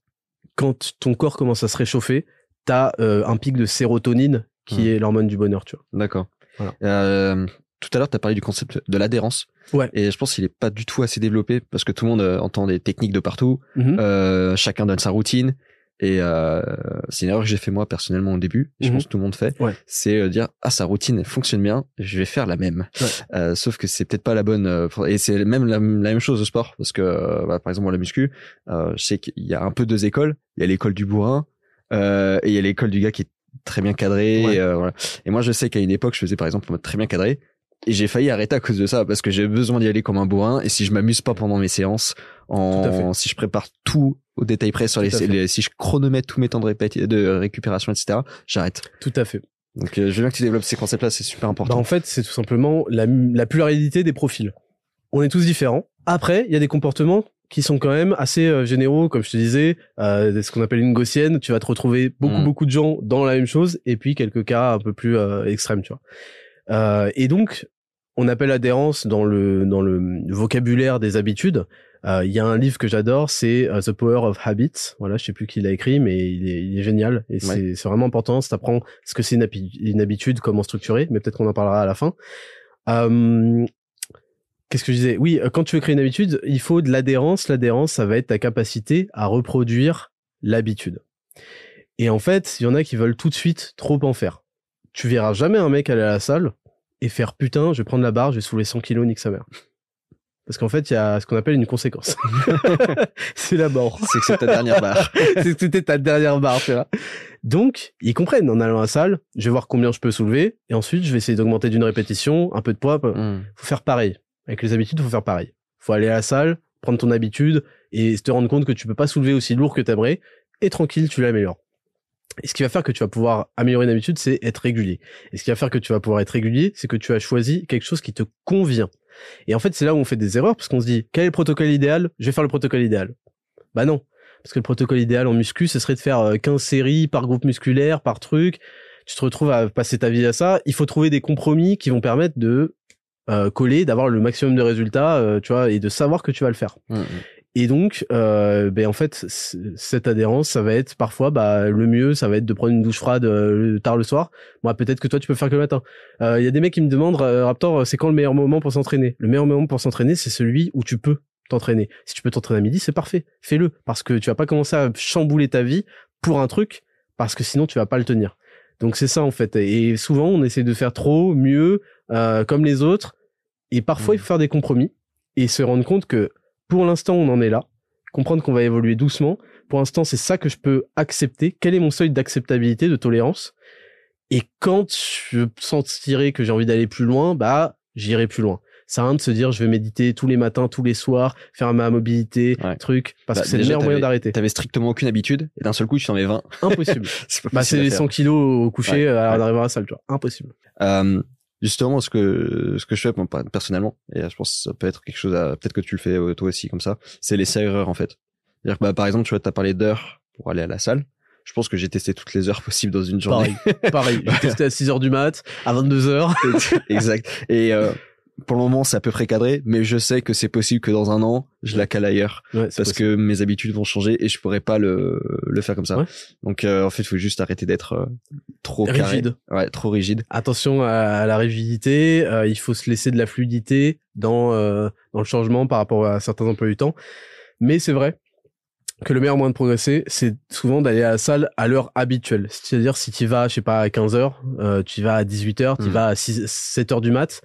quand ton corps commence à se réchauffer, t'as euh, un pic de sérotonine qui Mm. est l'hormone du bonheur, tu vois. D'accord. Voilà. Euh, tout à l'heure, tu as parlé du concept de l'adhérence. Ouais. Et je pense qu'il est pas du tout assez développé parce que tout le monde entend des techniques de partout. Euh, chacun donne sa routine. Et euh, c'est une erreur que j'ai fait moi personnellement au début. Et je Mhm. pense que tout le monde fait. Ouais. C'est euh, dire ah sa routine elle fonctionne bien, je vais faire la même. Ouais. Euh, sauf que c'est peut-être pas la bonne. euh, et c'est même la, la même chose au sport parce que euh, bah, par exemple moi, la muscu, euh, je sais qu'il y a un peu deux écoles. Il y a l'école du bourrin euh, et il y a l'école du gars qui est très bien cadré. Ouais. Et, voilà. et moi je sais qu'à une époque je faisais par exemple très bien cadré. Et j'ai failli arrêter à cause de ça parce que j'ai besoin d'y aller comme un bourrin. Et si je m'amuse pas pendant mes séances, en si je prépare tout au détail près sur les, si je chronomètre tous mes temps de, récupération, etc. J'arrête. Tout à fait. Donc euh, je veux bien que tu développes ces concepts-là, c'est super Bah, important. en fait, c'est tout simplement la, la pluralité des profils. On est tous différents. Après, il y a des comportements qui sont quand même assez euh, généraux, comme je te disais, euh, ce qu'on appelle une gaussienne. Tu vas te retrouver beaucoup, Mm. beaucoup de gens dans la même chose, et puis quelques cas un peu plus extrêmes, tu vois. Et donc, on appelle adhérence dans le dans le vocabulaire des habitudes. Euh, Il y a un livre que j'adore, c'est euh, The Power of Habits. Voilà, je sais plus qui l'a écrit, mais il est, il est génial et c'est c'est vraiment important. Ça t'apprend ce que c'est une, habi- une habitude, comment structurer, mais peut-être qu'on en parlera à la fin. Euh, Qu'est-ce que je disais? Oui, quand tu veux créer une habitude, il faut de l'adhérence. L'adhérence, ça va être ta capacité à reproduire l'habitude. Et en fait, il y en a qui veulent tout de suite trop en faire. Tu verras jamais un mec aller à la salle et faire putain, je vais prendre la barre, je vais soulever 100 kilos, nique sa mère. Parce qu'en fait, il y a ce qu'on appelle une conséquence. [laughs] c'est la mort. C'est que c'est ta dernière barre. [laughs] c'est que c'était ta dernière barre, tu vois. Donc, ils comprennent. En allant à la salle, je vais voir combien je peux soulever, et ensuite, je vais essayer d'augmenter d'une répétition, un peu de poids. Hmm. Faut faire pareil. Avec les habitudes, faut faire pareil. Faut aller à la salle, prendre ton habitude, et te rendre compte que tu peux pas soulever aussi lourd que t'aimerais, et tranquille, tu l'améliores. Et ce qui va faire que tu vas pouvoir améliorer une habitude, c'est être régulier. Et ce qui va faire que tu vas pouvoir être régulier, c'est que tu as choisi quelque chose qui te convient. Et en fait, c'est là où on fait des erreurs, parce qu'on se dit, quel est le protocole idéal? Je vais faire le protocole idéal. Bah non. Parce que le protocole idéal en muscu, ce serait de faire euh, 15 séries par groupe musculaire, par truc. Tu te retrouves à passer ta vie à ça. Il faut trouver des compromis qui vont permettre de euh, coller, d'avoir le maximum de résultats, euh, tu vois, et de savoir que tu vas le faire. Et donc, euh, ben en fait, cette adhérence, ça va être parfois, bah, le mieux, ça va être de prendre une douche froide euh, tard le soir. Moi, peut-être que toi, tu peux faire que le matin. Il y a des mecs qui me demandent, euh, Raptor, c'est quand le meilleur moment pour s'entraîner? Le meilleur moment pour s'entraîner, c'est celui où tu peux t'entraîner. Si tu peux t'entraîner à midi, c'est parfait. Fais-le. Parce que tu vas pas commencer à chambouler ta vie pour un truc, parce que sinon, tu vas pas le tenir. Donc, c'est ça, en fait. Et souvent, on essaie de faire trop, mieux, euh, comme les autres. Et parfois, il faut faire des compromis et se rendre compte que pour l'instant, on en est là. Comprendre qu'on va évoluer doucement. Pour l'instant, c'est ça que je peux accepter. Quel est mon seuil d'acceptabilité, de tolérance? Et quand je sentirai que j'ai envie d'aller plus loin, bah, j'irai plus loin. Ça à rien de se dire, je vais méditer tous les matins, tous les soirs, faire ma mobilité, Ouais. truc, parce Bah, que c'est le meilleur moyen d'arrêter. T'avais strictement aucune habitude et d'un seul coup tu t'en mets 20. Impossible. [laughs] c'est bah, à faire. 100 kilos au coucher Ouais, euh, ouais. en arrivant à la salle, tu vois. Impossible. Euh, justement, ce que ce que je fais moi, personnellement, et je pense que ça peut être quelque chose à peut-être que tu le fais euh, toi aussi comme ça, c'est les erreurs en fait. Que bah, par exemple, tu vois, t'as parlé d'heures pour aller à la salle. Je pense que j'ai testé toutes les heures [laughs] possibles dans une journée. Pareil. Pareil. J'ai [laughs] testé à 6 heures du mat, à 22 heures. exact. Et euh, pour le moment, c'est à peu près cadré, mais je sais que c'est possible que dans un an, je la cale ailleurs Ouais, parce possible. que mes habitudes vont changer et je pourrais pas le le faire comme ça. Ouais. Donc euh, en fait, il faut juste arrêter d'être euh, trop carré. Rigide. Ouais, trop rigide. attention à, la rigidité, euh, il faut se laisser de la fluidité dans euh, dans le changement par rapport à certains emplois du temps. Mais c'est vrai que le meilleur moyen de progresser, c'est souvent d'aller à la salle à l'heure habituelle. C'est-à-dire si tu vas, je sais pas, à 15 heures, euh, tu vas à 18 heures, tu Mhm. vas à 6, 7 heures du mat,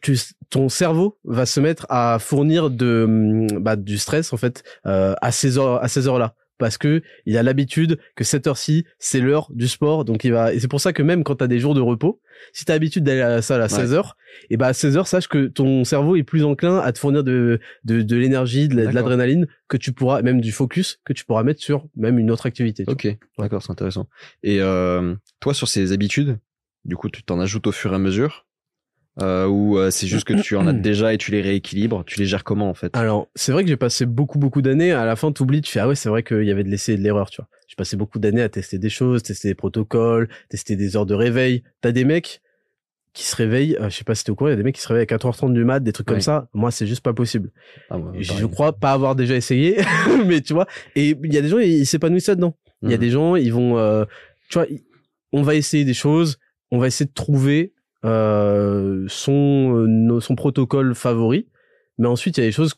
tu, ton cerveau va se mettre à fournir de hum, bah, du stress en fait euh, à ces heures à ces heures là parce que il a l'habitude que cette heure-ci c'est l'heure du sport. Donc il va et c'est pour ça que même quand tu as des jours de repos si tu as l'habitude d'aller à la salle à 16 heures et bah à 16 heures sache que ton cerveau est plus enclin à te fournir de de, de l'énergie de l'adrénaline que tu pourras même du focus que tu pourras mettre sur même une autre activité Ok, d'accord, c'est intéressant. Et euh, toi, sur ces habitudes, du coup, tu t'en ajoutes au fur et à mesure euh, ou euh, c'est juste que tu en as [clears throat] déjà et tu les rééquilibres Tu les gères comment en fait? Alors, c'est vrai que j'ai passé beaucoup, beaucoup d'années. À la fin, t'oublies, tu fais, ah ouais, c'est vrai qu'il y avait de l'essai et de l'erreur, tu vois. J'ai passé beaucoup d'années à tester des choses, tester des protocoles, tester des heures de réveil. T'as des mecs qui se réveillent, euh, je sais pas si t'es au courant, il y a des mecs qui se réveillent à 4h30 du mat, des trucs comme ça. Moi, c'est juste pas possible. Ah, ouais, je crois pas avoir déjà essayé, [laughs] mais tu vois. Et il y a des gens, ils s'épanouissent là-dedans. Il y a Mhm. des gens, ils vont, euh, tu vois, on va essayer des choses, on va essayer de trouver euh, son euh, son protocole favori, mais ensuite il y a des choses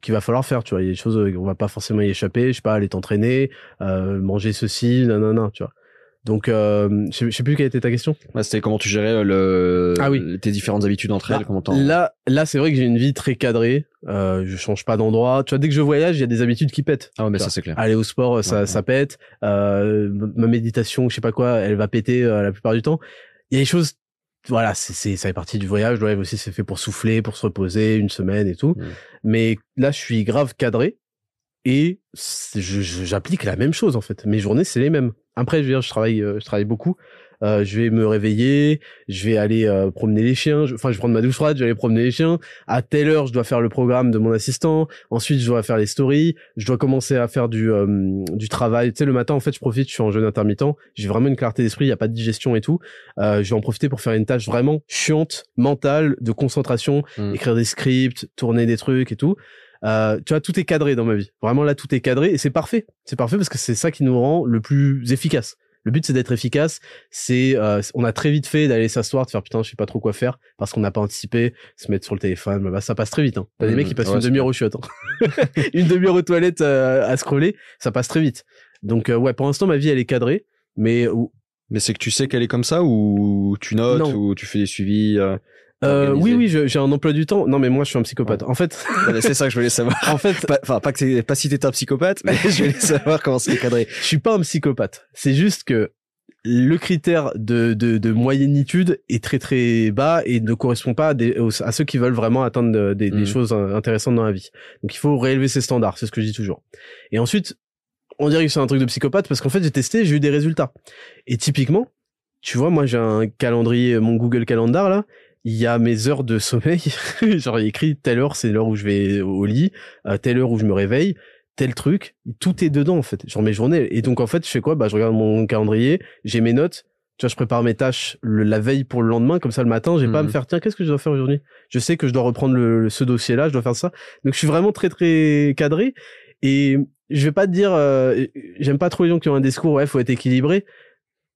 qu'il va falloir faire, tu vois. Il y a des choses, euh, on va pas forcément y échapper. Je sais pas, aller t'entraîner, euh, manger ceci, non, non, non, tu vois. Donc, euh, je sais- je sais plus quelle était ta question. Ouais, C'était comment tu gérais euh, le, Ah oui. tes différentes habitudes entre elles, Bah, comment Là, là, c'est vrai que j'ai une vie très cadrée. Euh, je change pas d'endroit. Tu vois, dès que je voyage, il y a des habitudes qui pètent. Ah ouais, mais ça c'est clair. Aller au sport, ça, Ouais, ça pète. Euh, ma méditation, je sais pas quoi, elle va péter euh, la plupart du temps. Il y a des choses, voilà, c'est, c'est, ça fait partie du voyage. Le rêve aussi, c'est fait pour souffler, pour se reposer une semaine et tout. Mm. Mais là, je suis grave cadré et j'applique la même chose en fait. Mes journées, c'est les mêmes. Après, je veux dire, je travaille, euh, je travaille beaucoup. Euh, je vais me réveiller, je vais aller euh, promener les chiens. Je- Enfin, je vais prendre ma douche froide, je vais aller promener les chiens. À telle heure, je dois faire le programme de mon assistant. Ensuite, je dois faire les stories. Je dois commencer à faire du euh, du travail. Tu sais, le matin, en fait, je profite. Je suis en jeûne intermittent. J'ai vraiment une clarté d'esprit. Il y a pas de digestion et tout. Euh, je vais en profiter pour faire une tâche vraiment chiante, mentale, de concentration, Mm. écrire des scripts, tourner des trucs et tout. Euh, tu vois, tout est cadré dans ma vie. Vraiment là, tout est cadré et c'est parfait. C'est parfait parce que c'est ça qui nous rend le plus efficace. Le but c'est d'être efficace. C'est, euh, on a très vite fait d'aller s'asseoir, de faire putain, je sais pas trop quoi faire parce qu'on n'a pas anticipé, se mettre sur le téléphone. Bah, ça passe très vite. Hein. T'as des mecs qui passent Ouais, une demi-heure au chiottes. hein. [laughs] une demi-heure aux toilettes euh, à scroller, ça passe très vite. Donc euh, ouais, pour l'instant ma vie elle est cadrée, mais Mais c'est que tu sais qu'elle est comme ça ou tu notes Non. ou tu fais des suivis. Euh, euh, oui oui, j'ai un emploi du temps. Non mais moi je suis un psychopathe. En fait, c'est ça que je voulais savoir. [laughs] en fait, Pas- Enfin, pas, que c'est pas si t'étais un psychopathe, mais [laughs] je voulais savoir comment c'est cadré. je suis pas un psychopathe. C'est juste que le critère de, de, de moyennitude est très très bas et ne correspond pas à, des- à ceux qui veulent vraiment atteindre de- des, des Mhm. choses euh, intéressantes dans la vie. Donc il faut réélever ses standards, c'est ce que je dis toujours. Et ensuite, on dirait que c'est un truc de psychopathe parce qu'en fait j'ai testé, j'ai eu des résultats. Et typiquement, tu vois, moi j'ai un calendrier, mon Google Calendar là, il y a mes heures de sommeil. [laughs] Genre il écrit telle heure c'est l'heure où je vais au lit, à telle heure où je me réveille, tel truc, tout est dedans en fait, genre mes journées. Et donc en fait, je fais quoi? Bah je regarde mon calendrier, j'ai mes notes, tu vois, je prépare mes tâches le- la veille pour le lendemain, comme ça le matin, j'ai pas à me Mhm. faire tiens, qu'est-ce que je dois faire aujourd'hui? Je sais que je dois reprendre le, ce dossier-là, je dois faire ça. Donc je suis vraiment très très cadré et je vais pas te dire, euh, j'aime pas trop les gens qui ont un discours, ouais, faut être équilibré.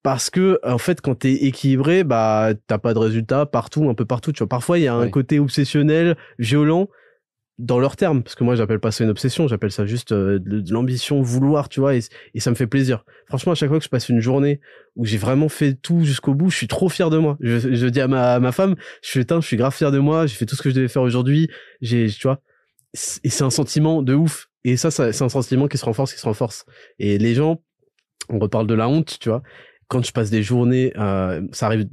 Parce que en fait, quand t'es équilibré, bah t'as pas de résultats partout, un peu partout. Tu vois, parfois il y a un Oui. côté obsessionnel, violent dans leurs termes, parce que moi j'appelle pas ça une obsession, j'appelle ça juste euh, de, de l'ambition, vouloir, tu vois, et, et ça me fait plaisir. Franchement, à chaque fois que je passe une journée où j'ai vraiment fait tout jusqu'au bout, je suis trop fier de moi. Je, je dis à ma, à ma femme, je suis putain, je suis grave fier de moi, j'ai fait tout ce que je devais faire aujourd'hui, j'ai, tu vois, et c'est un sentiment de ouf. Et ça, ça c'est un sentiment qui se renforce, qui se renforce. Et les gens, on reparle de la honte, tu vois. Quand je passe des journées, euh, ça arrive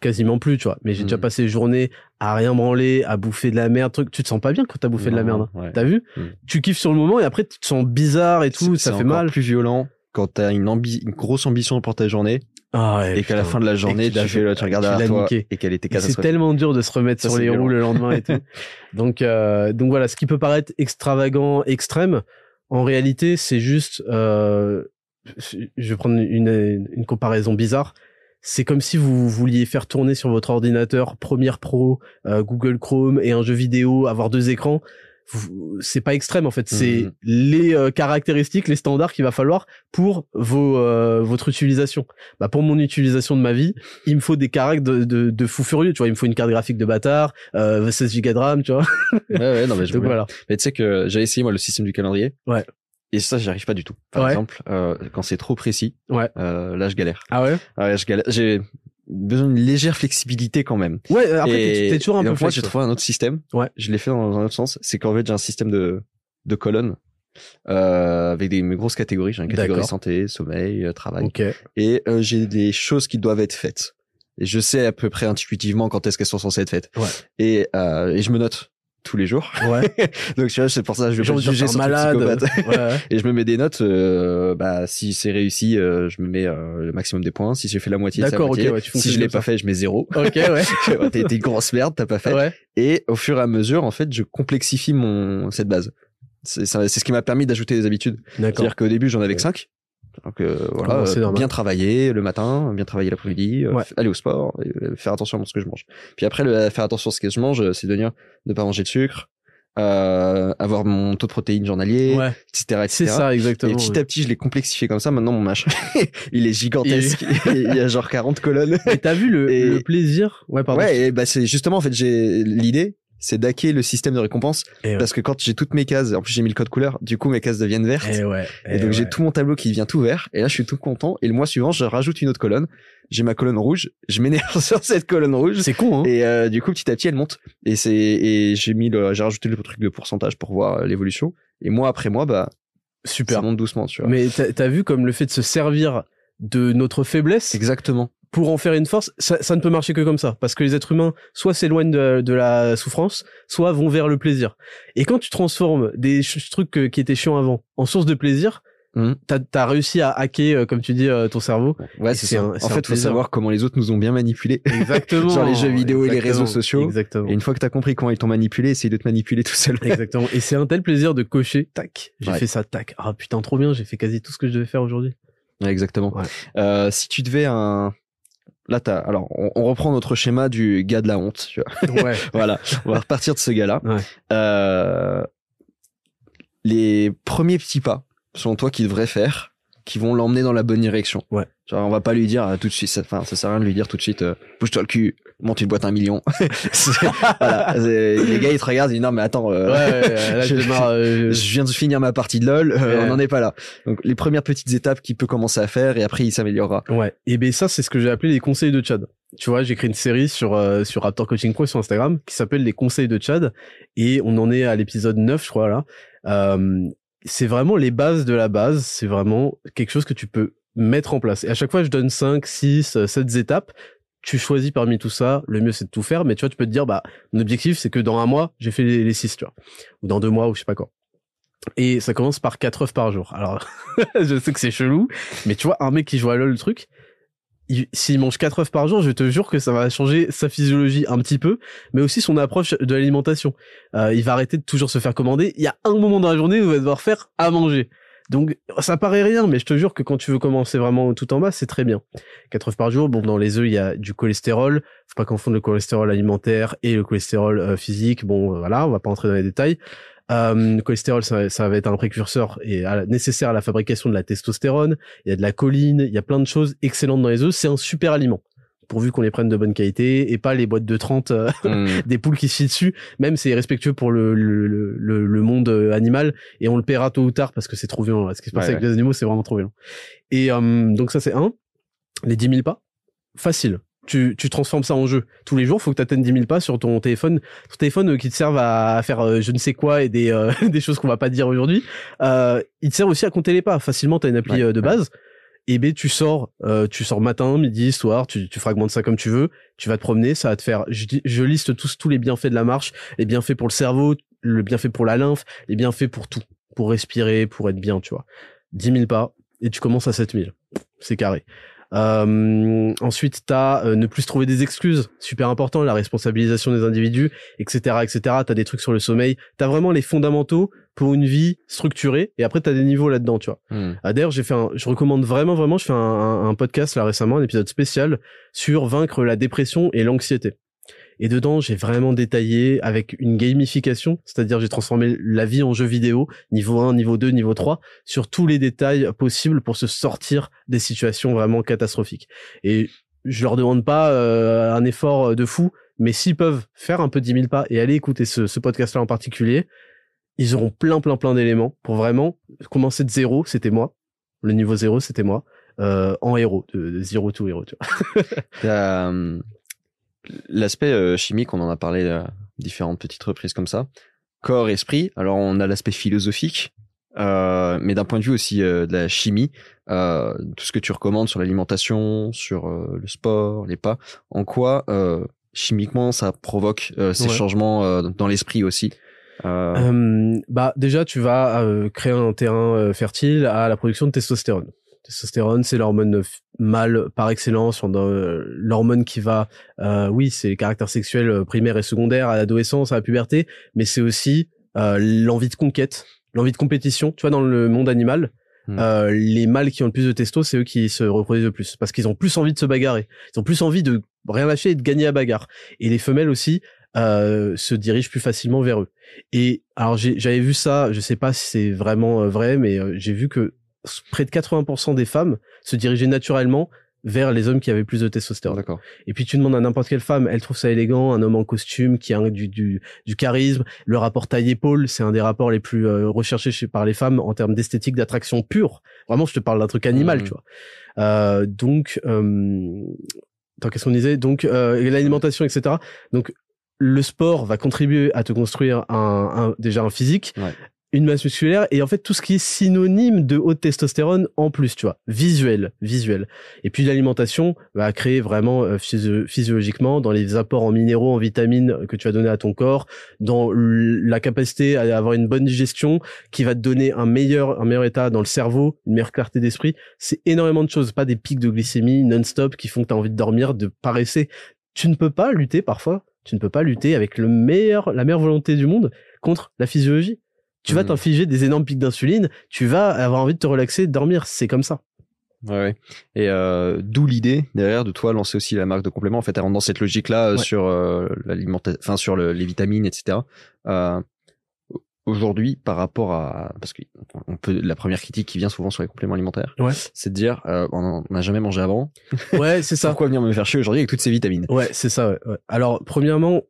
quasiment plus, tu vois. Mais j'ai déjà Mhm. passé des journées à rien branler, à bouffer de la merde, truc. Tu te sens pas bien quand t'as bouffé de la merde. hein. ouais. T'as vu Mhm. Tu kiffes sur le moment et après tu te sens bizarre et tout, ça fait mal. plus violent quand t'as une, ambi- une grosse ambition pour ta journée Ah ouais, et qu'à la fin de la journée, tu tu, regardes derrière toi niqué. et qu'elle était C'est tellement dur de se remettre Ça, sur les roues le lendemain et tout. [laughs] Donc, euh, donc voilà, ce qui peut paraître extravagant, extrême, en réalité, c'est juste, euh, je vais prendre une, une comparaison bizarre. C'est comme si vous vouliez faire tourner sur votre ordinateur Premiere Pro, euh, Google Chrome et un jeu vidéo, avoir deux écrans. C'est pas extrême en fait, c'est Mhm. les euh, caractéristiques, les standards qu'il va falloir pour vos euh, votre utilisation. Bah pour mon utilisation de ma vie, il me faut des caractères de, de, de fou furieux, tu vois, il me faut une carte graphique de bâtard, euh, 16 Go de RAM, tu vois. Ouais, ouais, non, mais je [laughs] Donc voilà. Mais tu sais que j'ai essayé moi le système du calendrier. Ouais. Et ça, j'y arrive pas du tout. Par Ouais. exemple, euh, quand c'est trop précis, Ouais. euh, là, je galère. Ah ouais? Ouais, je galère. J'ai besoin d'une légère flexibilité quand même. Ouais, euh, après t'es- toujours un et peu donc, moi, j'ai trouvé un autre système. Ouais. Je l'ai fait dans un autre sens. C'est qu'en fait, j'ai un système de de colonnes euh, avec des grosses catégories. J'ai une catégorie santé, sommeil, euh, travail. Ok. Et euh, j'ai des choses qui doivent être faites. Et je sais à peu près intuitivement quand est-ce qu'elles sont censées être faites. Ouais. Et, euh, et je me note tous les jours. Ouais. [laughs] Donc tu vois, c'est pour ça que je vais pas juger sur malade. Ouais. [laughs] Et je me mets des notes. euh, bah si c'est réussi, euh, je me mets euh, le maximum des points. Si j'ai fait la moitié, c'est la D'accord, ok, moitié. ouais, tu si je l'ai pas fait, je mets zéro. Ok, ouais. [laughs] T'es t'es une grosse merde, t'as pas fait. Ouais. Et au fur et à mesure, en fait, je complexifie mon cette base. C'est ce qui m'a permis d'ajouter des habitudes. D'accord. C'est-à-dire qu'au début, j'en avais que 5. Donc euh, voilà, euh, bien travailler le matin, bien travailler l'après-midi, euh, Ouais. aller au sport, euh, faire attention à ce que je mange. Puis après, le, faire attention à ce que je mange, euh, c'est de dire ne pas manger de sucre, euh, avoir mon taux de protéines journalier, Ouais. etc., etc. C'est ça, exactement. Et petit ouais. à petit, je l'ai complexifié comme ça. Maintenant, mon machin, [laughs] il est gigantesque. il [laughs] y a genre 40 colonnes. Et t'as vu le, Et- le plaisir? Ouais, pardon. Ouais, et bah c'est justement en fait j'ai l'idée, c'est d'hacker le système de récompense Et ouais. parce que quand j'ai toutes mes cases, en plus j'ai mis le code couleur, du coup mes cases deviennent vertes. Et ouais. Et donc j'ai tout mon tableau qui devient tout vert et là je suis tout content et le mois suivant je rajoute une autre colonne, j'ai ma colonne rouge, je m'énerve [laughs] sur cette colonne rouge C'est con, hein. et euh, du coup petit à petit elle monte et c'est et j'ai mis le j'ai rajouté le truc de pourcentage pour voir euh, l'évolution et mois après mois bah ça Super. monte doucement tu vois. Mais t'as t'as vu comme le fait de se servir de notre faiblesse? Exactement. Pour en faire une force, ça, ça ne peut marcher que comme ça. Parce que les êtres humains, soit s'éloignent de, de la souffrance, soit vont vers le plaisir. Et quand tu transformes des trucs euh, qui étaient chiants avant en source de plaisir, Mhm. t'as as réussi à hacker, euh, comme tu dis, euh, ton cerveau. Ouais, c'est ça. un- En fait, faut savoir comment les autres nous ont bien manipulés. [laughs] Exactement. Genre les jeux vidéo et les réseaux sociaux. Exactement. Et une fois que t'as compris comment ils t'ont manipulé, essaye de te manipuler tout seul. [laughs] Exactement. Et c'est un tel plaisir de cocher, tac, j'ai Ouais. fait ça, tac. Ah putain, trop bien, j'ai fait quasi tout ce que je devais faire aujourd'hui. Ouais, exactement. Ouais. Euh, si tu devais un, là t'as, alors on, on reprend notre schéma du gars de la honte. Tu vois. Ouais. [laughs] voilà, on va repartir de ce gars-là. Ouais. Euh, les premiers petits pas, selon toi, qu'il devrait faire, qui vont l'emmener dans la bonne direction. Ouais. Genre, on va pas lui dire euh, tout de suite, ça, enfin, ça sert à rien de lui dire tout de suite, euh, bouge-toi le cul, monte une boîte à un million. [laughs] Voilà. Les gars, ils te regardent, ils disent non, mais attends, euh, Ouais, ouais, là, [laughs] je démarre, euh, je viens de finir ma partie de LoL, euh, Ouais. on n'en est pas là. Donc, les premières petites étapes qu'il peut commencer à faire et après, il s'améliorera. Ouais. Et ben ça, c'est ce que j'ai appelé les conseils de Chad. Tu vois, j'ai créé une série sur euh, sur Raptor Coaching Pro sur Instagram qui s'appelle les conseils de Chad et on en est à l'épisode 9, je crois là. Euh, c'est vraiment les bases de la base, c'est vraiment quelque chose que tu peux mettre en place. Et à chaque fois, je donne 5, 6, 7 étapes. Tu choisis parmi tout ça, le mieux c'est de tout faire, mais tu vois, tu peux te dire, bah, mon objectif c'est que dans un mois, j'ai fait les, 6, tu vois. Ou dans deux mois, ou je sais pas quoi. Et ça commence par 4 œufs par jour. Alors, [laughs] je sais que c'est chelou, mais tu vois, un mec qui joue à LoL, le truc, il- s'il mange 4 œufs par jour, je te jure que ça va changer sa physiologie un petit peu, mais aussi son approche de l'alimentation. Euh, il va arrêter de toujours se faire commander. Il y a un moment dans la journée où il va devoir faire à manger. Donc ça paraît rien, mais je te jure que quand tu veux commencer vraiment tout en bas, c'est très bien. 4 œufs par jour, bon dans les œufs il y a du cholestérol, faut pas confondre le cholestérol alimentaire et le cholestérol euh, physique. Bon euh, voilà, on va pas entrer dans les détails. Euh, le cholestérol, ça, va être un précurseur et nécessaire à la fabrication de la testostérone. Il y a de la choline, il y a plein de choses excellentes dans les œufs. C'est un super aliment, pourvu qu'on les prenne de bonne qualité et pas les boîtes de 30 euh, Hmm. [laughs] des poules qui se chient dessus. Même c'est respectueux pour le, le, le, le- monde euh, animal et on le paiera tôt ou tard parce que c'est trop violent. là. Ce qui se passe Ouais, avec les animaux, c'est vraiment trop violent. Et euh, donc ça c'est un. Les 10 000 pas, facile. Tu, tu transformes ça en jeu. Tous les jours, faut que tu atteignes 10 000 pas sur ton téléphone. Ton téléphone euh, qui te servent à, à faire euh, je ne sais quoi et des, euh, [laughs] des choses qu'on va pas dire aujourd'hui. Euh, il te sert aussi à compter les pas. Facilement, tu as une appli Ouais, de base. Et ben tu sors, euh, tu sors matin, midi, soir, tu, fragmentes ça comme tu veux. Tu vas te promener, ça va te faire. Je liste tous tous les bienfaits de la marche, les bienfaits pour le cerveau, le bienfait pour la lymphe, les bienfaits pour tout, pour respirer, pour être bien, tu vois. 10 000 pas et tu commences à 7 000. C'est carré. Euh, ensuite, t'as euh, ne plus trouver des excuses, super important, la responsabilisation des individus, etc., etc. T'as des trucs sur le sommeil. T'as vraiment les fondamentaux pour une vie structurée. Et après, t'as des niveaux là-dedans, tu vois. Hmm. Ah, D'ailleurs, j'ai fait un, je recommande vraiment, vraiment, je fais un, un- un podcast là récemment, un épisode spécial sur vaincre la dépression et l'anxiété. Et dedans, j'ai vraiment détaillé avec une gamification, c'est-à-dire j'ai transformé la vie en jeu vidéo, niveau 1, niveau 2, niveau 3, sur tous les détails possibles pour se sortir des situations vraiment catastrophiques. Et je leur demande pas euh, un effort de fou, mais s'ils peuvent faire un peu 10 000 pas et aller écouter ce, podcast-là en particulier, ils auront plein, plein, plein d'éléments pour vraiment commencer de zéro, c'était moi. Le niveau zéro, c'était moi. Euh, en héros, de, zero to hero, tu vois. [laughs] L'aspect euh, chimique, on en a parlé à différentes petites reprises comme ça. Corps, esprit. Alors on a l'aspect philosophique, euh, mais d'un point de vue aussi euh, de la chimie, euh, tout ce que tu recommandes sur l'alimentation, sur euh, le sport, les pas, en quoi euh, chimiquement ça provoque euh, ces Ouais. changements euh, dans l'esprit aussi. Euh, Euh, bah déjà tu vas euh, créer un terrain euh, fertile à la production de testostérone. Testostérone, c'est l'hormone mâle par excellence, euh, l'hormone qui va, euh, oui, c'est les caractères sexuels euh, primaires et secondaires à l'adolescence, à la puberté, mais c'est aussi euh, l'envie de conquête, l'envie de compétition. Tu vois, dans le monde animal, Hmm. euh, les mâles qui ont le plus de testo, c'est eux qui se reproduisent le plus, parce qu'ils ont plus envie de se bagarrer, ils ont plus envie de rien lâcher et de gagner à bagarre. Et les femelles aussi euh, se dirigent plus facilement vers eux. Et alors j'avais vu ça, je sais pas si c'est vraiment euh, vrai, mais j'ai vu que près de 80% des femmes se dirigeaient naturellement vers les hommes qui avaient plus de testostérone. D'accord. Et puis tu demandes à n'importe quelle femme, elle trouve ça élégant, un homme en costume qui a du, du, du charisme. Le rapport taille-épaule, c'est un des rapports les plus euh, recherchés chez, par les femmes en termes d'esthétique, d'attraction pure. Vraiment, je te parle d'un truc animal, Mhm. tu vois. Euh, donc, euh, qu'est-ce qu'on disait? Donc, euh, l'alimentation, etc. Donc, le sport va contribuer à te construire un, un- déjà un physique, Ouais. Une masse musculaire et en fait tout ce qui est synonyme de haute testostérone en plus, tu vois, visuel, visuel. Et puis l'alimentation va créer vraiment euh, physio- physiologiquement dans les apports en minéraux, en vitamines que tu vas donner à ton corps, dans la capacité à avoir une bonne digestion qui va te donner un meilleur un meilleur état dans le cerveau, une meilleure clarté d'esprit. C'est énormément de choses, pas des pics de glycémie non-stop qui font que tu as envie de dormir, de paresser. Tu ne peux pas lutter parfois, tu ne peux pas lutter avec le meilleur la meilleure volonté du monde contre la physiologie. Tu vas Mhm. t'infliger des énormes pics d'insuline, tu vas avoir envie de te relaxer, de dormir, c'est comme ça. Ouais, ouais. Et euh, d'où l'idée derrière de toi lancer aussi la marque de complément. En fait, rentre dans cette logique-là euh, Ouais. sur euh, l'alimentation, enfin sur le- les vitamines, etc. Euh, Aujourd'hui, par rapport à parce que on peut la première critique qui vient souvent sur les compléments alimentaires, Ouais. c'est de dire on n'a jamais mangé avant. Ouais, c'est [laughs] ça. Pourquoi venir me faire chier aujourd'hui avec toutes ces vitamines? Ouais, c'est ça. Alors, premièrement,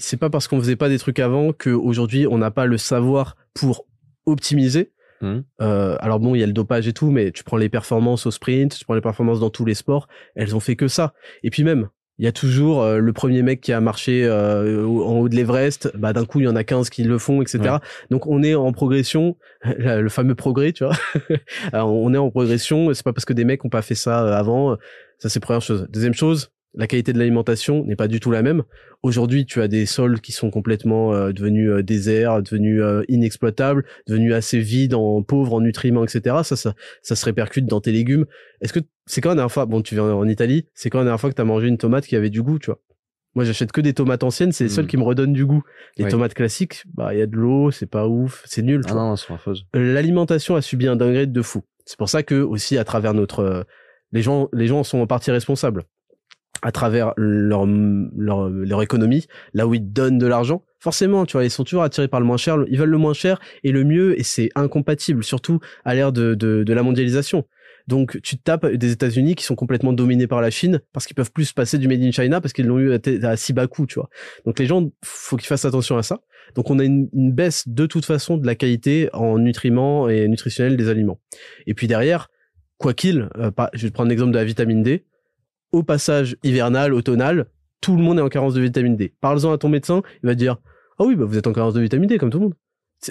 c'est pas parce qu'on faisait pas des trucs avant que aujourd'hui on n'a pas le savoir pour optimiser. Mhm. Euh, alors bon, il y a le dopage et tout, mais tu prends les performances au sprint, tu prends les performances dans tous les sports, elles ont fait que ça. Et puis même, il y a toujours euh, le premier mec qui a marché euh, en haut de l'Everest, bah d'un coup il y en a 15 qui le font, etc. Ouais. Donc on est en progression, [laughs] le fameux progrès, tu vois. [laughs] Alors, on est en progression, c'est pas parce que des mecs ont pas fait ça euh, avant. Ça c'est première chose. Deuxième chose, la qualité de l'alimentation n'est pas du tout la même. Aujourd'hui, tu as des sols qui sont complètement euh, devenus euh, déserts, devenus euh, inexploitables, devenus assez vides, en pauvres en nutriments, etc. Ça, ça, ça se répercute dans tes légumes. Est-ce que c'est quand la dernière fois, bon, tu viens en Italie, c'est quand la dernière fois que tu as mangé une tomate qui avait du goût, tu vois Moi, j'achète que des tomates anciennes, c'est les seules qui me redonnent du goût. Les tomates classiques, bah, il y a de l'eau, c'est pas ouf, c'est nul. tu Ah vois non, affreuses. l'alimentation a subi un downgrade de fou. C'est pour ça que aussi à travers notre euh, les gens les gens en sont en partie responsables à travers leur leur leur économie, là où ils donnent de l'argent. Forcément, tu vois, ils sont toujours attirés par le moins cher, ils veulent le moins cher et le mieux et c'est incompatible surtout à l'ère de, de de la mondialisation. Donc tu tapes des États-Unis qui sont complètement dominés par la Chine parce qu'ils peuvent plus se passer du made in China parce qu'ils l'ont eu à, si bas coût, tu vois. Donc les gens faut qu'ils fassent attention à ça. Donc on a une, une baisse de toute façon de la qualité en nutriments et nutritionnels des aliments. Et puis derrière, quoi qu'il, euh, je vais te prendre l'exemple de la vitamine D. Au passage hivernal, automnal, tout le monde est en carence de vitamine D. Parle-en à ton médecin, il va te dire ah oui bah vous êtes en carence de vitamine D comme tout le monde.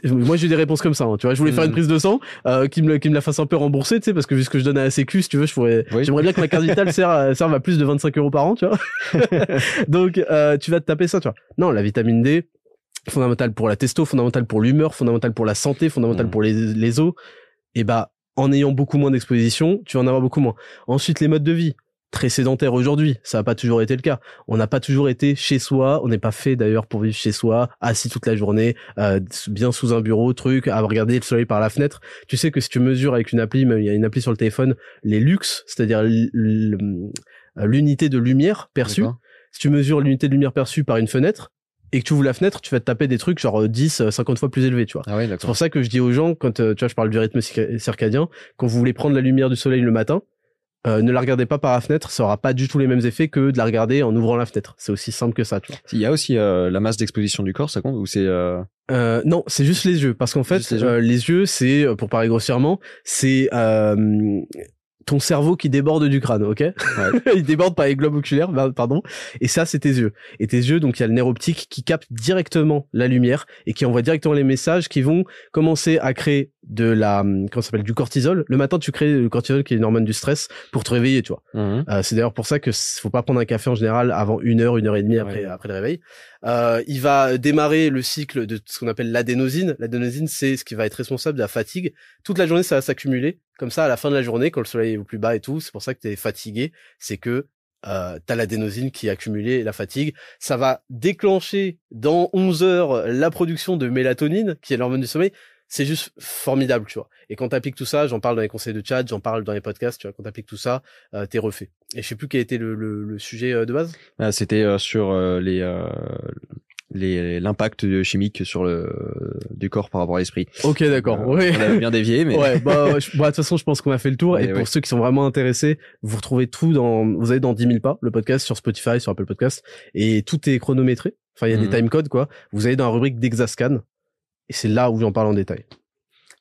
Moi j'ai des réponses comme ça, hein, tu vois. Je voulais faire une Mhm. prise de sang, euh, qui me le- qui me la fasse un peu rembourser, tu sais, parce que vu ce que je donne à la Sécu, si tu veux, je pourrais, Oui. j'aimerais bien que ma carte vitale serve, à- serve à plus de 25 euros par an, tu vois. [laughs] Donc euh, tu vas te taper ça, tu vois. Non, la vitamine D, fondamentale pour la testo, fondamentale pour l'humeur, fondamentale pour la santé, fondamentale Mhm. pour les, les os. Et bah, en ayant beaucoup moins d'exposition, tu vas en avoir beaucoup moins. Ensuite, les modes de vie. Très sédentaire aujourd'hui, ça n'a pas toujours été le cas. On n'a pas toujours été chez soi, on n'est pas fait d'ailleurs pour vivre chez soi, assis toute la journée, euh, bien sous un bureau, truc, à regarder le soleil par la fenêtre. Tu sais que si tu mesures avec une appli, même il y a une appli sur le téléphone, les lux, c'est-à-dire l- l'unité de lumière perçue, si tu mesures l'unité de lumière perçue par une fenêtre et que tu ouvres la fenêtre, tu vas te taper des trucs genre euh, 10, euh, 50 fois plus élevés, tu vois. Ah ouais, C'est pour ça que je dis aux gens, quand euh, tu vois, je parle du rythme circa- circadien, quand vous voulez prendre la lumière du soleil le matin, euh, ne la regardez pas par la fenêtre, ça aura pas du tout les mêmes effets que de la regarder en ouvrant la fenêtre. C'est aussi simple que ça, tu vois. Il y a aussi euh, la masse d'exposition du corps, ça compte ou c'est euh... Euh, non, c'est juste les yeux, parce qu'en fait, Juste les yeux. c'est, euh, pour parler grossièrement, c'est euh, ton cerveau qui déborde du crâne, ok [laughs] Il déborde par les globes oculaires, bah, pardon. Et ça, c'est tes yeux. Et tes yeux, donc il y a le nerf optique qui capte directement la lumière et qui envoie directement les messages qui vont commencer à créer de la, comment s'appelle, du cortisol. Le matin, tu crées le cortisol qui est une hormone du stress pour te réveiller, tu vois. Mhm. Euh, c'est d'ailleurs pour ça que faut pas prendre un café en général avant une heure, une heure et demie après, Ouais. après le réveil. Euh, il va démarrer le cycle de ce qu'on appelle l'adénosine. L'adénosine, c'est ce qui va être responsable de la fatigue. Toute la journée, ça va s'accumuler. Comme ça, à la fin de la journée, quand le soleil est au plus bas et tout, c'est pour ça que tu es fatigué. C'est que euh, t'as l'adénosine qui est accumulée, la fatigue. Ça va déclencher dans 11 heures la production de mélatonine, qui est l'hormone du sommeil. C'est juste formidable, tu vois. Et quand t'appliques tout ça, j'en parle dans les conseils de chat, j'en parle dans les podcasts, tu vois, quand t'appliques tout ça, euh, t'es refait. Et je sais plus quel était le, le, le sujet euh, de base. Ah, C'était euh, sur euh, les euh, les l'impact chimique sur le du corps par rapport à l'esprit. Ok, d'accord. Euh, oui. On a bien dévié, mais Ouais, bah, [laughs] je- bah, de toute façon, je pense qu'on a fait le tour. Et pour ceux qui sont vraiment intéressés, vous retrouvez tout dans, vous allez dans 10 000 pas, le podcast sur Spotify, sur Apple Podcast, et tout est chronométré. Enfin, il y a des time codes, quoi. Vous allez dans la rubrique d'Exascan, et c'est là où j'en parle en détail.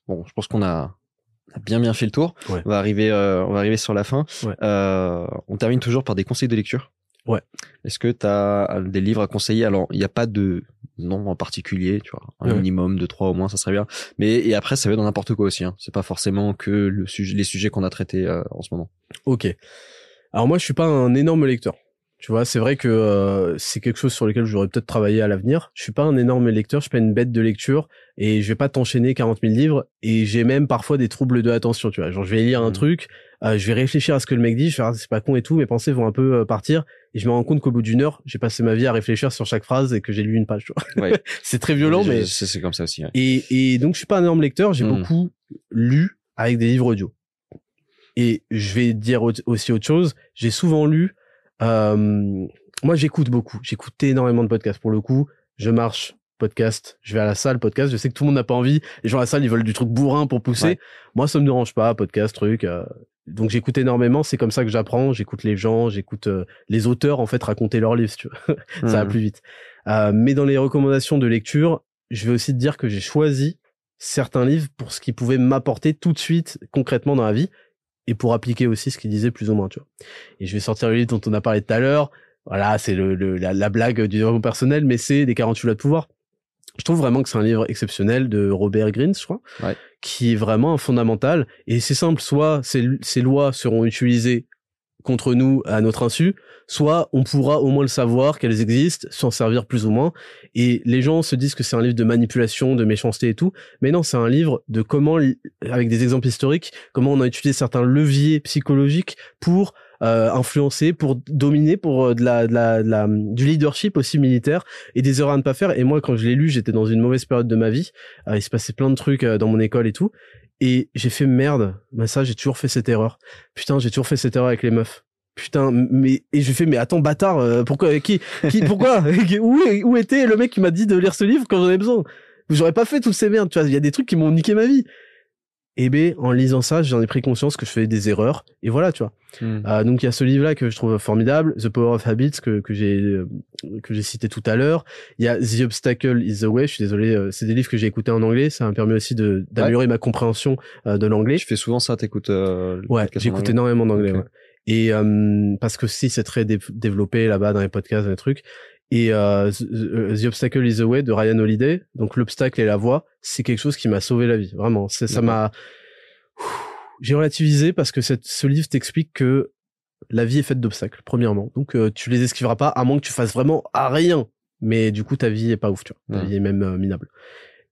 bon, je pense qu'on a bien bien fait le tour. Ouais. On va arriver euh, on va arriver sur la fin. Ouais. Euh, on termine toujours par des conseils de lecture. Ouais. Est-ce que tu as des livres à conseiller? Alors, il n'y a pas de nom en particulier, tu vois, un Ouais. minimum de trois au moins, ça serait bien. Mais et après, ça va dans n'importe quoi aussi. Hein. C'est pas forcément que le sujet, les sujets qu'on a traités euh, en ce moment. Ok. Alors moi, je suis pas un énorme lecteur. Tu vois, c'est vrai que euh, c'est quelque chose sur lequel j'aurais peut-être travaillé à l'avenir. Je suis pas un énorme lecteur, je suis pas une bête de lecture et je vais pas t'enchaîner 40 000 livres et j'ai même parfois des troubles de l'attention, tu vois. Genre je vais lire un Mhm. truc, euh, je vais réfléchir à ce que le mec dit, je vais faire ah, c'est pas con et tout, mes pensées vont un peu euh, partir et je me rends compte qu'au bout d'une heure, j'ai passé ma vie à réfléchir sur chaque phrase et que j'ai lu une page, tu vois. Ouais. [laughs] c'est très violent mais c'est comme ça aussi. ouais. et, et donc, je suis pas un énorme lecteur. J'ai Hmm. beaucoup lu avec des livres audio. Et je vais dire au- aussi autre chose. J'ai souvent lu. Euh, moi, j'écoute beaucoup. J'écoute énormément de podcasts. Pour le coup, je marche podcast. Je vais à la salle podcast. Je sais que tout le monde n'a pas envie. Les gens à la salle, ils veulent du truc bourrin pour pousser. Ouais. Moi, ça me dérange pas. Podcast, truc. euh, donc, j'écoute énormément. C'est comme ça que j'apprends. J'écoute les gens. J'écoute euh, les auteurs en fait raconter leurs livres. Tu vois [laughs] ça va Mhm. plus vite. Mais dans les recommandations de lecture, je vais aussi te dire que j'ai choisi certains livres pour ce qui pouvait m'apporter tout de suite concrètement dans la vie et pour appliquer aussi ce qu'ils disaient plus ou moins, tu vois. Et je vais sortir le livre dont on a parlé tout à l'heure. Voilà, c'est le, le- la, la blague du développement personnel, mais c'est les 48 lois de pouvoir. Je trouve vraiment que c'est un livre exceptionnel de Robert Greene, je crois, Ouais. qui est vraiment un fondamental. Et c'est simple, soit ces, ces lois seront utilisées contre nous à notre insu, soit on pourra au moins le savoir qu'elles existent, s'en servir plus ou moins. Et les gens se disent que c'est un livre de manipulation, de méchanceté et tout, mais non, c'est un livre de comment, avec des exemples historiques, comment on a utilisé certains leviers psychologiques pour euh, influencer, pour dominer, pour euh, de la, de la, de la- du leadership aussi militaire et des erreurs à ne pas faire. Et moi, quand je l'ai lu, j'étais dans une mauvaise période de ma vie. Euh, il se passait plein de trucs euh, dans mon école et tout. Et j'ai fait merde. Bah ça, j'ai toujours fait cette erreur. Putain, j'ai toujours fait cette erreur avec les meufs. Putain, mais et je fais mais attends bâtard, euh, pourquoi qui qui [laughs] pourquoi où où était le mec qui m'a dit de lire ce livre quand j'en avais besoin? J'aurais pas fait toutes ces merdes, tu vois, il y a des trucs qui m'ont niqué ma vie. Et ben en lisant ça, j'en ai pris conscience que je faisais des erreurs et voilà, tu vois. Mhm. Euh, donc il y a ce livre-là que je trouve formidable, The Power of Habits que que j'ai euh, que j'ai cité tout à l'heure. Il y a The Obstacle is the Way. Je suis désolé, euh, c'est des livres que j'ai écoutés en anglais. Ça m'a permis aussi de d'améliorer ma compréhension de l'anglais. Je fais souvent ça, t'écoutes. Ouais, j'écoute énormément d'anglais. Ok. ouais. Et euh, parce que si c'est très dé- développé là-bas dans les podcasts, dans les trucs. Et euh, The, The Obstacle is the Way de Ryan Holiday, donc l'obstacle et la voie, c'est quelque chose qui m'a sauvé la vie. Vraiment, c'est ça m'a. J'ai relativisé parce que cette, ce livre t'explique que la vie est faite d'obstacles, premièrement. Donc euh, tu les esquiveras pas, à moins que tu fasses vraiment à rien. Mais du coup, ta vie est pas ouf, tu vois. Ta vie est même euh, minable.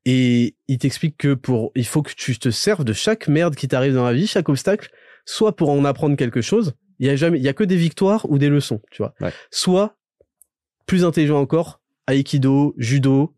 Et il t'explique que pour, il faut que tu te serves de chaque merde qui t'arrive dans la vie, chaque obstacle, soit pour en apprendre quelque chose. Il y a jamais, il y a que des victoires ou des leçons, tu vois. Ouais. Soit, plus intelligent encore, aikido, judo,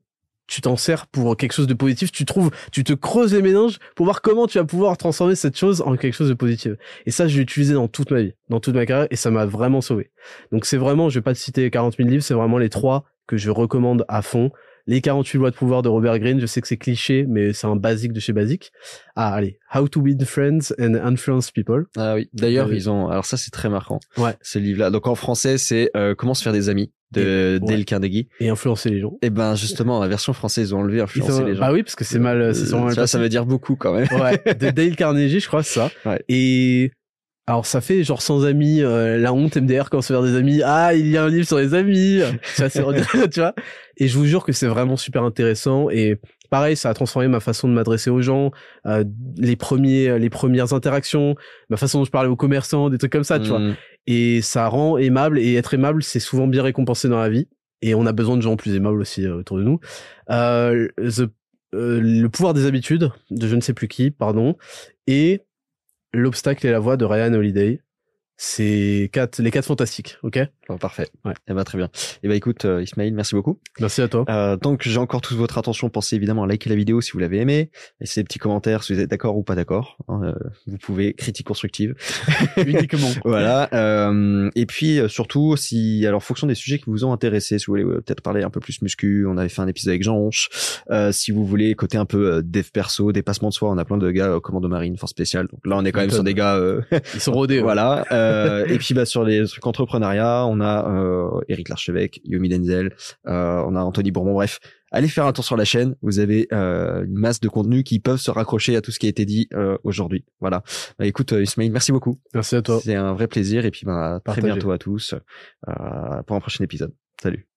tu t'en sers pour quelque chose de positif, tu trouves, tu te creuses les méninges pour voir comment tu vas pouvoir transformer cette chose en quelque chose de positif. Et ça, je l'ai utilisé dans toute ma vie, dans toute ma carrière, et ça m'a vraiment sauvé. Donc c'est vraiment, je vais pas te citer 40 000 livres, c'est vraiment les trois que je recommande à fond. Les 48 lois de pouvoir de Robert Greene, je sais que c'est cliché, mais c'est un basique de chez basique. Ah, allez. How to win friends and influence people. Ah oui. D'ailleurs, Euh, ils ont. Alors ça, c'est très marquant. Ouais. Ce livre-là. Donc en français, c'est euh, Comment se faire des amis de ouais. Carnegie. Et influencer les gens. Et ben justement, la version française, ils ont enlevé influencer les gens. Bah oui, parce que c'est mal, c'est Euh, mal passé. ça veut dire beaucoup quand même. Ouais, de [laughs] Dale Carnegie, je crois, c'est ça. Ouais. Et alors ça fait genre sans amis, euh, la honte MDR quand on se fait des amis. Ah, il y a un livre sur les amis. Tu vois, c'est- [laughs] tu vois. Et je vous jure que c'est vraiment super intéressant et pareil, ça a transformé ma façon de m'adresser aux gens, euh, les premiers, les premières interactions, ma façon dont je parlais aux commerçants, des trucs comme ça, tu vois. Mm. Et ça rend aimable et être aimable, c'est souvent bien récompensé dans la vie. Et on a besoin de gens plus aimables aussi euh, autour de nous. Euh, the- euh, le pouvoir des habitudes de je ne sais plus qui, pardon, et l'obstacle et la voie de Ryan Holiday. C'est quatre, les quatre fantastiques, ok? Bon, parfait. Ouais. Eh ben, très bien. Eh ben, écoute, euh, Ismaël, merci beaucoup. Merci à toi. Euh, tant que j'ai encore toute votre attention, pensez évidemment à liker la vidéo si vous l'avez aimé. Laissez des petits commentaires si vous êtes d'accord ou pas d'accord. hein, euh, vous pouvez, critique constructive. [laughs] Uniquement. [laughs] voilà. Euh, et puis euh, surtout, si alors fonction des sujets qui vous ont intéressé, si vous voulez euh, peut-être parler un peu plus muscu, on avait fait un épisode avec Jean Honche. Euh, si vous voulez côté un peu dev perso, dépassement de soi, on a plein de gars commando marine, force spéciale. Donc là, on est quand même sur des gars. euh, [laughs] Ils sont rodés. voilà. Euh, et puis bah sur les trucs entrepreneuriat, on a euh, Eric Larchevêque, Yomi Denzel, euh, on a Anthony Bourbon. Bref, allez faire un tour sur la chaîne. Vous avez euh, une masse de contenus qui peuvent se raccrocher à tout ce qui a été dit euh, aujourd'hui. Voilà. Bah, écoute, euh, Ismail, merci beaucoup. Merci à toi. C'est un vrai plaisir. Et puis bah, très bientôt à tous euh, pour un prochain épisode. Salut.